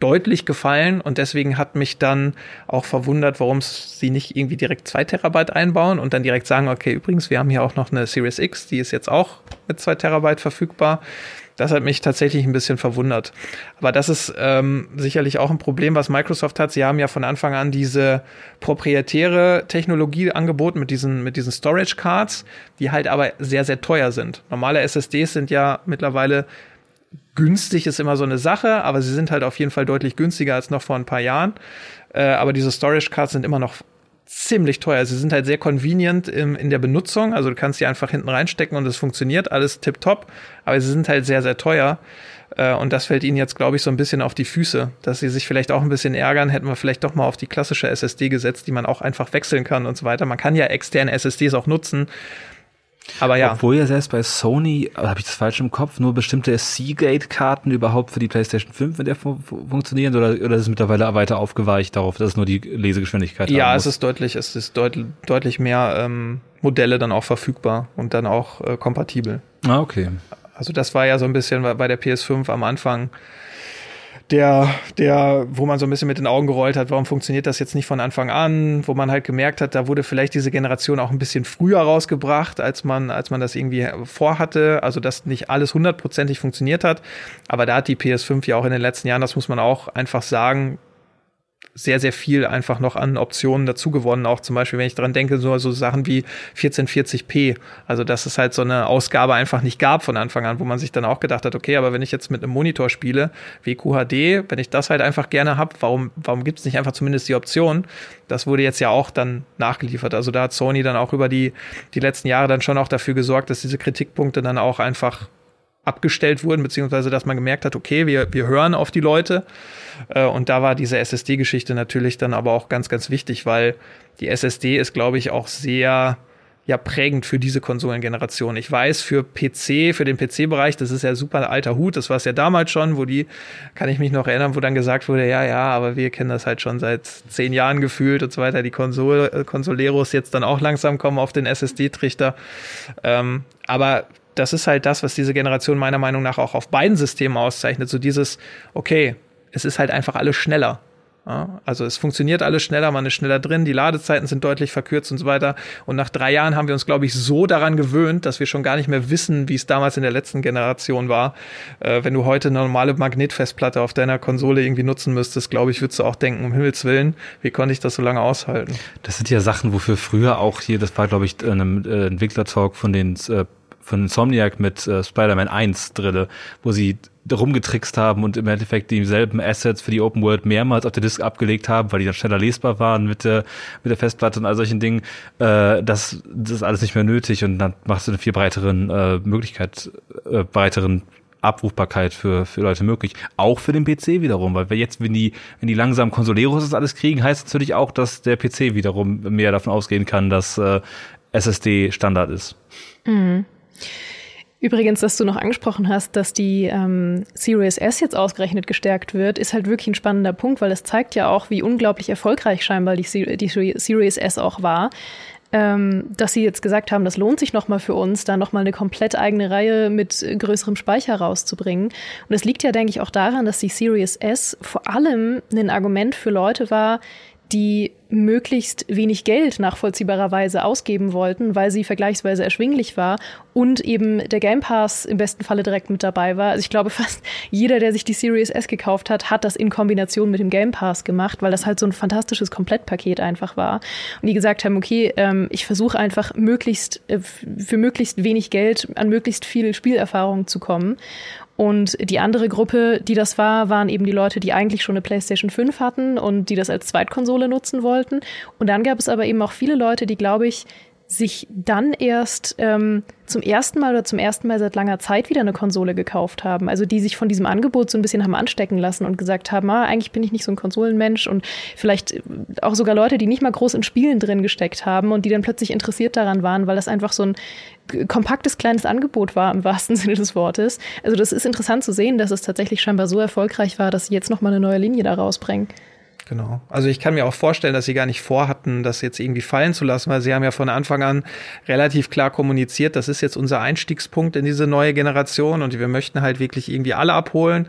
[SPEAKER 2] deutlich gefallen und deswegen hat mich dann auch verwundert, warum sie nicht irgendwie direkt zwei Terabyte einbauen und dann direkt sagen, okay, übrigens, wir haben hier auch noch eine Series X, die ist jetzt auch mit zwei Terabyte verfügbar. Das hat mich tatsächlich ein bisschen verwundert. Aber das ist ähm, sicherlich auch ein Problem, was Microsoft hat. Sie haben ja von Anfang an diese proprietäre Technologie angeboten mit diesen, mit diesen Storage Cards, die halt aber sehr, sehr teuer sind. Normale SSDs sind ja mittlerweile günstig ist immer so eine Sache, aber sie sind halt auf jeden Fall deutlich günstiger als noch vor ein paar Jahren. Äh, aber diese Storage Cards sind immer noch ziemlich teuer. Sie sind halt sehr convenient im, in der Benutzung. Also du kannst sie einfach hinten reinstecken und es funktioniert alles tipptopp. Aber sie sind halt sehr, sehr teuer. Äh, und das fällt ihnen jetzt, glaube ich, so ein bisschen auf die Füße, dass sie sich vielleicht auch ein bisschen ärgern. Hätten wir vielleicht doch mal auf die klassische SSD gesetzt, die man auch einfach wechseln kann und so weiter. Man kann ja externe SSDs auch nutzen. Aber ja.
[SPEAKER 3] Obwohl ja selbst bei Sony, habe ich das falsch im Kopf, nur bestimmte Seagate-Karten überhaupt für die PlayStation 5 in der fun funktionieren oder, oder ist es mittlerweile weiter aufgeweicht darauf, dass es nur die Lesegeschwindigkeit
[SPEAKER 2] Ja, es ist deutlich, es ist deut deutlich mehr ähm, Modelle dann auch verfügbar und dann auch äh, kompatibel.
[SPEAKER 3] Ah, okay.
[SPEAKER 2] Also das war ja so ein bisschen bei der PS5 am Anfang der, der, wo man so ein bisschen mit den Augen gerollt hat, warum funktioniert das jetzt nicht von Anfang an, wo man halt gemerkt hat, da wurde vielleicht diese Generation auch ein bisschen früher rausgebracht, als man, als man das irgendwie vorhatte, also dass nicht alles hundertprozentig funktioniert hat. Aber da hat die PS5 ja auch in den letzten Jahren, das muss man auch einfach sagen, sehr, sehr viel einfach noch an Optionen dazu gewonnen. Auch zum Beispiel, wenn ich dran denke, so, so Sachen wie 1440p. Also, dass es halt so eine Ausgabe einfach nicht gab von Anfang an, wo man sich dann auch gedacht hat, okay, aber wenn ich jetzt mit einem Monitor spiele, wie QHD, wenn ich das halt einfach gerne habe, warum, warum gibt es nicht einfach zumindest die Option? Das wurde jetzt ja auch dann nachgeliefert. Also da hat Sony dann auch über die, die letzten Jahre dann schon auch dafür gesorgt, dass diese Kritikpunkte dann auch einfach abgestellt wurden, beziehungsweise dass man gemerkt hat, okay, wir, wir hören auf die Leute. Äh, und da war diese SSD-Geschichte natürlich dann aber auch ganz, ganz wichtig, weil die SSD ist, glaube ich, auch sehr ja prägend für diese Konsolengeneration. Ich weiß, für PC, für den PC-Bereich, das ist ja super alter Hut, das war es ja damals schon, wo die, kann ich mich noch erinnern, wo dann gesagt wurde, ja, ja, aber wir kennen das halt schon seit zehn Jahren gefühlt und so weiter, die Konsole, äh, Konsoleros jetzt dann auch langsam kommen auf den SSD-Trichter. Ähm, aber das ist halt das, was diese Generation meiner Meinung nach auch auf beiden Systemen auszeichnet. So dieses, okay, es ist halt einfach alles schneller. Ja, also es funktioniert alles schneller, man ist schneller drin, die Ladezeiten sind deutlich verkürzt und so weiter. Und nach drei Jahren haben wir uns, glaube ich, so daran gewöhnt, dass wir schon gar nicht mehr wissen, wie es damals in der letzten Generation war. Äh, wenn du heute eine normale Magnetfestplatte auf deiner Konsole irgendwie nutzen müsstest, glaube ich, würdest du auch denken, um Himmels Willen, wie konnte ich das so lange aushalten?
[SPEAKER 3] Das sind ja Sachen, wofür früher auch hier, das war, glaube ich, in einem äh, Entwickler-Talk von den äh, von Insomniac mit äh, Spider-Man 1 Drille, wo sie rumgetrickst haben und im Endeffekt dieselben Assets für die Open World mehrmals auf der Disk abgelegt haben, weil die dann schneller lesbar waren mit der, mit der Festplatte und all solchen Dingen. Äh, das, das ist alles nicht mehr nötig und dann machst du eine viel breiteren äh, Möglichkeit, äh, breiteren Abrufbarkeit für, für Leute möglich. Auch für den PC wiederum, weil wir jetzt, wenn die, wenn die langsam Konsoleros das alles kriegen, heißt natürlich auch, dass der PC wiederum mehr davon ausgehen kann, dass äh, SSD Standard ist.
[SPEAKER 1] Mhm. Übrigens, dass du noch angesprochen hast, dass die ähm, Series S jetzt ausgerechnet gestärkt wird, ist halt wirklich ein spannender Punkt, weil es zeigt ja auch, wie unglaublich erfolgreich scheinbar die, die Series S auch war. Ähm, dass sie jetzt gesagt haben, das lohnt sich nochmal für uns, da nochmal eine komplett eigene Reihe mit größerem Speicher rauszubringen. Und es liegt ja, denke ich, auch daran, dass die Series S vor allem ein Argument für Leute war, die möglichst wenig Geld nachvollziehbarerweise ausgeben wollten, weil sie vergleichsweise erschwinglich war und eben der Game Pass im besten Falle direkt mit dabei war. Also ich glaube, fast jeder, der sich die Series S gekauft hat, hat das in Kombination mit dem Game Pass gemacht, weil das halt so ein fantastisches Komplettpaket einfach war. Und die gesagt haben, okay, ähm, ich versuche einfach möglichst äh, für möglichst wenig Geld an möglichst viel Spielerfahrung zu kommen. Und die andere Gruppe, die das war, waren eben die Leute, die eigentlich schon eine PlayStation 5 hatten und die das als Zweitkonsole nutzen wollten. Und dann gab es aber eben auch viele Leute, die, glaube ich, sich dann erst ähm, zum ersten Mal oder zum ersten Mal seit langer Zeit wieder eine Konsole gekauft haben. Also die sich von diesem Angebot so ein bisschen haben anstecken lassen und gesagt haben, ah, eigentlich bin ich nicht so ein Konsolenmensch und vielleicht äh, auch sogar Leute, die nicht mal groß in Spielen drin gesteckt haben und die dann plötzlich interessiert daran waren, weil das einfach so ein kompaktes kleines Angebot war im wahrsten Sinne des Wortes. Also das ist interessant zu sehen, dass es tatsächlich scheinbar so erfolgreich war, dass sie jetzt noch mal eine neue Linie da rausbringen.
[SPEAKER 2] Genau. Also ich kann mir auch vorstellen, dass sie gar nicht vorhatten, das jetzt irgendwie fallen zu lassen, weil sie haben ja von Anfang an relativ klar kommuniziert, das ist jetzt unser Einstiegspunkt in diese neue Generation und wir möchten halt wirklich irgendwie alle abholen.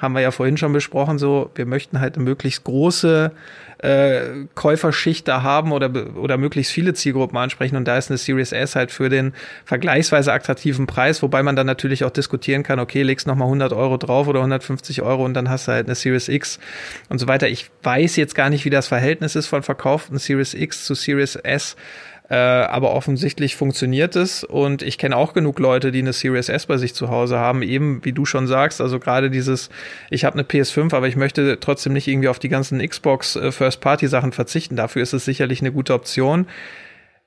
[SPEAKER 2] Haben wir ja vorhin schon besprochen, so, wir möchten halt eine möglichst große äh, Käuferschicht da haben oder, oder möglichst viele Zielgruppen ansprechen. Und da ist eine Series S halt für den vergleichsweise attraktiven Preis, wobei man dann natürlich auch diskutieren kann, okay, legst noch mal 100 Euro drauf oder 150 Euro und dann hast du halt eine Series X und so weiter. Ich weiß jetzt gar nicht, wie das Verhältnis ist von verkauften Series X zu Series S. Äh, aber offensichtlich funktioniert es und ich kenne auch genug Leute, die eine Series S bei sich zu Hause haben, eben wie du schon sagst, also gerade dieses, ich habe eine PS5, aber ich möchte trotzdem nicht irgendwie auf die ganzen Xbox äh, First-Party-Sachen verzichten. Dafür ist es sicherlich eine gute Option.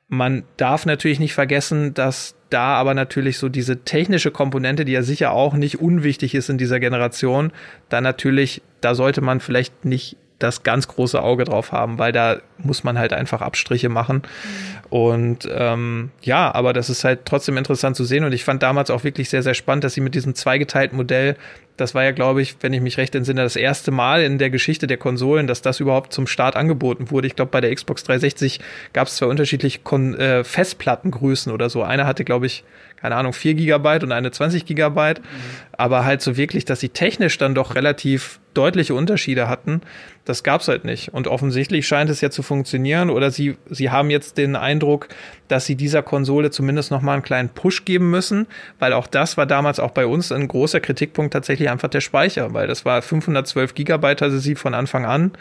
[SPEAKER 2] Man darf natürlich nicht vergessen, dass da aber natürlich so diese technische Komponente, die ja sicher auch nicht unwichtig ist in dieser Generation, da natürlich, da sollte man vielleicht nicht das ganz große Auge drauf haben, weil da muss man halt einfach Abstriche machen. Mhm. Und ähm, ja, aber das ist halt trotzdem interessant zu sehen. Und ich fand damals auch wirklich sehr, sehr spannend, dass sie mit diesem zweigeteilten Modell, das war ja, glaube ich, wenn ich mich recht entsinne, das erste Mal in der Geschichte der Konsolen, dass das überhaupt zum Start angeboten wurde. Ich glaube, bei der Xbox 360 gab es zwei unterschiedliche Kon äh, Festplattengrößen oder so. Eine hatte, glaube ich, keine Ahnung, 4 Gigabyte und eine 20 Gigabyte. Mhm. Aber halt so wirklich, dass sie technisch dann doch relativ deutliche Unterschiede hatten, das gab's halt nicht. Und offensichtlich scheint es ja zu funktionieren oder sie, sie haben jetzt den Eindruck, dass sie dieser Konsole zumindest noch mal einen kleinen Push geben müssen, weil auch das war damals auch bei uns ein großer Kritikpunkt tatsächlich einfach der Speicher, weil das war 512 Gigabyte hatte sie von Anfang an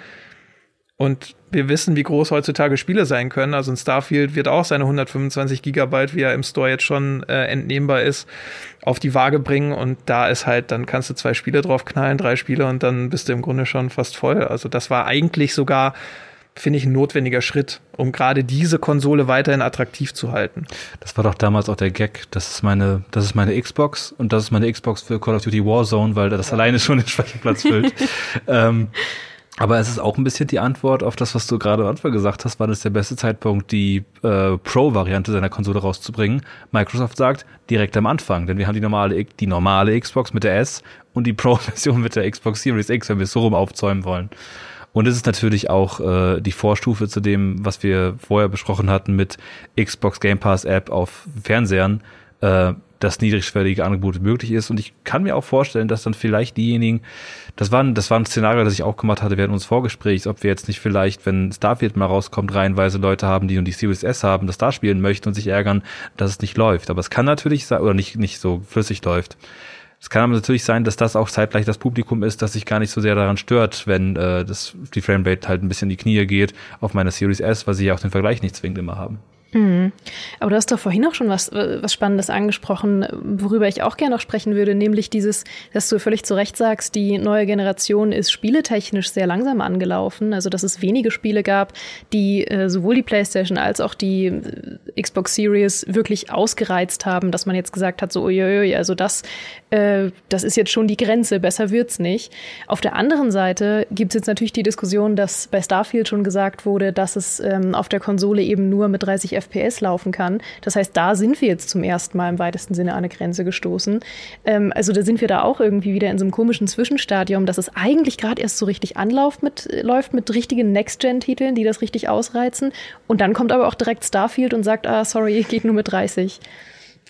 [SPEAKER 2] und wir wissen, wie groß heutzutage Spiele sein können. Also ein Starfield wird auch seine 125 Gigabyte, wie er im Store jetzt schon äh, entnehmbar ist, auf die Waage bringen. Und da ist halt, dann kannst du zwei Spiele drauf knallen, drei Spiele und dann bist du im Grunde schon fast voll. Also das war eigentlich sogar finde ich, ein notwendiger Schritt, um gerade diese Konsole weiterhin attraktiv zu halten.
[SPEAKER 3] Das war doch damals auch der Gag. Das ist meine, das ist meine Xbox und das ist meine Xbox für Call of Duty Warzone, weil das ja. alleine schon den Speicherplatz füllt. ähm, aber es ist auch ein bisschen die Antwort auf das, was du gerade am Anfang gesagt hast, wann ist der beste Zeitpunkt, die äh, Pro-Variante seiner Konsole rauszubringen. Microsoft sagt, direkt am Anfang, denn wir haben die normale, die normale Xbox mit der S und die Pro-Version mit der Xbox Series X, wenn wir es so rum aufzäumen wollen. Und es ist natürlich auch äh, die Vorstufe zu dem, was wir vorher besprochen hatten mit Xbox Game Pass App auf Fernsehern. Äh, dass niedrigschwellige Angebote möglich ist. Und ich kann mir auch vorstellen, dass dann vielleicht diejenigen, das war, ein, das war ein Szenario, das ich auch gemacht hatte während unseres Vorgesprächs, ob wir jetzt nicht vielleicht, wenn Starfield mal rauskommt, reihenweise Leute haben, die nun die Series S haben, das da spielen möchten und sich ärgern, dass es nicht läuft. Aber es kann natürlich sein, oder nicht, nicht so flüssig läuft. Es kann aber natürlich sein, dass das auch zeitgleich das Publikum ist, das sich gar nicht so sehr daran stört, wenn äh, das, die Framerate halt ein bisschen in die Knie geht auf meiner Series S, weil sie ja auch den Vergleich nicht zwingend immer haben.
[SPEAKER 1] Mhm. Aber du hast doch vorhin auch schon was, was Spannendes angesprochen, worüber ich auch gerne noch sprechen würde, nämlich dieses, dass du völlig zu Recht sagst, die neue Generation ist spieletechnisch sehr langsam angelaufen. Also, dass es wenige Spiele gab, die äh, sowohl die PlayStation als auch die äh, Xbox Series wirklich ausgereizt haben, dass man jetzt gesagt hat, so, uiuiui, also das, äh, das ist jetzt schon die Grenze, besser wird's nicht. Auf der anderen Seite gibt es jetzt natürlich die Diskussion, dass bei Starfield schon gesagt wurde, dass es ähm, auf der Konsole eben nur mit 30 FPS laufen kann. Das heißt, da sind wir jetzt zum ersten Mal im weitesten Sinne an eine Grenze gestoßen. Ähm, also da sind wir da auch irgendwie wieder in so einem komischen Zwischenstadium, dass es eigentlich gerade erst so richtig anläuft mit, läuft mit richtigen Next-Gen-Titeln, die das richtig ausreizen. Und dann kommt aber auch direkt Starfield und sagt, ah, sorry, geht nur mit 30.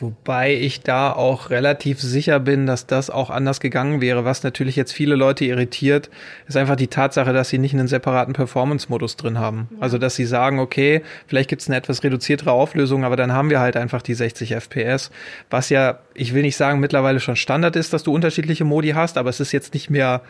[SPEAKER 2] Wobei ich da auch relativ sicher bin, dass das auch anders gegangen wäre. Was natürlich jetzt viele Leute irritiert, ist einfach die Tatsache, dass sie nicht einen separaten Performance-Modus drin haben. Ja. Also, dass sie sagen, okay, vielleicht gibt es eine etwas reduziertere Auflösung, aber dann haben wir halt einfach die 60 FPS. Was ja, ich will nicht sagen, mittlerweile schon Standard ist, dass du unterschiedliche Modi hast, aber es ist jetzt nicht mehr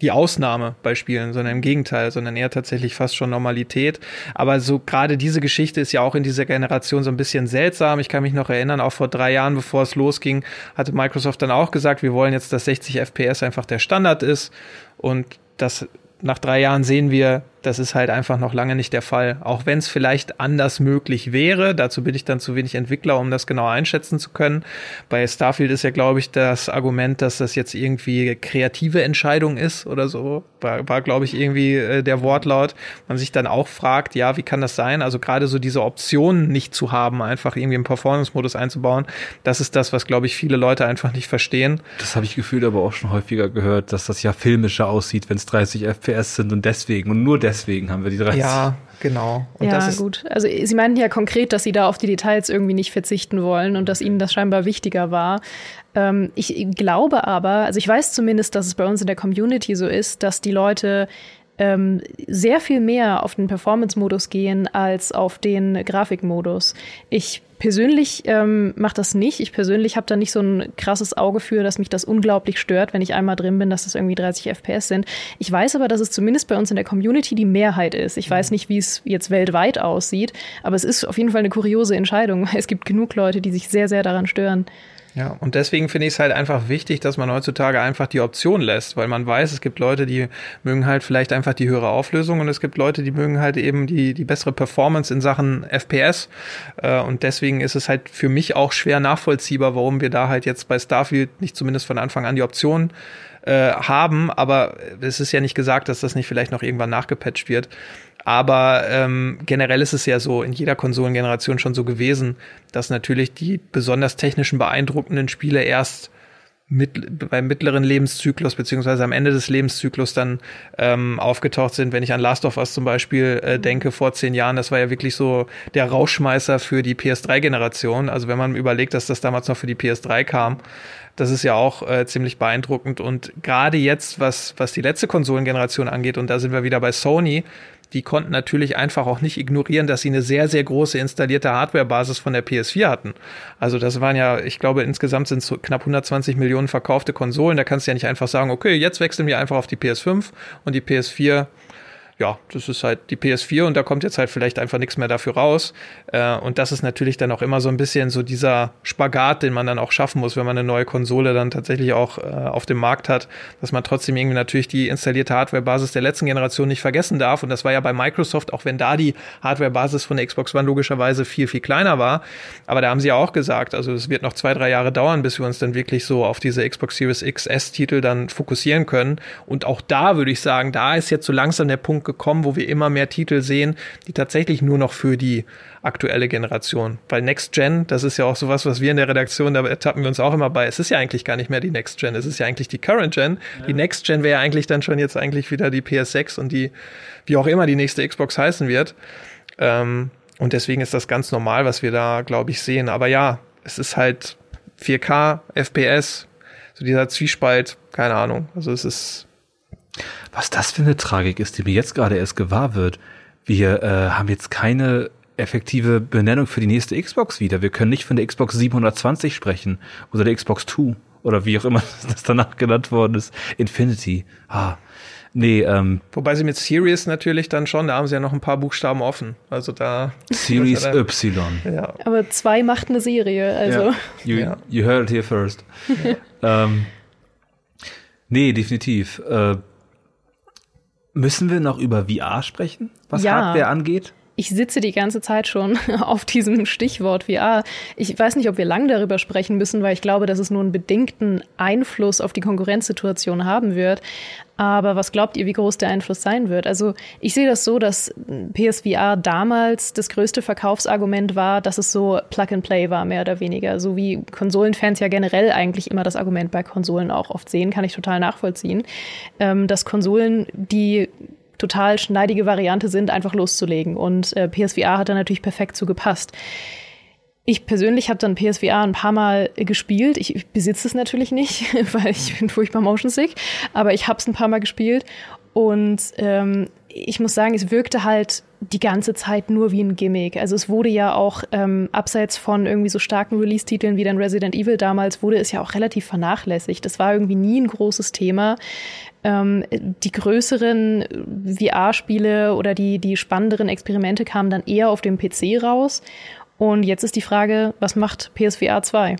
[SPEAKER 2] die Ausnahme bei Spielen, sondern im Gegenteil, sondern eher tatsächlich fast schon Normalität. Aber so gerade diese Geschichte ist ja auch in dieser Generation so ein bisschen seltsam. Ich kann mich noch erinnern, auch vor drei Jahren, bevor es losging, hatte Microsoft dann auch gesagt, wir wollen jetzt, dass 60 FPS einfach der Standard ist. Und das nach drei Jahren sehen wir, das ist halt einfach noch lange nicht der Fall. Auch wenn es vielleicht anders möglich wäre. Dazu bin ich dann zu wenig Entwickler, um das genau einschätzen zu können. Bei Starfield ist ja, glaube ich, das Argument, dass das jetzt irgendwie kreative Entscheidung ist oder so. War, war glaube ich, irgendwie äh, der Wortlaut. Man sich dann auch fragt, ja, wie kann das sein? Also gerade so diese Optionen nicht zu haben, einfach irgendwie im Performance-Modus einzubauen, das ist das, was, glaube ich, viele Leute einfach nicht verstehen.
[SPEAKER 3] Das habe ich gefühlt aber auch schon häufiger gehört, dass das ja filmischer aussieht, wenn es 30 FPS sind und deswegen und nur deswegen deswegen haben wir die 30.
[SPEAKER 2] Ja, genau.
[SPEAKER 1] Und ja, das ist gut. Also Sie meinten ja konkret, dass Sie da auf die Details irgendwie nicht verzichten wollen und dass Ihnen das scheinbar wichtiger war. Ähm, ich glaube aber, also ich weiß zumindest, dass es bei uns in der Community so ist, dass die Leute ähm, sehr viel mehr auf den Performance-Modus gehen als auf den Grafikmodus. Ich persönlich ähm, mache das nicht. Ich persönlich habe da nicht so ein krasses Auge für, dass mich das unglaublich stört, wenn ich einmal drin bin, dass das irgendwie 30 FPS sind. Ich weiß aber, dass es zumindest bei uns in der Community die Mehrheit ist. Ich weiß nicht, wie es jetzt weltweit aussieht, aber es ist auf jeden Fall eine kuriose Entscheidung. Es gibt genug Leute, die sich sehr, sehr daran stören.
[SPEAKER 2] Ja, und deswegen finde ich es halt einfach wichtig, dass man heutzutage einfach die Option lässt, weil man weiß, es gibt Leute, die mögen halt vielleicht einfach die höhere Auflösung und es gibt Leute, die mögen halt eben die, die bessere Performance in Sachen FPS. Äh, und deswegen ist es halt für mich auch schwer nachvollziehbar, warum wir da halt jetzt bei Starfield nicht zumindest von Anfang an die Option äh, haben. Aber es ist ja nicht gesagt, dass das nicht vielleicht noch irgendwann nachgepatcht wird. Aber ähm, generell ist es ja so in jeder Konsolengeneration schon so gewesen, dass natürlich die besonders technischen beeindruckenden Spiele erst mit, beim mittleren Lebenszyklus beziehungsweise am Ende des Lebenszyklus dann ähm, aufgetaucht sind. Wenn ich an Last of Us zum Beispiel äh, denke, vor zehn Jahren, das war ja wirklich so der Rauschmeißer für die PS3-Generation. Also wenn man überlegt, dass das damals noch für die PS3 kam, das ist ja auch äh, ziemlich beeindruckend. Und gerade jetzt, was, was die letzte Konsolengeneration angeht, und da sind wir wieder bei Sony, die konnten natürlich einfach auch nicht ignorieren, dass sie eine sehr, sehr große installierte Hardware-Basis von der PS4 hatten. Also das waren ja, ich glaube, insgesamt sind es so knapp 120 Millionen verkaufte Konsolen. Da kannst du ja nicht einfach sagen, okay, jetzt wechseln wir einfach auf die PS5 und die PS4 ja, das ist halt die PS4 und da kommt jetzt halt vielleicht einfach nichts mehr dafür raus. Äh, und das ist natürlich dann auch immer so ein bisschen so dieser Spagat, den man dann auch schaffen muss, wenn man eine neue Konsole dann tatsächlich auch äh, auf dem Markt hat, dass man trotzdem irgendwie natürlich die installierte Hardware-Basis der letzten Generation nicht vergessen darf. Und das war ja bei Microsoft, auch wenn da die Hardware-Basis von der Xbox One logischerweise viel, viel kleiner war. Aber da haben sie ja auch gesagt, also es wird noch zwei, drei Jahre dauern, bis wir uns dann wirklich so auf diese Xbox Series XS-Titel dann fokussieren können. Und auch da würde ich sagen, da ist jetzt so langsam der Punkt gekommen, wo wir immer mehr Titel sehen, die tatsächlich nur noch für die aktuelle Generation. Weil Next Gen, das ist ja auch sowas, was wir in der Redaktion, da ertappen wir uns auch immer bei. Es ist ja eigentlich gar nicht mehr die Next Gen, es ist ja eigentlich die Current Gen. Ja. Die Next Gen wäre eigentlich dann schon jetzt eigentlich wieder die PS6 und die, wie auch immer die nächste Xbox heißen wird. Ähm, und deswegen ist das ganz normal, was wir da, glaube ich, sehen. Aber ja, es ist halt 4K, FPS, so dieser Zwiespalt, keine Ahnung. Also es ist
[SPEAKER 3] was das für eine Tragik ist, die mir jetzt gerade erst gewahr wird. Wir äh, haben jetzt keine effektive Benennung für die nächste Xbox wieder. Wir können nicht von der Xbox 720 sprechen oder der Xbox 2 oder wie auch immer das danach genannt worden ist. Infinity. Ah. Nee, ähm.
[SPEAKER 2] Wobei sie mit Series natürlich dann schon, da haben sie ja noch ein paar Buchstaben offen. Also da.
[SPEAKER 3] Series Y.
[SPEAKER 1] Ja. Aber zwei macht eine Serie, also. Ja.
[SPEAKER 3] You, ja. you heard it here first. ähm, nee, definitiv. Äh, Müssen wir noch über VR sprechen, was ja. Hardware angeht?
[SPEAKER 1] Ich sitze die ganze Zeit schon auf diesem Stichwort VR. Ich weiß nicht, ob wir lang darüber sprechen müssen, weil ich glaube, dass es nur einen bedingten Einfluss auf die Konkurrenzsituation haben wird. Aber was glaubt ihr, wie groß der Einfluss sein wird? Also ich sehe das so, dass PSVR damals das größte Verkaufsargument war, dass es so Plug-and-Play war, mehr oder weniger. So wie Konsolenfans ja generell eigentlich immer das Argument bei Konsolen auch oft sehen, kann ich total nachvollziehen. Ähm, dass Konsolen, die total schneidige Variante sind, einfach loszulegen. Und äh, PSVR hat da natürlich perfekt zugepasst. Ich persönlich habe dann PSVR ein paar Mal gespielt. Ich, besitze es natürlich nicht, weil ich bin furchtbar motion sick, aber ich habe es ein paar Mal gespielt und ähm, ich muss sagen, es wirkte halt die ganze Zeit nur wie ein Gimmick. Also es wurde ja auch ähm, abseits von irgendwie so starken Release-Titeln wie dann Resident Evil damals, wurde es ja auch relativ vernachlässigt. Das war irgendwie nie ein großes Thema. Ähm, die größeren VR-Spiele oder die, die spannenderen Experimente kamen dann eher auf dem PC raus. Und jetzt ist die Frage, was macht PSVR 2?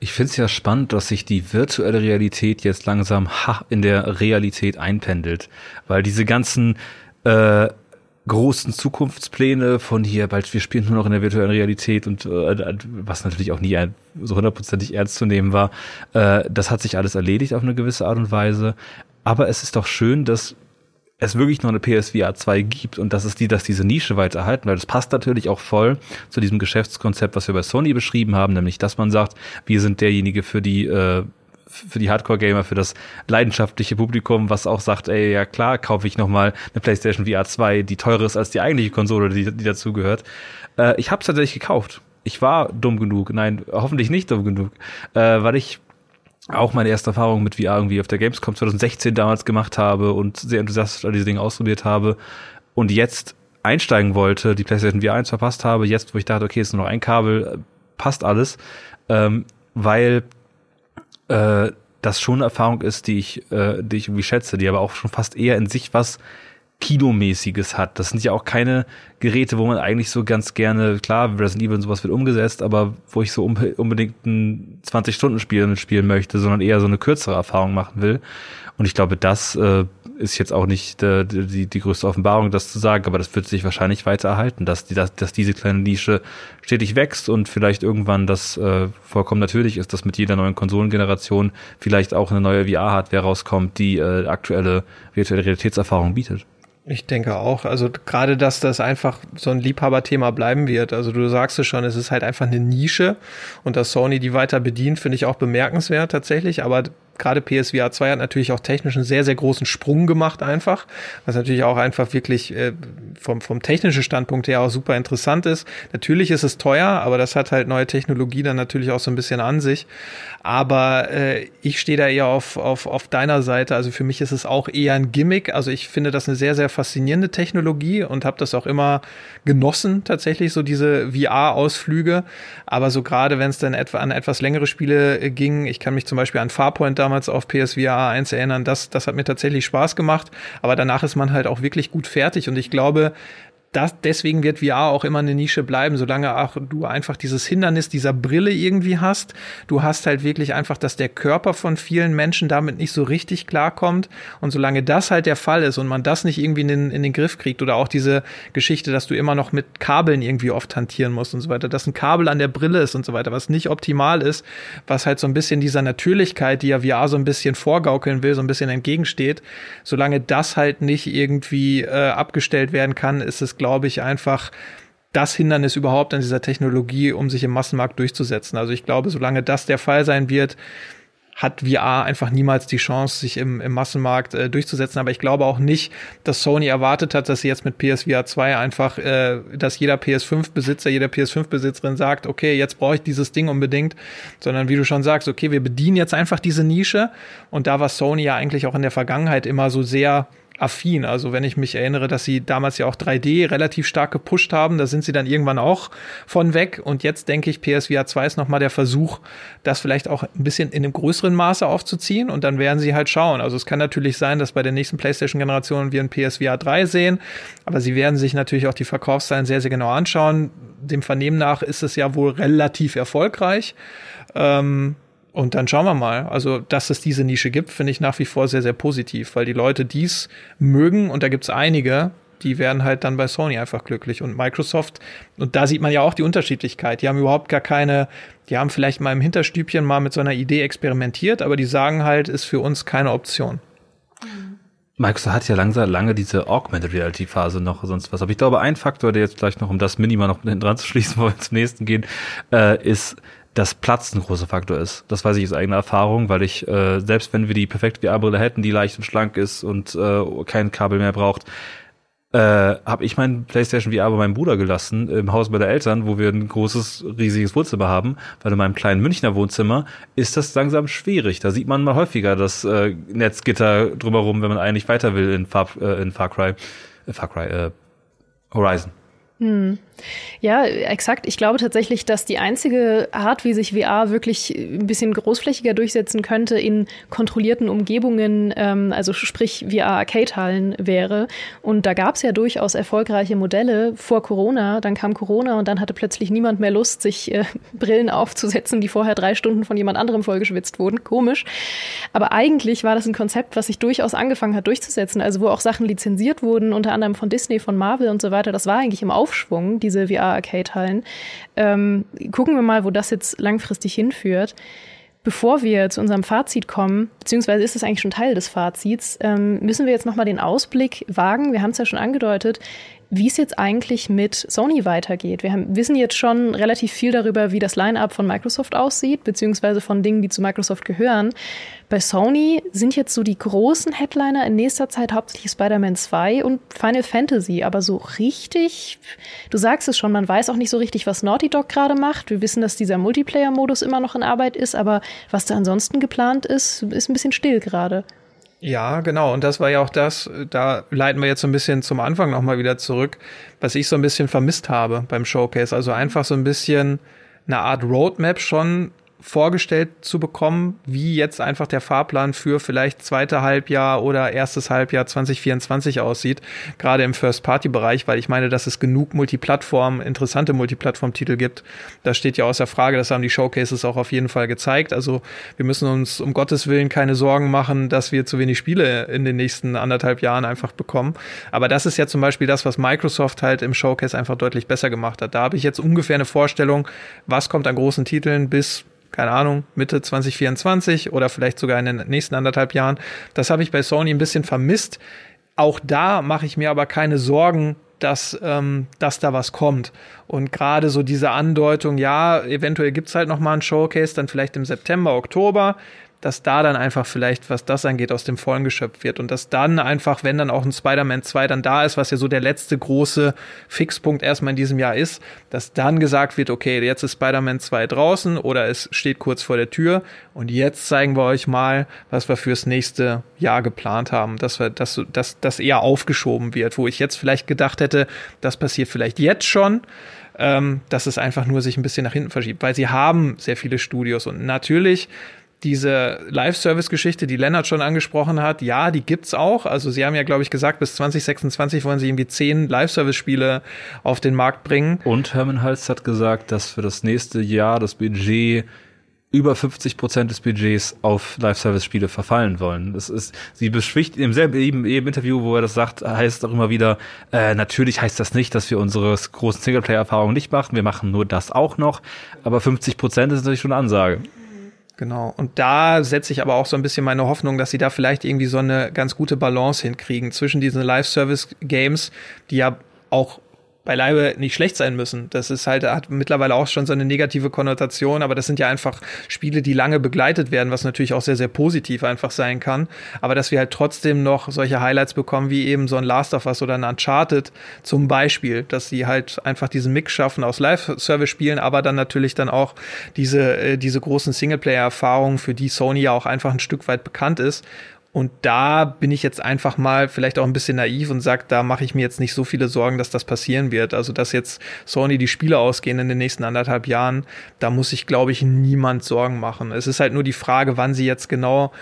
[SPEAKER 3] Ich finde es ja spannend, dass sich die virtuelle Realität jetzt langsam ha, in der Realität einpendelt, weil diese ganzen äh, großen Zukunftspläne von hier, bald wir spielen nur noch in der virtuellen Realität und äh, was natürlich auch nie so hundertprozentig ernst zu nehmen war, äh, das hat sich alles erledigt auf eine gewisse Art und Weise. Aber es ist doch schön, dass es wirklich noch eine PSVR 2 gibt und dass es die, dass diese Nische weiter erhalten, weil das passt natürlich auch voll zu diesem Geschäftskonzept, was wir bei Sony beschrieben haben, nämlich, dass man sagt, wir sind derjenige für die äh, für die Hardcore-Gamer, für das leidenschaftliche Publikum, was auch sagt, ey, ja klar, kaufe ich nochmal eine PlayStation VR 2, die teurer ist als die eigentliche Konsole, die, die dazugehört. Äh, ich habe es tatsächlich gekauft. Ich war dumm genug, nein, hoffentlich nicht dumm genug, äh, weil ich auch meine erste Erfahrung mit VR irgendwie auf der Gamescom 2016 damals gemacht habe und sehr enthusiastisch all diese Dinge ausprobiert habe und jetzt einsteigen wollte, die PlayStation VR 1 verpasst habe, jetzt wo ich dachte, okay, es ist nur noch ein Kabel, passt alles, ähm, weil äh, das schon eine Erfahrung ist, die ich, äh, die ich irgendwie schätze, die aber auch schon fast eher in sich was Kinomäßiges hat. Das sind ja auch keine Geräte, wo man eigentlich so ganz gerne, klar, Resident Evil und sowas wird umgesetzt, aber wo ich so unbedingt ein 20-Stunden-Spiel mitspielen möchte, sondern eher so eine kürzere Erfahrung machen will. Und ich glaube, das äh, ist jetzt auch nicht äh, die, die größte Offenbarung, das zu sagen, aber das wird sich wahrscheinlich weiter erhalten, dass, die, dass, dass diese kleine Nische stetig wächst und vielleicht irgendwann das äh, vollkommen natürlich ist, dass mit jeder neuen Konsolengeneration vielleicht auch eine neue VR-Hardware rauskommt, die äh, aktuelle virtuelle Realitätserfahrung bietet.
[SPEAKER 2] Ich denke auch. Also gerade, dass das einfach so ein Liebhaberthema bleiben wird. Also du sagst es schon, es ist halt einfach eine Nische und dass Sony die weiter bedient, finde ich auch bemerkenswert tatsächlich. Aber gerade PSVR 2 hat natürlich auch technisch einen sehr, sehr großen Sprung gemacht einfach, was natürlich auch einfach wirklich äh, vom, vom technischen Standpunkt her auch super interessant ist. Natürlich ist es teuer, aber das hat halt neue Technologie dann natürlich auch so ein bisschen an sich. Aber äh, ich stehe da eher auf, auf, auf deiner Seite. Also für mich ist es auch eher ein Gimmick. Also ich finde das eine sehr, sehr faszinierende Technologie und habe das auch immer genossen, tatsächlich, so diese VR-Ausflüge. Aber so gerade, wenn es dann etwa an etwas längere Spiele äh, ging, ich kann mich zum Beispiel an Farpoint damals auf PSVR 1 erinnern, das, das hat mir tatsächlich Spaß gemacht. Aber danach ist man halt auch wirklich gut fertig. Und ich glaube, das, deswegen wird VR auch immer eine Nische bleiben, solange auch du einfach dieses Hindernis dieser Brille irgendwie hast. Du hast halt wirklich einfach, dass der Körper von vielen Menschen damit nicht so richtig klarkommt. Und solange das halt der Fall ist und man das nicht irgendwie in den, in den Griff kriegt oder auch diese Geschichte, dass du immer noch mit Kabeln irgendwie oft hantieren musst und so weiter, dass ein Kabel an der Brille ist und so weiter, was nicht optimal ist, was halt so ein bisschen dieser Natürlichkeit, die ja VR so ein bisschen vorgaukeln will, so ein bisschen entgegensteht. Solange das halt nicht irgendwie äh, abgestellt werden kann, ist es glaube ich, einfach das Hindernis überhaupt an dieser Technologie, um sich im Massenmarkt durchzusetzen. Also ich glaube, solange das der Fall sein wird, hat VR einfach niemals die Chance, sich im, im Massenmarkt äh, durchzusetzen. Aber ich glaube auch nicht, dass Sony erwartet hat, dass sie jetzt mit PSVR 2 einfach, äh, dass jeder PS5-Besitzer, jeder PS5-Besitzerin sagt, okay, jetzt brauche ich dieses Ding unbedingt, sondern wie du schon sagst, okay, wir bedienen jetzt einfach diese Nische. Und da war Sony ja eigentlich auch in der Vergangenheit immer so sehr affin. Also wenn ich mich erinnere, dass sie damals ja auch 3D relativ stark gepusht haben, da sind sie dann irgendwann auch von weg. Und jetzt denke ich, PSVR 2 ist nochmal der Versuch, das vielleicht auch ein bisschen in einem größeren Maße aufzuziehen. Und dann werden sie halt schauen. Also es kann natürlich sein, dass bei der nächsten PlayStation-Generation wir ein PSVR 3 sehen. Aber sie werden sich natürlich auch die Verkaufszahlen sehr, sehr genau anschauen. Dem Vernehmen nach ist es ja wohl relativ erfolgreich. Ähm, und dann schauen wir mal. Also, dass es diese Nische gibt, finde ich nach wie vor sehr, sehr positiv, weil die Leute dies mögen und da gibt es einige, die werden halt dann bei Sony einfach glücklich. Und Microsoft, und da sieht man ja auch die Unterschiedlichkeit. Die haben überhaupt gar keine, die haben vielleicht mal im Hinterstübchen mal mit so einer Idee experimentiert, aber die sagen halt, ist für uns keine Option.
[SPEAKER 3] Microsoft hat ja langsam lange diese Augmented Reality Phase noch sonst was. Aber ich glaube, ein Faktor, der jetzt gleich noch, um das Minima noch hinten dran zu schließen, wo wir zum nächsten gehen, äh, ist, dass Platz ein großer Faktor ist. Das weiß ich aus eigener Erfahrung, weil ich, äh, selbst wenn wir die perfekte VR-Brille hätten, die leicht und schlank ist und äh, kein Kabel mehr braucht, äh, habe ich mein PlayStation VR bei meinem Bruder gelassen im Haus meiner Eltern, wo wir ein großes, riesiges Wohnzimmer haben, weil in meinem kleinen Münchner Wohnzimmer ist das langsam schwierig. Da sieht man mal häufiger das äh, Netzgitter drumherum, wenn man eigentlich weiter will in Far, äh, in Far Cry, äh, Far Cry, äh, Horizon.
[SPEAKER 1] Hm. Ja, exakt. Ich glaube tatsächlich, dass die einzige Art, wie sich VR wirklich ein bisschen großflächiger durchsetzen könnte in kontrollierten Umgebungen, ähm, also sprich VR-Arcade-Hallen wäre. Und da gab es ja durchaus erfolgreiche Modelle vor Corona. Dann kam Corona und dann hatte plötzlich niemand mehr Lust, sich äh, Brillen aufzusetzen, die vorher drei Stunden von jemand anderem vollgeschwitzt wurden. Komisch. Aber eigentlich war das ein Konzept, was sich durchaus angefangen hat durchzusetzen. Also wo auch Sachen lizenziert wurden, unter anderem von Disney, von Marvel und so weiter. Das war eigentlich im Aufschwung, diese VR-Arcade-Hallen. Ähm, gucken wir mal, wo das jetzt langfristig hinführt. Bevor wir zu unserem Fazit kommen, beziehungsweise ist es eigentlich schon Teil des Fazits, ähm, müssen wir jetzt nochmal den Ausblick wagen. Wir haben es ja schon angedeutet wie es jetzt eigentlich mit Sony weitergeht. Wir haben, wissen jetzt schon relativ viel darüber, wie das Line-up von Microsoft aussieht, beziehungsweise von Dingen, die zu Microsoft gehören. Bei Sony sind jetzt so die großen Headliner in nächster Zeit hauptsächlich Spider-Man 2 und Final Fantasy, aber so richtig, du sagst es schon, man weiß auch nicht so richtig, was Naughty Dog gerade macht. Wir wissen, dass dieser Multiplayer-Modus immer noch in Arbeit ist, aber was da ansonsten geplant ist, ist ein bisschen still gerade.
[SPEAKER 2] Ja, genau. Und das war ja auch das, da leiten wir jetzt so ein bisschen zum Anfang nochmal wieder zurück, was ich so ein bisschen vermisst habe beim Showcase. Also einfach so ein bisschen eine Art Roadmap schon vorgestellt zu bekommen, wie jetzt einfach der Fahrplan für vielleicht zweite Halbjahr oder erstes Halbjahr 2024 aussieht, gerade im First-Party-Bereich, weil ich meine, dass es genug Multiplattform, interessante Multiplattform-Titel gibt. Das steht ja außer Frage, das haben die Showcases auch auf jeden Fall gezeigt. Also wir müssen uns um Gottes Willen keine Sorgen machen, dass wir zu wenig Spiele in den nächsten anderthalb Jahren einfach bekommen. Aber das ist ja zum Beispiel das, was Microsoft halt im Showcase einfach deutlich besser gemacht hat. Da habe ich jetzt ungefähr eine Vorstellung, was kommt an großen Titeln bis keine Ahnung, Mitte 2024 oder vielleicht sogar in den nächsten anderthalb Jahren. Das habe ich bei Sony ein bisschen vermisst. Auch da mache ich mir aber keine Sorgen, dass, ähm, dass da was kommt. Und gerade so diese Andeutung, ja, eventuell gibt's halt noch mal ein Showcase, dann vielleicht im September, Oktober dass da dann einfach vielleicht, was das angeht, aus dem Vollen geschöpft wird. Und dass dann einfach, wenn dann auch ein Spider-Man 2 dann da ist, was ja so der letzte große Fixpunkt erstmal in diesem Jahr ist, dass dann gesagt wird, okay, jetzt ist Spider-Man 2 draußen oder es steht kurz vor der Tür und jetzt zeigen wir euch mal, was wir fürs nächste Jahr geplant haben, dass wir, dass, dass das eher aufgeschoben wird, wo ich jetzt vielleicht gedacht hätte, das passiert vielleicht jetzt schon, ähm, dass es einfach nur sich ein bisschen nach hinten verschiebt, weil sie haben sehr viele Studios und natürlich diese Live-Service-Geschichte, die Lennart schon angesprochen hat, ja, die gibt's auch. Also sie haben ja, glaube ich, gesagt, bis 2026 wollen sie irgendwie zehn Live-Service-Spiele auf den Markt bringen.
[SPEAKER 3] Und Hermann Hals hat gesagt, dass für das nächste Jahr das Budget über 50 Prozent des Budgets auf Live-Service-Spiele verfallen wollen. Das ist, sie beschwicht im selben eben, eben Interview, wo er das sagt, heißt auch immer wieder, äh, natürlich heißt das nicht, dass wir unsere großen Singleplayer-Erfahrungen nicht machen. Wir machen nur das auch noch. Aber 50 Prozent ist natürlich schon eine Ansage.
[SPEAKER 2] Genau. Und da setze ich aber auch so ein bisschen meine Hoffnung, dass sie da vielleicht irgendwie so eine ganz gute Balance hinkriegen zwischen diesen Live-Service-Games, die ja auch beileibe nicht schlecht sein müssen. Das ist halt, hat mittlerweile auch schon so eine negative Konnotation, aber das sind ja einfach Spiele, die lange begleitet werden, was natürlich auch sehr, sehr positiv einfach sein kann. Aber dass wir halt trotzdem noch solche Highlights bekommen, wie eben so ein Last of Us oder ein Uncharted zum Beispiel, dass sie halt einfach diesen Mix schaffen aus Live-Service-Spielen, aber dann natürlich dann auch diese, äh, diese großen Singleplayer-Erfahrungen, für die Sony ja auch einfach ein Stück weit bekannt ist und da bin ich jetzt einfach mal vielleicht auch ein bisschen naiv und sage, da mache ich mir jetzt nicht so viele Sorgen, dass das passieren wird. Also, dass jetzt Sony die Spiele ausgehen in den nächsten anderthalb Jahren, da muss sich, glaube ich, niemand Sorgen machen. Es ist halt nur die Frage, wann sie jetzt genau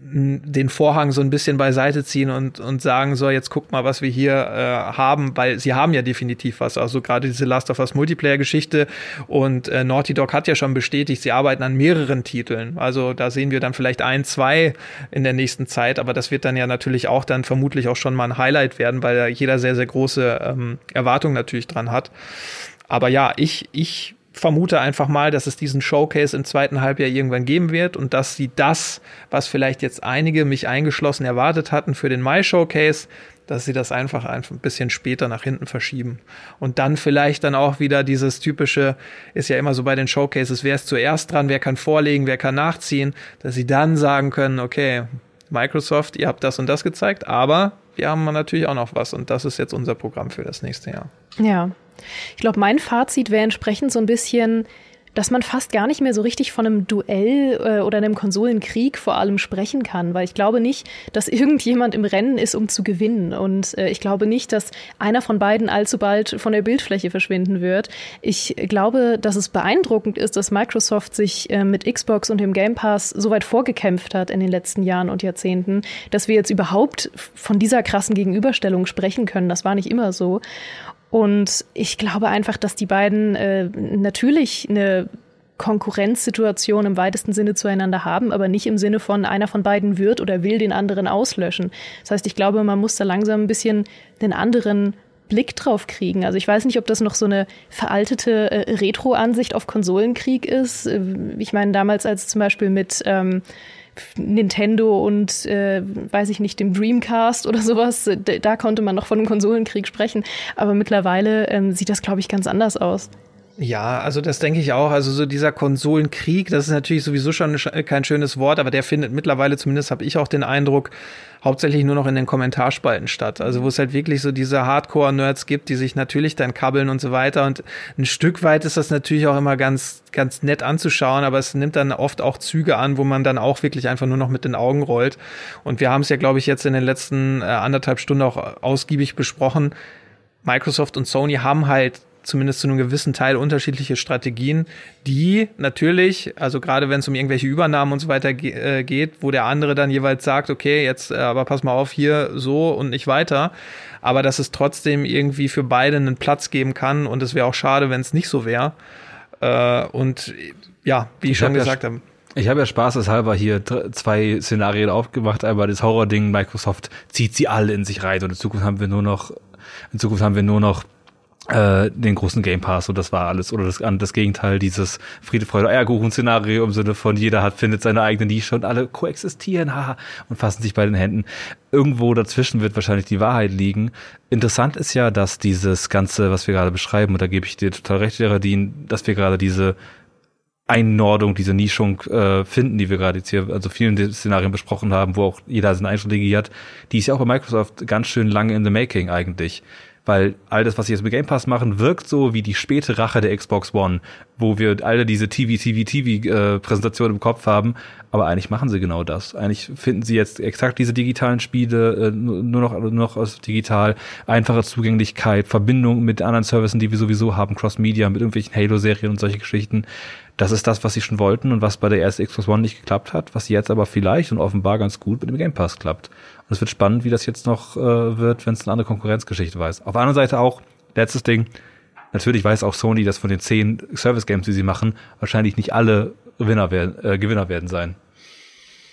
[SPEAKER 2] den Vorhang so ein bisschen beiseite ziehen und, und sagen, so, jetzt guckt mal, was wir hier äh, haben, weil sie haben ja definitiv was. Also gerade diese Last of Us Multiplayer-Geschichte und äh, Naughty Dog hat ja schon bestätigt, sie arbeiten an mehreren Titeln. Also da sehen wir dann vielleicht ein, zwei in der nächsten Zeit, aber das wird dann ja natürlich auch dann vermutlich auch schon mal ein Highlight werden, weil da jeder sehr, sehr große ähm, Erwartungen natürlich dran hat. Aber ja, ich, ich vermute einfach mal, dass es diesen Showcase im zweiten Halbjahr irgendwann geben wird und dass sie das, was vielleicht jetzt einige, mich eingeschlossen, erwartet hatten für den Mai-Showcase, dass sie das einfach ein bisschen später nach hinten verschieben. Und dann vielleicht dann auch wieder dieses typische, ist ja immer so bei den Showcases, wer ist zuerst dran, wer kann vorlegen, wer kann nachziehen, dass sie dann sagen können, okay, Microsoft, ihr habt das und das gezeigt, aber wir haben natürlich auch noch was und das ist jetzt unser Programm für das nächste Jahr.
[SPEAKER 1] Ja, ich glaube, mein Fazit wäre entsprechend so ein bisschen, dass man fast gar nicht mehr so richtig von einem Duell äh, oder einem Konsolenkrieg vor allem sprechen kann, weil ich glaube nicht, dass irgendjemand im Rennen ist, um zu gewinnen. Und äh, ich glaube nicht, dass einer von beiden allzu bald von der Bildfläche verschwinden wird. Ich glaube, dass es beeindruckend ist, dass Microsoft sich äh, mit Xbox und dem Game Pass so weit vorgekämpft hat in den letzten Jahren und Jahrzehnten, dass wir jetzt überhaupt von dieser krassen Gegenüberstellung sprechen können. Das war nicht immer so. Und ich glaube einfach, dass die beiden äh, natürlich eine Konkurrenzsituation im weitesten Sinne zueinander haben, aber nicht im Sinne von einer von beiden wird oder will den anderen auslöschen. Das heißt, ich glaube, man muss da langsam ein bisschen den anderen Blick drauf kriegen. Also ich weiß nicht, ob das noch so eine veraltete äh, Retro-Ansicht auf Konsolenkrieg ist. Äh, ich meine, damals als zum Beispiel mit ähm, Nintendo und äh, weiß ich nicht, dem Dreamcast oder sowas, da konnte man noch von einem Konsolenkrieg sprechen. Aber mittlerweile ähm, sieht das, glaube ich, ganz anders aus.
[SPEAKER 2] Ja, also das denke ich auch. Also so dieser Konsolenkrieg, das ist natürlich sowieso schon kein schönes Wort, aber der findet mittlerweile, zumindest habe ich auch den Eindruck, hauptsächlich nur noch in den Kommentarspalten statt. Also wo es halt wirklich so diese Hardcore-Nerds gibt, die sich natürlich dann kabbeln und so weiter. Und ein Stück weit ist das natürlich auch immer ganz, ganz nett anzuschauen, aber es nimmt dann oft auch Züge an, wo man dann auch wirklich einfach nur noch mit den Augen rollt. Und wir haben es ja, glaube ich, jetzt in den letzten äh, anderthalb Stunden auch ausgiebig besprochen. Microsoft und Sony haben halt zumindest zu einem gewissen Teil unterschiedliche Strategien, die natürlich, also gerade wenn es um irgendwelche Übernahmen und so weiter ge äh, geht, wo der andere dann jeweils sagt, okay, jetzt äh, aber pass mal auf, hier so und nicht weiter, aber dass es trotzdem irgendwie für beide einen Platz geben kann und es wäre auch schade, wenn es nicht so wäre. Äh, und ja, wie ich, ich schon hab gesagt ja, habe.
[SPEAKER 3] Ich habe ja spaßeshalber hier zwei Szenarien aufgemacht. Einmal das Horror-Ding, Microsoft zieht sie alle in sich rein und in Zukunft haben wir nur noch, in Zukunft haben wir nur noch äh, den großen Game Pass und das war alles. Oder das, das Gegenteil, dieses Friede, Freude, Eierkuchen-Szenario im Sinne von jeder hat, findet seine eigene Nische und alle koexistieren, haha, und fassen sich bei den Händen. Irgendwo dazwischen wird wahrscheinlich die Wahrheit liegen. Interessant ist ja, dass dieses Ganze, was wir gerade beschreiben, und da gebe ich dir total recht, Geraldine, dass wir gerade diese Einnordung, diese Nischung äh, finden, die wir gerade jetzt hier, also vielen Szenarien besprochen haben, wo auch jeder seine Einstrategie hat, die ist ja auch bei Microsoft ganz schön lange in the making eigentlich weil all das, was sie jetzt mit Game Pass machen, wirkt so wie die späte Rache der Xbox One, wo wir alle diese TV, TV, TV äh, im Kopf haben, aber eigentlich machen sie genau das. Eigentlich finden sie jetzt exakt diese digitalen Spiele äh, nur noch nur noch aus digital, einfache Zugänglichkeit, Verbindung mit anderen Services, die wir sowieso haben, Cross Media mit irgendwelchen Halo Serien und solche Geschichten das ist das, was sie schon wollten und was bei der ersten Xbox One nicht geklappt hat, was jetzt aber vielleicht und offenbar ganz gut mit dem Game Pass klappt. Und es wird spannend, wie das jetzt noch äh, wird, wenn es eine andere Konkurrenzgeschichte weiß. Auf der anderen Seite auch, letztes Ding, natürlich weiß auch Sony, dass von den zehn Service Games, die sie machen, wahrscheinlich nicht alle Gewinner werden, äh, Gewinner werden sein.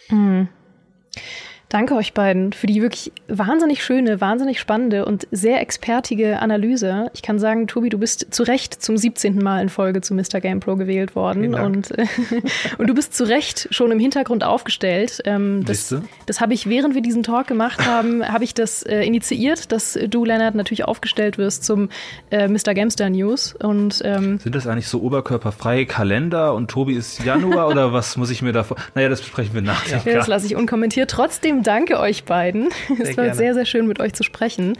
[SPEAKER 1] Mhm. Danke euch beiden für die wirklich wahnsinnig schöne, wahnsinnig spannende und sehr expertige Analyse. Ich kann sagen, Tobi, du bist zu Recht zum 17. Mal in Folge zu Mr. Game Pro gewählt worden. Und, und du bist zu Recht schon im Hintergrund aufgestellt. Ähm, das das habe ich, während wir diesen Talk gemacht haben, habe ich das äh, initiiert, dass du, Lennart, natürlich aufgestellt wirst zum äh, Mr. Gamester News. Und, ähm,
[SPEAKER 3] Sind das eigentlich so oberkörperfreie Kalender und Tobi ist Januar oder was muss ich mir davor? Naja, das besprechen wir nachher.
[SPEAKER 1] Ja, das lasse ich unkommentiert. Trotzdem Trotzdem danke euch beiden. Sehr es war gerne. sehr, sehr schön, mit euch zu sprechen.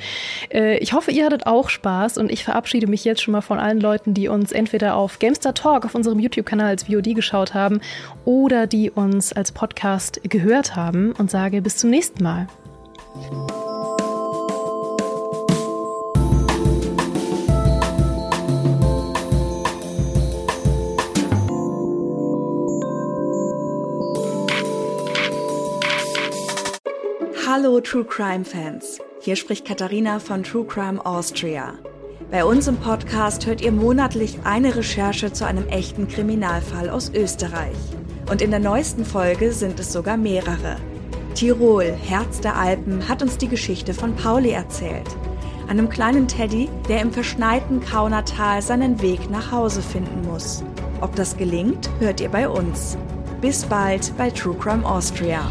[SPEAKER 1] Äh, ich hoffe, ihr hattet auch Spaß und ich verabschiede mich jetzt schon mal von allen Leuten, die uns entweder auf Gamestar Talk auf unserem YouTube-Kanal als VOD geschaut haben oder die uns als Podcast gehört haben und sage bis zum nächsten Mal.
[SPEAKER 4] Hallo True Crime Fans. Hier spricht Katharina von True Crime Austria. Bei uns im Podcast hört ihr monatlich eine Recherche zu einem echten Kriminalfall aus Österreich. Und in der neuesten Folge sind es sogar mehrere. Tirol, Herz der Alpen, hat uns die Geschichte von Pauli erzählt. Einem kleinen Teddy, der im verschneiten Kaunertal seinen Weg nach Hause finden muss. Ob das gelingt, hört ihr bei uns. Bis bald bei True Crime Austria.